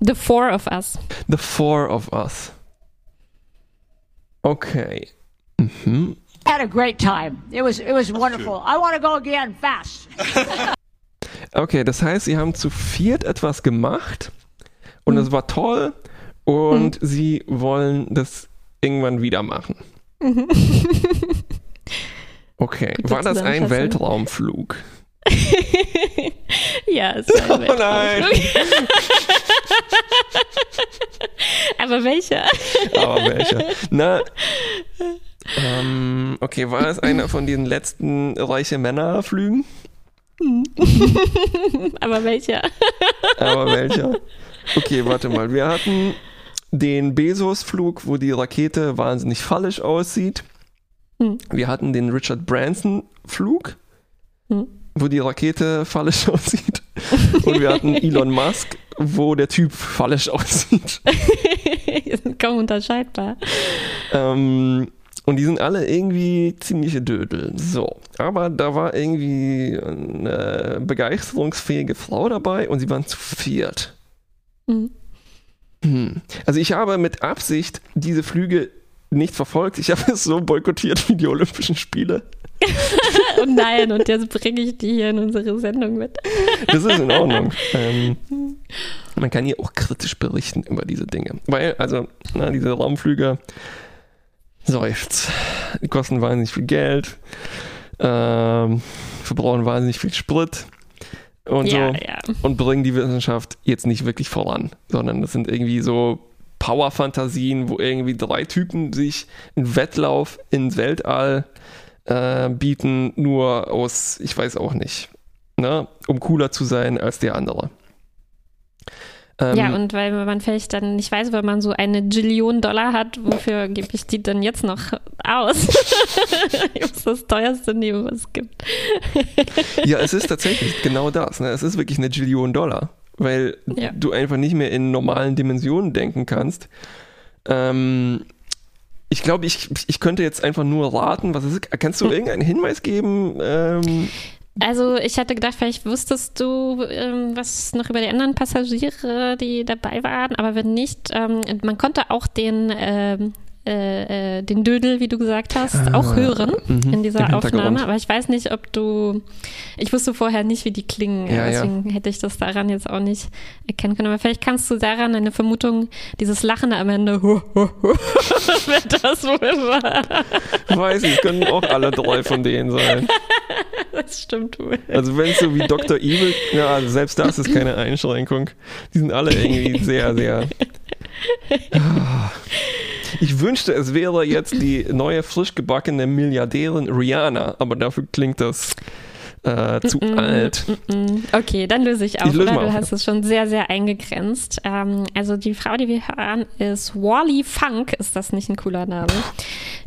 [SPEAKER 1] The four of us.
[SPEAKER 2] The four of us. Okay. Mhm.
[SPEAKER 4] had a great time. It was it was wonderful. I want to go again fast.
[SPEAKER 2] Okay, das heißt, sie haben zu viert etwas gemacht und es war toll und sie wollen das irgendwann wieder machen. Okay,
[SPEAKER 1] Gute
[SPEAKER 2] war das ein. Weltraumflug?
[SPEAKER 1] Ja, es war ein
[SPEAKER 2] Oh nein.
[SPEAKER 1] Weltraumflug. Aber welcher?
[SPEAKER 2] Aber welcher? Na, ähm, okay, war es einer von diesen letzten reiche Männerflügen?
[SPEAKER 1] Aber welcher?
[SPEAKER 2] Aber welcher? Okay, warte mal. Wir hatten den Bezos-Flug, wo die Rakete wahnsinnig fallisch aussieht.
[SPEAKER 1] Hm.
[SPEAKER 2] Wir hatten den Richard Branson-Flug,
[SPEAKER 1] Hm.
[SPEAKER 2] wo die Rakete fallisch aussieht. Und wir hatten Elon Musk, wo der Typ fallisch aussieht.
[SPEAKER 1] Die sind kaum unterscheidbar.
[SPEAKER 2] Ähm, und die sind alle irgendwie ziemliche Dödel. So. Aber da war irgendwie eine begeisterungsfähige Frau dabei und sie waren zu viert.
[SPEAKER 1] Mhm.
[SPEAKER 2] Hm. Also ich habe mit Absicht diese Flüge nicht verfolgt. Ich habe es so boykottiert wie die Olympischen Spiele.
[SPEAKER 1] Oh nein, und jetzt bringe ich die hier in unsere Sendung mit.
[SPEAKER 2] Das ist in Ordnung. ähm, man kann hier auch kritisch berichten über diese Dinge. Weil, also, na, diese Raumflüge, seufzt. Die kosten wahnsinnig viel Geld, ähm, verbrauchen wahnsinnig viel Sprit und
[SPEAKER 1] ja,
[SPEAKER 2] so.
[SPEAKER 1] ja.
[SPEAKER 2] und bringen die Wissenschaft jetzt nicht wirklich voran, sondern das sind irgendwie so Power-Fantasien, wo irgendwie drei Typen sich einen Wettlauf ins Weltall äh, bieten, nur aus, ich weiß auch nicht, ne, um cooler zu sein als der andere. Ähm,
[SPEAKER 1] ja, und weil man vielleicht dann nicht weiß, weil man so eine Billion Dollar hat, wofür gebe ich die denn jetzt noch aus? das ist das teuerste nehmen, was es gibt.
[SPEAKER 2] Ja, es ist tatsächlich genau das. Ne? Es ist wirklich eine Billion Dollar, weil
[SPEAKER 1] Ja.
[SPEAKER 2] du einfach nicht mehr in normalen Dimensionen denken kannst. Ähm, ich glaube, ich, ich könnte jetzt einfach nur raten, was es ist. Kannst du irgendeinen Hinweis geben? Ähm,
[SPEAKER 1] Also ich hatte gedacht, vielleicht wusstest du ähm, was noch über die anderen Passagiere, die dabei waren, aber wenn nicht, ähm, man konnte auch den ähm, äh, äh, den Dödel, wie du gesagt hast,
[SPEAKER 2] Ah,
[SPEAKER 1] auch hören
[SPEAKER 2] mhm,
[SPEAKER 1] in dieser. Aufnahme. Aber ich weiß nicht, ob du, ich wusste vorher nicht, wie die klingen,
[SPEAKER 2] Ja, ja.
[SPEAKER 1] deswegen hätte ich das daran jetzt auch nicht erkennen können. Aber vielleicht kannst du daran eine Vermutung, dieses Lachen am Ende, hu, hu, hu, wer das wohl war.
[SPEAKER 2] weiß ich, können auch alle drei von denen sein.
[SPEAKER 1] Das stimmt wohl.
[SPEAKER 2] Also wenn es so wie Dr. Evil, ja, also selbst das ist keine Einschränkung. Die sind alle irgendwie sehr, sehr. Ich wünschte, es wäre jetzt die neue frisch gebackene Milliardärin Rihanna, aber dafür klingt das äh, zu alt.
[SPEAKER 1] Mm, Okay, dann löse ich auf.
[SPEAKER 2] Ich löse
[SPEAKER 1] oder?
[SPEAKER 2] mal
[SPEAKER 1] Du
[SPEAKER 2] auf,
[SPEAKER 1] hast es schon sehr, sehr eingegrenzt. Ähm, also die Frau, die wir hören, ist Wally Funk. Ist das nicht ein cooler Name?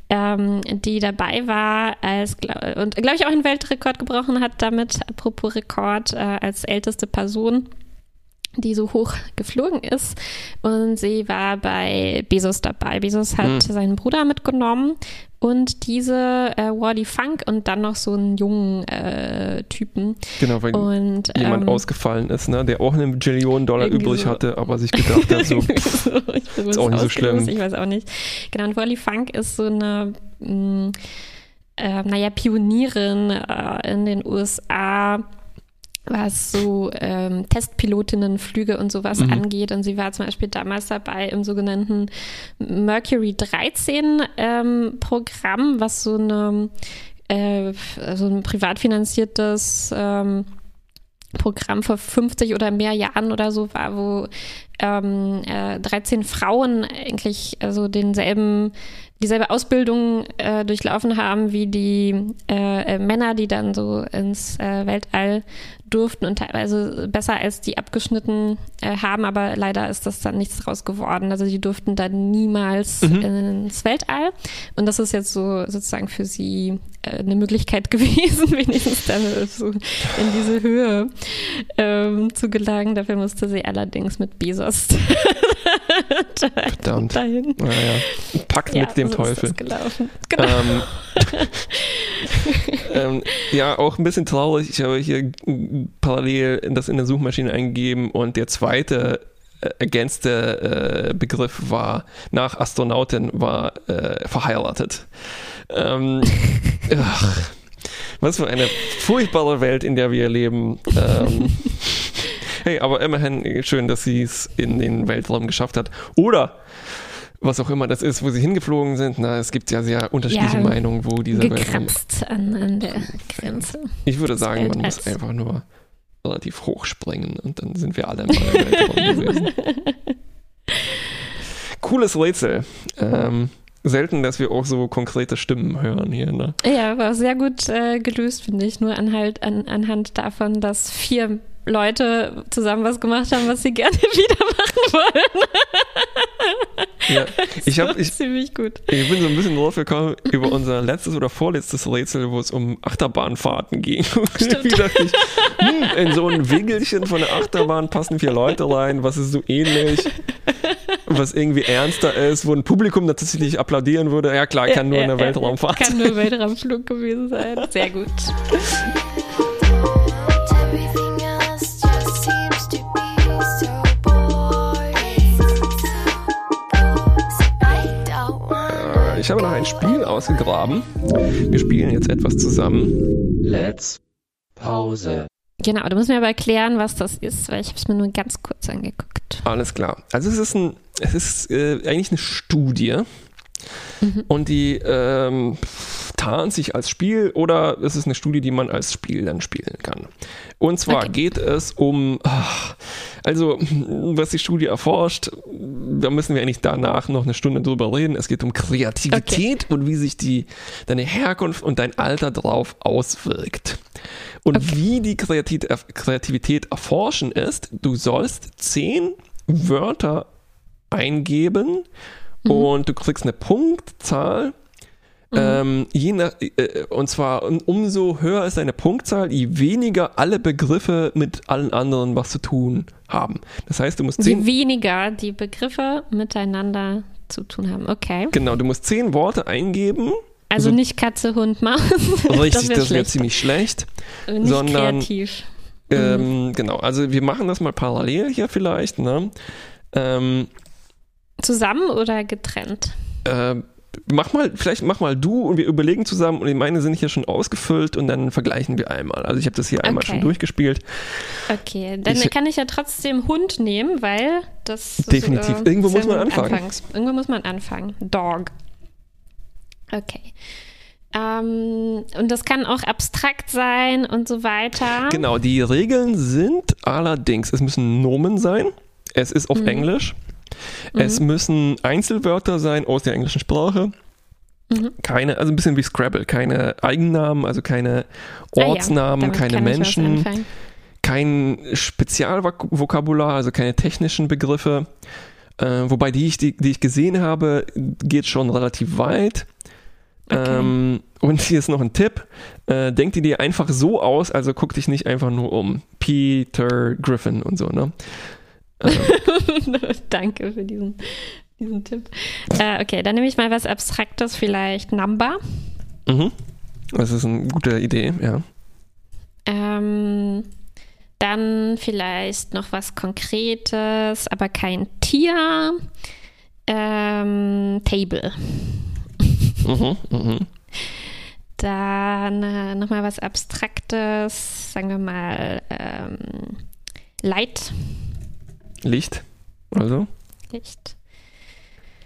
[SPEAKER 1] Ähm, die dabei war als und glaube ich auch einen Weltrekord gebrochen hat damit, apropos Rekord, äh, als älteste Person die so hoch geflogen ist. Und sie war bei Bezos dabei. Bezos hat
[SPEAKER 2] Hm.
[SPEAKER 1] seinen Bruder mitgenommen und diese äh, Wally Funk und dann noch so einen jungen äh, Typen.
[SPEAKER 2] Genau, weil
[SPEAKER 1] Und
[SPEAKER 2] jemand
[SPEAKER 1] ähm,
[SPEAKER 2] ausgefallen ist, ne, der auch eine Billion Dollar übrig
[SPEAKER 1] so.
[SPEAKER 2] hatte, aber sich gedacht hat, so,
[SPEAKER 1] Irgendwie so.
[SPEAKER 2] Ist auch nicht so schlimm.
[SPEAKER 1] Ich weiß auch nicht. Genau, und Wally Funk ist so eine, mh, äh, naja, Pionierin äh, in den USA, was so ähm, Testpilotinnenflüge und sowas
[SPEAKER 2] Mhm.
[SPEAKER 1] angeht. Und sie war zum Beispiel damals dabei im sogenannten Mercury 13 ähm, Programm, was so eine äh, so ein privat finanziertes ähm, Programm vor 50 oder mehr Jahren oder so war, wo ähm, äh, 13 Frauen eigentlich also denselben dieselbe Ausbildung äh, durchlaufen haben wie die äh, äh, Männer, die dann so ins äh, Weltall durften und teilweise besser als die abgeschnitten äh, haben, aber leider ist das dann nichts draus geworden. Also die durften dann niemals ins Weltall und das ist jetzt so sozusagen für sie eine Möglichkeit gewesen, wenigstens dann so in diese Höhe ähm, zu gelangen. Dafür musste sie allerdings mit Bezos
[SPEAKER 2] Verdammt.
[SPEAKER 1] dahin.
[SPEAKER 2] naja, Pakt
[SPEAKER 1] Ja,
[SPEAKER 2] mit dem
[SPEAKER 1] so
[SPEAKER 2] Teufel.
[SPEAKER 1] Gelaufen. Genau.
[SPEAKER 2] Ähm, ähm, ja, auch ein bisschen traurig. Ich habe hier parallel das in der Suchmaschine eingegeben und der zweite äh, ergänzte äh, Begriff war nach Astronautin war äh, verheiratet. Ähm, ach, was für eine furchtbare Welt, in der wir leben. Ähm, hey, aber immerhin schön, dass sie es in den Weltraum geschafft hat. Oder was auch immer das ist, wo sie hingeflogen sind. Na, es gibt ja sehr unterschiedliche
[SPEAKER 1] Ja,
[SPEAKER 2] Meinungen, wo dieser Weltraum.
[SPEAKER 1] An, an der Grenze.
[SPEAKER 2] Ich würde sagen, man muss einfach nur relativ hoch springen und dann sind wir alle mal im Weltraum gewesen. Cooles Rätsel. Ähm, selten, dass wir auch so konkrete Stimmen hören hier. Ne?
[SPEAKER 1] Ja, war sehr gut äh, gelöst, finde ich. Nur anhalt, an, anhand davon, dass vier Leute zusammen was gemacht haben, was sie gerne wieder machen wollen.
[SPEAKER 2] Ja. Ich, hab, ich,
[SPEAKER 1] ziemlich gut.
[SPEAKER 2] ich bin so ein bisschen drauf gekommen über unser letztes oder vorletztes Rätsel, wo es um Achterbahnfahrten ging. Irgendwie dachte ich, hm, in so ein Winkelchen von der Achterbahn passen vier Leute rein, was ist so ähnlich, was irgendwie ernster ist, wo ein Publikum tatsächlich applaudieren würde. Ja klar, kann nur eine
[SPEAKER 1] ja,
[SPEAKER 2] Weltraumfahrt.
[SPEAKER 1] Kann nur Weltraumflug gewesen sein. Sehr gut.
[SPEAKER 2] Äh, Ich habe noch ein Spiel ausgegraben. Wir spielen jetzt etwas zusammen.
[SPEAKER 3] Let's Pause.
[SPEAKER 1] Genau, du musst mir aber erklären, was das ist, weil ich habe es mir nur ganz kurz angeguckt.
[SPEAKER 2] Alles klar. Also es ist ein, es ist äh, eigentlich eine Studie und die ähm, tarnt sich als Spiel oder es ist eine Studie, die man als Spiel dann spielen kann. Und zwar
[SPEAKER 1] Okay.
[SPEAKER 2] geht es um, ach, also was die Studie erforscht, da müssen wir eigentlich danach noch eine Stunde drüber reden. Es geht um Kreativität und wie sich die deine Herkunft und dein Alter drauf auswirkt. Und wie die Kreativität, Kreativität erforschen ist, du sollst zehn Wörter eingeben und du kriegst eine Punktzahl. Ähm, je nach, äh, und zwar um- umso höher ist deine Punktzahl, je weniger alle Begriffe mit allen anderen was zu tun haben. Das heißt, du musst
[SPEAKER 1] Je
[SPEAKER 2] zehn,
[SPEAKER 1] weniger die Begriffe miteinander zu tun haben. Okay.
[SPEAKER 2] genau, du musst zehn Worte eingeben.
[SPEAKER 1] Also
[SPEAKER 2] So-
[SPEAKER 1] nicht Katze, Hund, Maus.
[SPEAKER 2] Richtig,
[SPEAKER 1] wär
[SPEAKER 2] das wäre
[SPEAKER 1] schlecht.
[SPEAKER 2] ziemlich schlecht.
[SPEAKER 1] Nicht
[SPEAKER 2] sondern-
[SPEAKER 1] kreativ.
[SPEAKER 2] Ähm, genau, also wir machen das mal parallel hier vielleicht. Ne? Ähm,
[SPEAKER 1] Zusammen oder getrennt?
[SPEAKER 2] äh, mach mal, vielleicht mach mal du und wir überlegen zusammen und meine sind hier schon ausgefüllt und dann vergleichen wir einmal. Also ich habe das hier einmal
[SPEAKER 1] Okay.
[SPEAKER 2] schon durchgespielt.
[SPEAKER 1] Okay, dann
[SPEAKER 2] Ich-
[SPEAKER 1] kann ich ja trotzdem Hund nehmen, weil das ist,
[SPEAKER 2] Definitiv. Irgendwo muss man anfangen.
[SPEAKER 1] Anfangs- irgendwo muss man anfangen. Dog. Okay. Ähm, und das kann auch abstrakt sein und so weiter.
[SPEAKER 2] Genau, die Regeln sind allerdings, es müssen Nomen sein, es ist auf Englisch, es müssen Einzelwörter sein aus der englischen Sprache. Keine, also ein bisschen wie Scrabble, keine Eigennamen, also keine
[SPEAKER 1] Ah ja,
[SPEAKER 2] Ortsnamen, keine Menschen. kein Spezialvokabular, also keine technischen Begriffe. Äh, wobei die ich, die, die ich gesehen habe, geht schon relativ weit.
[SPEAKER 1] Okay.
[SPEAKER 2] Ähm, und hier ist noch ein Tipp. Äh, denk die dir einfach so aus, also guck dich nicht einfach nur um. Peter Griffin und so, ne?
[SPEAKER 1] Danke für diesen, diesen Tipp. Äh, okay, dann nehme ich mal was Abstraktes, vielleicht Number.
[SPEAKER 2] Mhm. Das ist eine gute Idee, ja.
[SPEAKER 1] Ähm, dann vielleicht noch was Konkretes, aber kein Tier. Ähm, Table.
[SPEAKER 2] Mhm, mhm.
[SPEAKER 1] Dann äh, nochmal was Abstraktes, sagen wir mal ähm, Light.
[SPEAKER 2] Licht. Also.
[SPEAKER 1] Licht.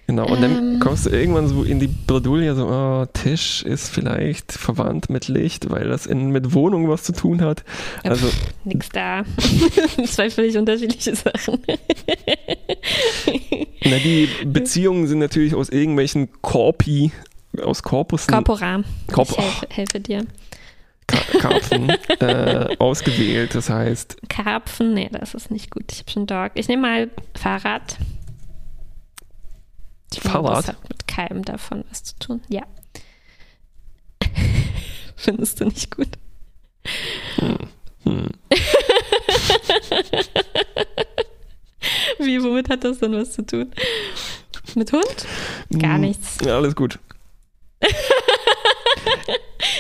[SPEAKER 2] Genau, und dann
[SPEAKER 1] Ähm.
[SPEAKER 2] kommst du irgendwann so in die Bredouille, so, oh, Tisch ist vielleicht verwandt mit Licht, weil das in, mit Wohnung was zu tun hat. Also,
[SPEAKER 1] Nix da. Zwei völlig unterschiedliche Sachen.
[SPEAKER 2] na, die Beziehungen sind natürlich aus irgendwelchen Korpi, aus Korpussen,
[SPEAKER 1] Corpora.
[SPEAKER 2] Corp-
[SPEAKER 1] ich helfe, helfe dir.
[SPEAKER 2] Ka- Karpfen äh, ausgewählt. Das heißt,
[SPEAKER 1] Karpfen, nee, das ist nicht gut. Ich habe schon Dog. Ich nehme mal Fahrrad. Ich glaube,
[SPEAKER 2] Fahrrad?
[SPEAKER 1] Das hat mit keinem davon was zu tun. Ja. Findest du nicht gut?
[SPEAKER 2] hm,
[SPEAKER 1] Wie, womit hat das denn was zu tun? Mit Hund? Gar
[SPEAKER 2] hm,
[SPEAKER 1] nichts.
[SPEAKER 2] Ja, alles gut.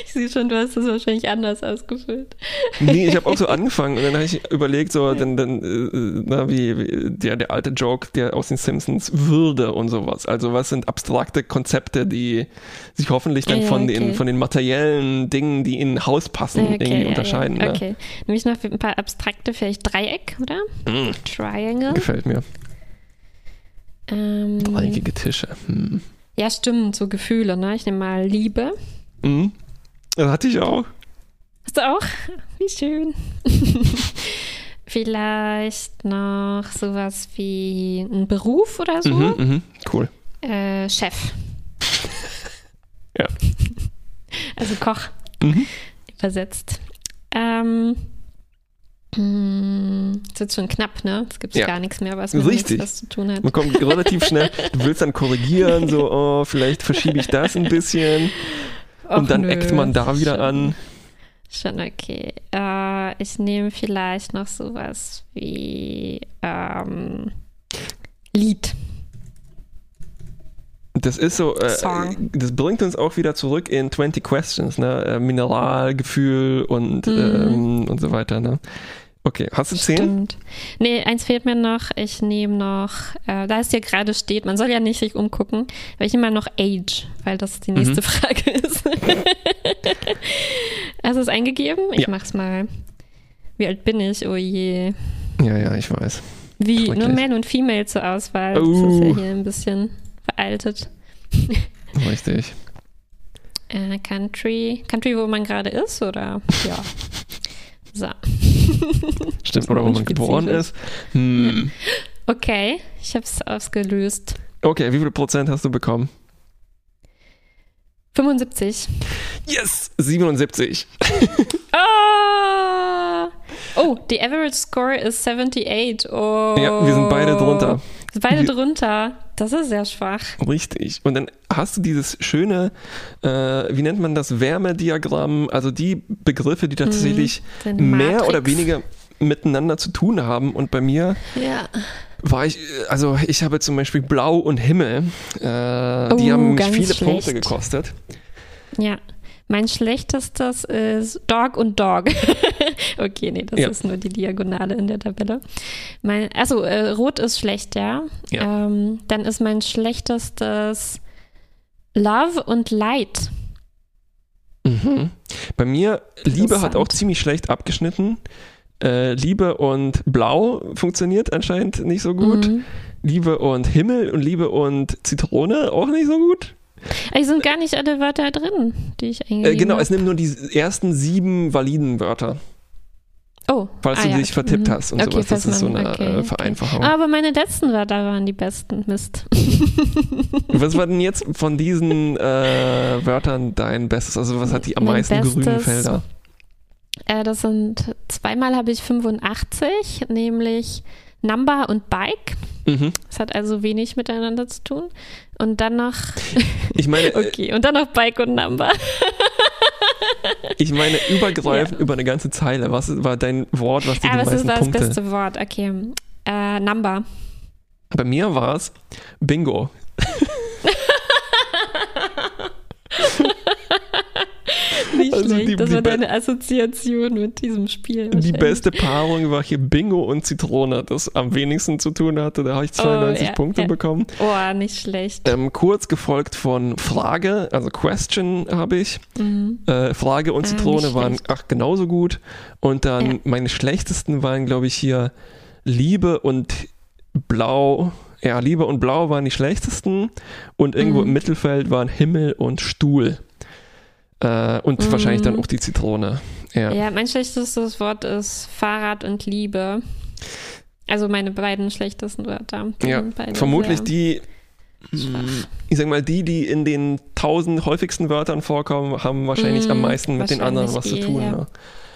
[SPEAKER 1] Ich sehe schon, du hast das wahrscheinlich anders ausgefüllt.
[SPEAKER 2] Nee, ich habe auch so angefangen und dann habe ich überlegt, so, dann, dann äh, na, wie, wie der, der alte Joke, der aus den Simpsons Würde und sowas. Also was sind abstrakte Konzepte, die sich hoffentlich dann
[SPEAKER 1] Ja,
[SPEAKER 2] von,
[SPEAKER 1] okay.
[SPEAKER 2] den, von den materiellen Dingen, die in ein Haus passen,
[SPEAKER 1] Okay,
[SPEAKER 2] irgendwie
[SPEAKER 1] ja,
[SPEAKER 2] unterscheiden.
[SPEAKER 1] Ja.
[SPEAKER 2] Ne?
[SPEAKER 1] Okay. Nehme ich noch ein paar abstrakte, vielleicht Dreieck, oder?
[SPEAKER 2] Mm,
[SPEAKER 1] Triangle.
[SPEAKER 2] gefällt mir.
[SPEAKER 1] Ähm,
[SPEAKER 2] Dreieckige Tische. Hm.
[SPEAKER 1] Ja, stimmt, so Gefühle, ne? Ich nehme mal Liebe.
[SPEAKER 2] Mhm. Das hatte ich auch.
[SPEAKER 1] Hast du auch? Wie schön. Vielleicht noch sowas wie ein Beruf oder so.
[SPEAKER 2] Mhm, mhm. Cool.
[SPEAKER 1] Äh, Chef.
[SPEAKER 2] Ja.
[SPEAKER 1] Also Koch
[SPEAKER 2] Mhm.
[SPEAKER 1] übersetzt. Ähm, mh, ist jetzt schon knapp, ne? Es gibt
[SPEAKER 2] Ja.
[SPEAKER 1] gar nichts mehr, was mit
[SPEAKER 2] Richtig.
[SPEAKER 1] was zu tun hat.
[SPEAKER 2] Man kommt relativ schnell, du willst dann korrigieren, so, oh, vielleicht verschiebe ich das ein bisschen. Und
[SPEAKER 1] Och,
[SPEAKER 2] dann
[SPEAKER 1] nö,
[SPEAKER 2] eckt man da wieder
[SPEAKER 1] schon,
[SPEAKER 2] an.
[SPEAKER 1] Schon okay. Äh, ich nehme vielleicht noch sowas wie ähm, Lied.
[SPEAKER 2] Das ist so, äh,
[SPEAKER 1] Song.
[SPEAKER 2] das bringt uns auch wieder zurück in 20 Questions, ne? Äh, Mineral, Gefühl und,
[SPEAKER 1] Mhm.
[SPEAKER 2] ähm, und so weiter, ne? Okay, hast du zehn?
[SPEAKER 1] Stimmt. Nee, eins fehlt mir noch. Ich nehme noch, äh, da es hier gerade steht, man soll ja nicht sich umgucken, aber ich nehme mal noch Age, weil das die nächste
[SPEAKER 2] Mhm.
[SPEAKER 1] Frage ist. Hast du es eingegeben? Ich
[SPEAKER 2] Ja.
[SPEAKER 1] mach's mal. Wie alt bin ich? Oh je.
[SPEAKER 2] Ja, ja, ich weiß.
[SPEAKER 1] Wie?
[SPEAKER 2] Schrecklich.
[SPEAKER 1] Nur Male und Female zur Auswahl. Das ist ja hier ein bisschen veraltet.
[SPEAKER 2] Richtig.
[SPEAKER 1] Äh, Country. Country, wo man gerade ist, oder? Ja. So.
[SPEAKER 2] Stimmt, oder wo man geboren ist. Hm.
[SPEAKER 1] Okay, ich habe es ausgelöst.
[SPEAKER 2] Okay, wie viel Prozent hast du bekommen?
[SPEAKER 1] 75.
[SPEAKER 2] Yes! 77.
[SPEAKER 1] Oh! Oh, die Average Score ist 78. Oh.
[SPEAKER 2] Ja, wir sind beide drunter.
[SPEAKER 1] Beide
[SPEAKER 2] Wir-
[SPEAKER 1] drunter. Das ist sehr schwach.
[SPEAKER 2] Richtig. Und dann hast du dieses schöne, äh, wie nennt man das, Wärmediagramm, also die Begriffe, die tatsächlich
[SPEAKER 1] so eine
[SPEAKER 2] mehr oder weniger miteinander zu tun haben. Und bei mir
[SPEAKER 1] Ja.
[SPEAKER 2] war ich, also ich habe zum Beispiel Blau und Himmel, äh, die
[SPEAKER 1] Oh,
[SPEAKER 2] haben mich viele Punkte
[SPEAKER 1] schlecht.
[SPEAKER 2] gekostet.
[SPEAKER 1] Ja. Mein schlechtestes ist Dog und Dog. okay, nee, das
[SPEAKER 2] Ja.
[SPEAKER 1] ist nur die Diagonale in der Tabelle. Mein, also äh, Rot ist schlecht, ja.
[SPEAKER 2] Ja.
[SPEAKER 1] Ähm, dann ist mein schlechtestes Love und Light.
[SPEAKER 2] Mhm. Bei mir, Liebe hat auch ziemlich schlecht abgeschnitten. Äh, Liebe und Blau funktioniert anscheinend nicht so gut.
[SPEAKER 1] Mhm.
[SPEAKER 2] Liebe und Himmel und Liebe und Zitrone auch nicht so gut.
[SPEAKER 1] Es sind gar nicht alle Wörter drin, die ich eingegeben
[SPEAKER 2] Äh, genau,
[SPEAKER 1] habe.
[SPEAKER 2] es nimmt nur die ersten sieben validen Wörter,
[SPEAKER 1] Oh,
[SPEAKER 2] falls
[SPEAKER 1] ah,
[SPEAKER 2] du
[SPEAKER 1] ja.
[SPEAKER 2] dich vertippt
[SPEAKER 1] Mhm.
[SPEAKER 2] hast und
[SPEAKER 1] Okay,
[SPEAKER 2] sowas. Das ist so eine
[SPEAKER 1] okay,
[SPEAKER 2] äh,
[SPEAKER 1] okay.
[SPEAKER 2] Vereinfachung.
[SPEAKER 1] Aber meine letzten Wörter waren die besten. Mist.
[SPEAKER 2] Was war denn jetzt von diesen äh, Wörtern dein Bestes? Also was hat die am
[SPEAKER 1] Mein
[SPEAKER 2] meisten grüne
[SPEAKER 1] Bestes-
[SPEAKER 2] Felder?
[SPEAKER 1] Äh, das sind zweimal habe ich 85, nämlich Number und Bike.
[SPEAKER 2] Mhm.
[SPEAKER 1] Das hat also wenig miteinander zu tun. Und dann noch,
[SPEAKER 2] Ich meine, äh,
[SPEAKER 1] okay, und dann noch Bike und Number.
[SPEAKER 2] ich meine übergreifend über eine ganze Zeile. Was war dein Wort, was dir
[SPEAKER 1] Aber
[SPEAKER 2] die
[SPEAKER 1] ist
[SPEAKER 2] meisten
[SPEAKER 1] das
[SPEAKER 2] Punkte?
[SPEAKER 1] beste Wort. Okay. Äh, Number.
[SPEAKER 2] Bei mir war es Bingo.
[SPEAKER 1] Nicht
[SPEAKER 2] Also
[SPEAKER 1] schlecht.
[SPEAKER 2] die-
[SPEAKER 1] das
[SPEAKER 2] die
[SPEAKER 1] war deine Assoziation mit diesem Spiel.
[SPEAKER 2] Die beste Paarung war hier Bingo und Zitrone, das am wenigsten zu tun hatte. Da habe ich 92
[SPEAKER 1] Oh, ja,
[SPEAKER 2] Punkte
[SPEAKER 1] ja.
[SPEAKER 2] bekommen.
[SPEAKER 1] Oh, nicht schlecht.
[SPEAKER 2] Ähm, kurz gefolgt von Frage, also Question habe ich.
[SPEAKER 1] Mhm.
[SPEAKER 2] Äh, Frage und
[SPEAKER 1] Ah,
[SPEAKER 2] Zitrone
[SPEAKER 1] nicht
[SPEAKER 2] waren ach genauso gut. Und dann
[SPEAKER 1] Ja.
[SPEAKER 2] meine schlechtesten waren, glaube ich, hier Liebe und Blau. Ja, Liebe und Blau waren die schlechtesten. Und irgendwo
[SPEAKER 1] Mhm.
[SPEAKER 2] im Mittelfeld waren Himmel und Stuhl. Äh, und
[SPEAKER 1] Mhm.
[SPEAKER 2] wahrscheinlich dann auch die Zitrone. Ja.
[SPEAKER 1] Ja, mein schlechtestes Wort ist Fahrrad und Liebe. Also meine beiden schlechtesten Wörter.
[SPEAKER 2] Ja, vermutlich die,
[SPEAKER 1] schwach.
[SPEAKER 2] ich sag mal, die, die in den tausend häufigsten Wörtern vorkommen, haben wahrscheinlich
[SPEAKER 1] Mm,
[SPEAKER 2] am meisten mit den anderen was
[SPEAKER 1] wahrscheinlich
[SPEAKER 2] zu
[SPEAKER 1] eh,
[SPEAKER 2] tun.
[SPEAKER 1] ja.
[SPEAKER 2] Ne?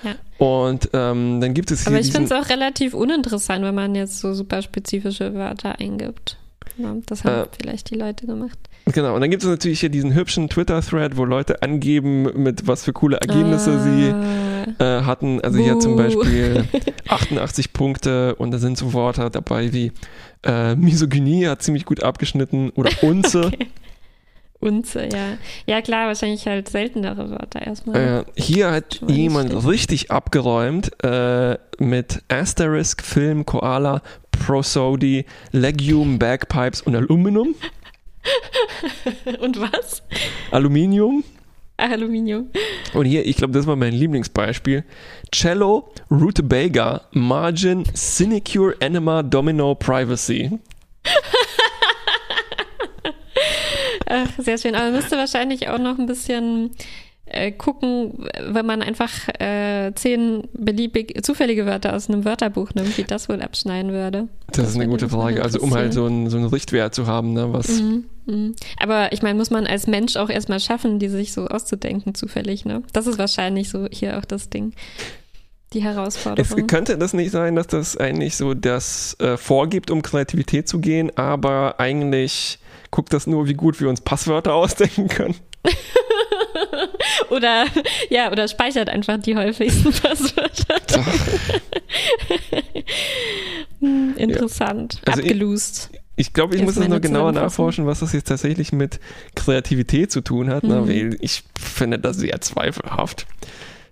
[SPEAKER 1] Ja.
[SPEAKER 2] Und ähm, dann gibt es hier
[SPEAKER 1] Aber ich finde es auch relativ uninteressant, wenn man jetzt so super spezifische Wörter eingibt. Ja, das haben
[SPEAKER 2] Äh,
[SPEAKER 1] vielleicht die Leute gemacht.
[SPEAKER 2] Genau, und dann gibt es natürlich hier diesen hübschen Twitter-Thread, wo Leute angeben, mit was für coole Ergebnisse sie
[SPEAKER 1] sie.
[SPEAKER 2] äh, hatten. Also hier zum
[SPEAKER 1] Buh.
[SPEAKER 2] Beispiel 88 Punkte und da sind so Worte dabei wie äh, Misogynie hat ziemlich gut abgeschnitten oder Unze.
[SPEAKER 1] Okay. Unze, ja. Ja, klar, wahrscheinlich halt seltenere Wörter erstmal.
[SPEAKER 2] Äh, hier hat jemand
[SPEAKER 1] schlecht.
[SPEAKER 2] richtig abgeräumt äh, mit Asterisk, Film, Koala, Prosody, Legume, Bagpipes und Aluminum.
[SPEAKER 1] Und was?
[SPEAKER 2] Aluminium.
[SPEAKER 1] Aluminium.
[SPEAKER 2] Und hier, ich glaube, das war mein Lieblingsbeispiel. Cello, Rutabaga, Margin, Sinecure, Enema, Domino, Privacy.
[SPEAKER 1] Ach, sehr schön. Aber man müsste wahrscheinlich auch noch ein bisschen äh, gucken, wenn man einfach äh, zehn beliebig zufällige Wörter aus einem Wörterbuch nimmt, wie das wohl abschneiden würde.
[SPEAKER 2] Das, ist eine gute Frage. Also um halt so einen, so einen Richtwert zu haben, ne, was
[SPEAKER 1] mhm. Aber ich meine, muss man als Mensch auch erstmal schaffen, die sich so auszudenken, zufällig, ne? Das ist wahrscheinlich so hier auch das Ding. Die
[SPEAKER 2] Es
[SPEAKER 1] Herausforderung.
[SPEAKER 2] könnte das nicht sein, dass das eigentlich so das äh, vorgibt, um Kreativität zu gehen, aber eigentlich guckt das nur, wie gut wir uns Passwörter ausdenken können.
[SPEAKER 1] oder ja, oder speichert einfach die häufigsten Passwörter. Hm, Interessant.
[SPEAKER 2] Also ich-
[SPEAKER 1] Abgelost.
[SPEAKER 2] Ich glaube, ich muss es noch genauer nachforschen, was das jetzt tatsächlich mit Kreativität zu tun hat?
[SPEAKER 1] Mhm.
[SPEAKER 2] weil ich finde das sehr zweifelhaft.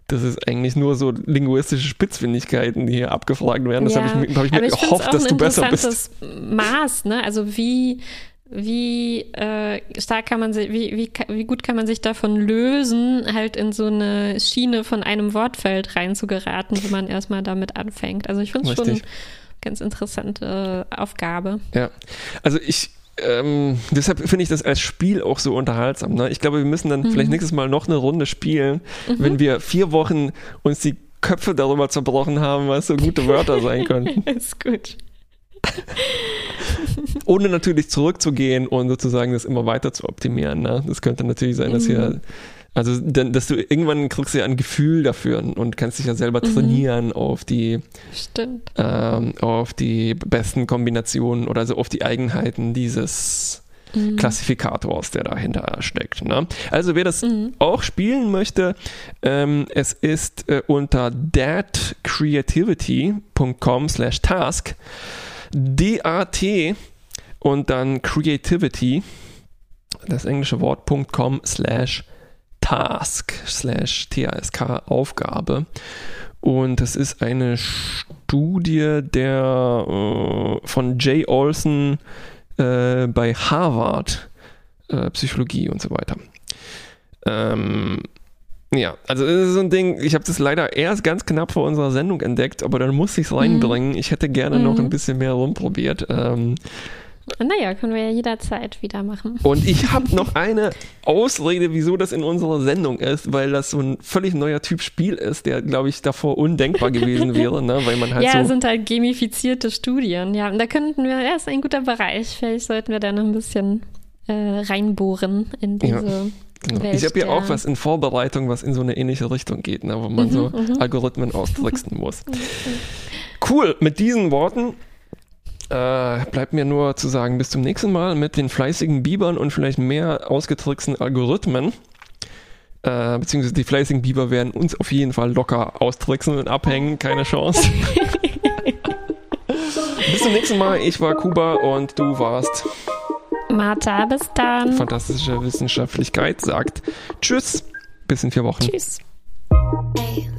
[SPEAKER 2] Das ist eigentlich nur so linguistische Spitzfindigkeiten, die hier abgefragt werden. Das habe ich, mir- hab ich mir
[SPEAKER 1] ich
[SPEAKER 2] gehofft, dass du besser bist.
[SPEAKER 1] interessantes Maß, ne? Also wie wie äh, stark kann man sich, wie, wie, wie gut kann man sich davon lösen, halt in so eine Schiene von einem Wortfeld reinzugeraten, wenn man erstmal damit anfängt. Also ich finde es schon. Ganz interessante Aufgabe.
[SPEAKER 2] Ja, also ich, ähm, deshalb finde ich das als Spiel auch so unterhaltsam. Ne? Ich glaube, wir müssen dann
[SPEAKER 1] Mhm.
[SPEAKER 2] vielleicht nächstes Mal noch eine Runde spielen, wenn wir vier Wochen uns die Köpfe darüber zerbrochen haben, was so gute Wörter sein können.
[SPEAKER 1] ist gut.
[SPEAKER 2] Ohne natürlich zurückzugehen und sozusagen das immer weiter zu optimieren. Ne? Das könnte natürlich sein, dass hier Also, dass du irgendwann kriegst du ja ein Gefühl dafür und kannst dich ja selber trainieren auf die, ähm, auf die besten Kombinationen oder so auf die Eigenheiten dieses Klassifikators, der dahinter steckt. Ne? Also wer das auch spielen möchte, ähm, es ist äh, unter datcreativity.com slash task D-A-T und dann creativity, das englische Wort, .com slash task slash T-A-S-K Aufgabe. Und das ist eine Studie der äh, von Jay Olson äh, bei Harvard äh, Psychologie und so weiter. Ähm, ja, also das ist so ein Ding, ich habe das leider erst ganz knapp vor unserer Sendung entdeckt, aber dann musste ich es reinbringen. Ich hätte gerne noch ein bisschen mehr rumprobiert. Ähm,
[SPEAKER 1] Naja, können wir ja jederzeit wieder machen.
[SPEAKER 2] und ich habe noch eine Ausrede, wieso das in unserer Sendung ist, weil das so ein völlig neuer Typ Spiel ist, der, glaube ich, davor undenkbar gewesen wäre, ne? weil man halt
[SPEAKER 1] ja,
[SPEAKER 2] so...
[SPEAKER 1] sind halt gamifizierte Studien. Ja, und da könnten wir, ja, ist ein guter Bereich. Vielleicht sollten wir da noch ein bisschen äh, reinbohren in
[SPEAKER 2] Ja,
[SPEAKER 1] diese
[SPEAKER 2] Genau.
[SPEAKER 1] Welt.
[SPEAKER 2] Ich habe ja auch was in Vorbereitung, was in so eine ähnliche Richtung geht, ne, wo man so Algorithmen austricksen muss. Cool, mit diesen Worten äh, bleibt mir nur zu sagen, bis zum nächsten Mal mit den fleißigen Bibern und vielleicht mehr ausgetricksten Algorithmen. Äh, beziehungsweise die fleißigen Biber werden uns auf jeden Fall locker austricksen und abhängen, keine Chance. bis zum nächsten Mal, ich war Kuba und du warst
[SPEAKER 1] Martha, bis dann.
[SPEAKER 2] fantastische Wissenschaftlichkeit, sagt Tschüss, bis in vier Wochen.
[SPEAKER 1] Tschüss.
[SPEAKER 5] Hey,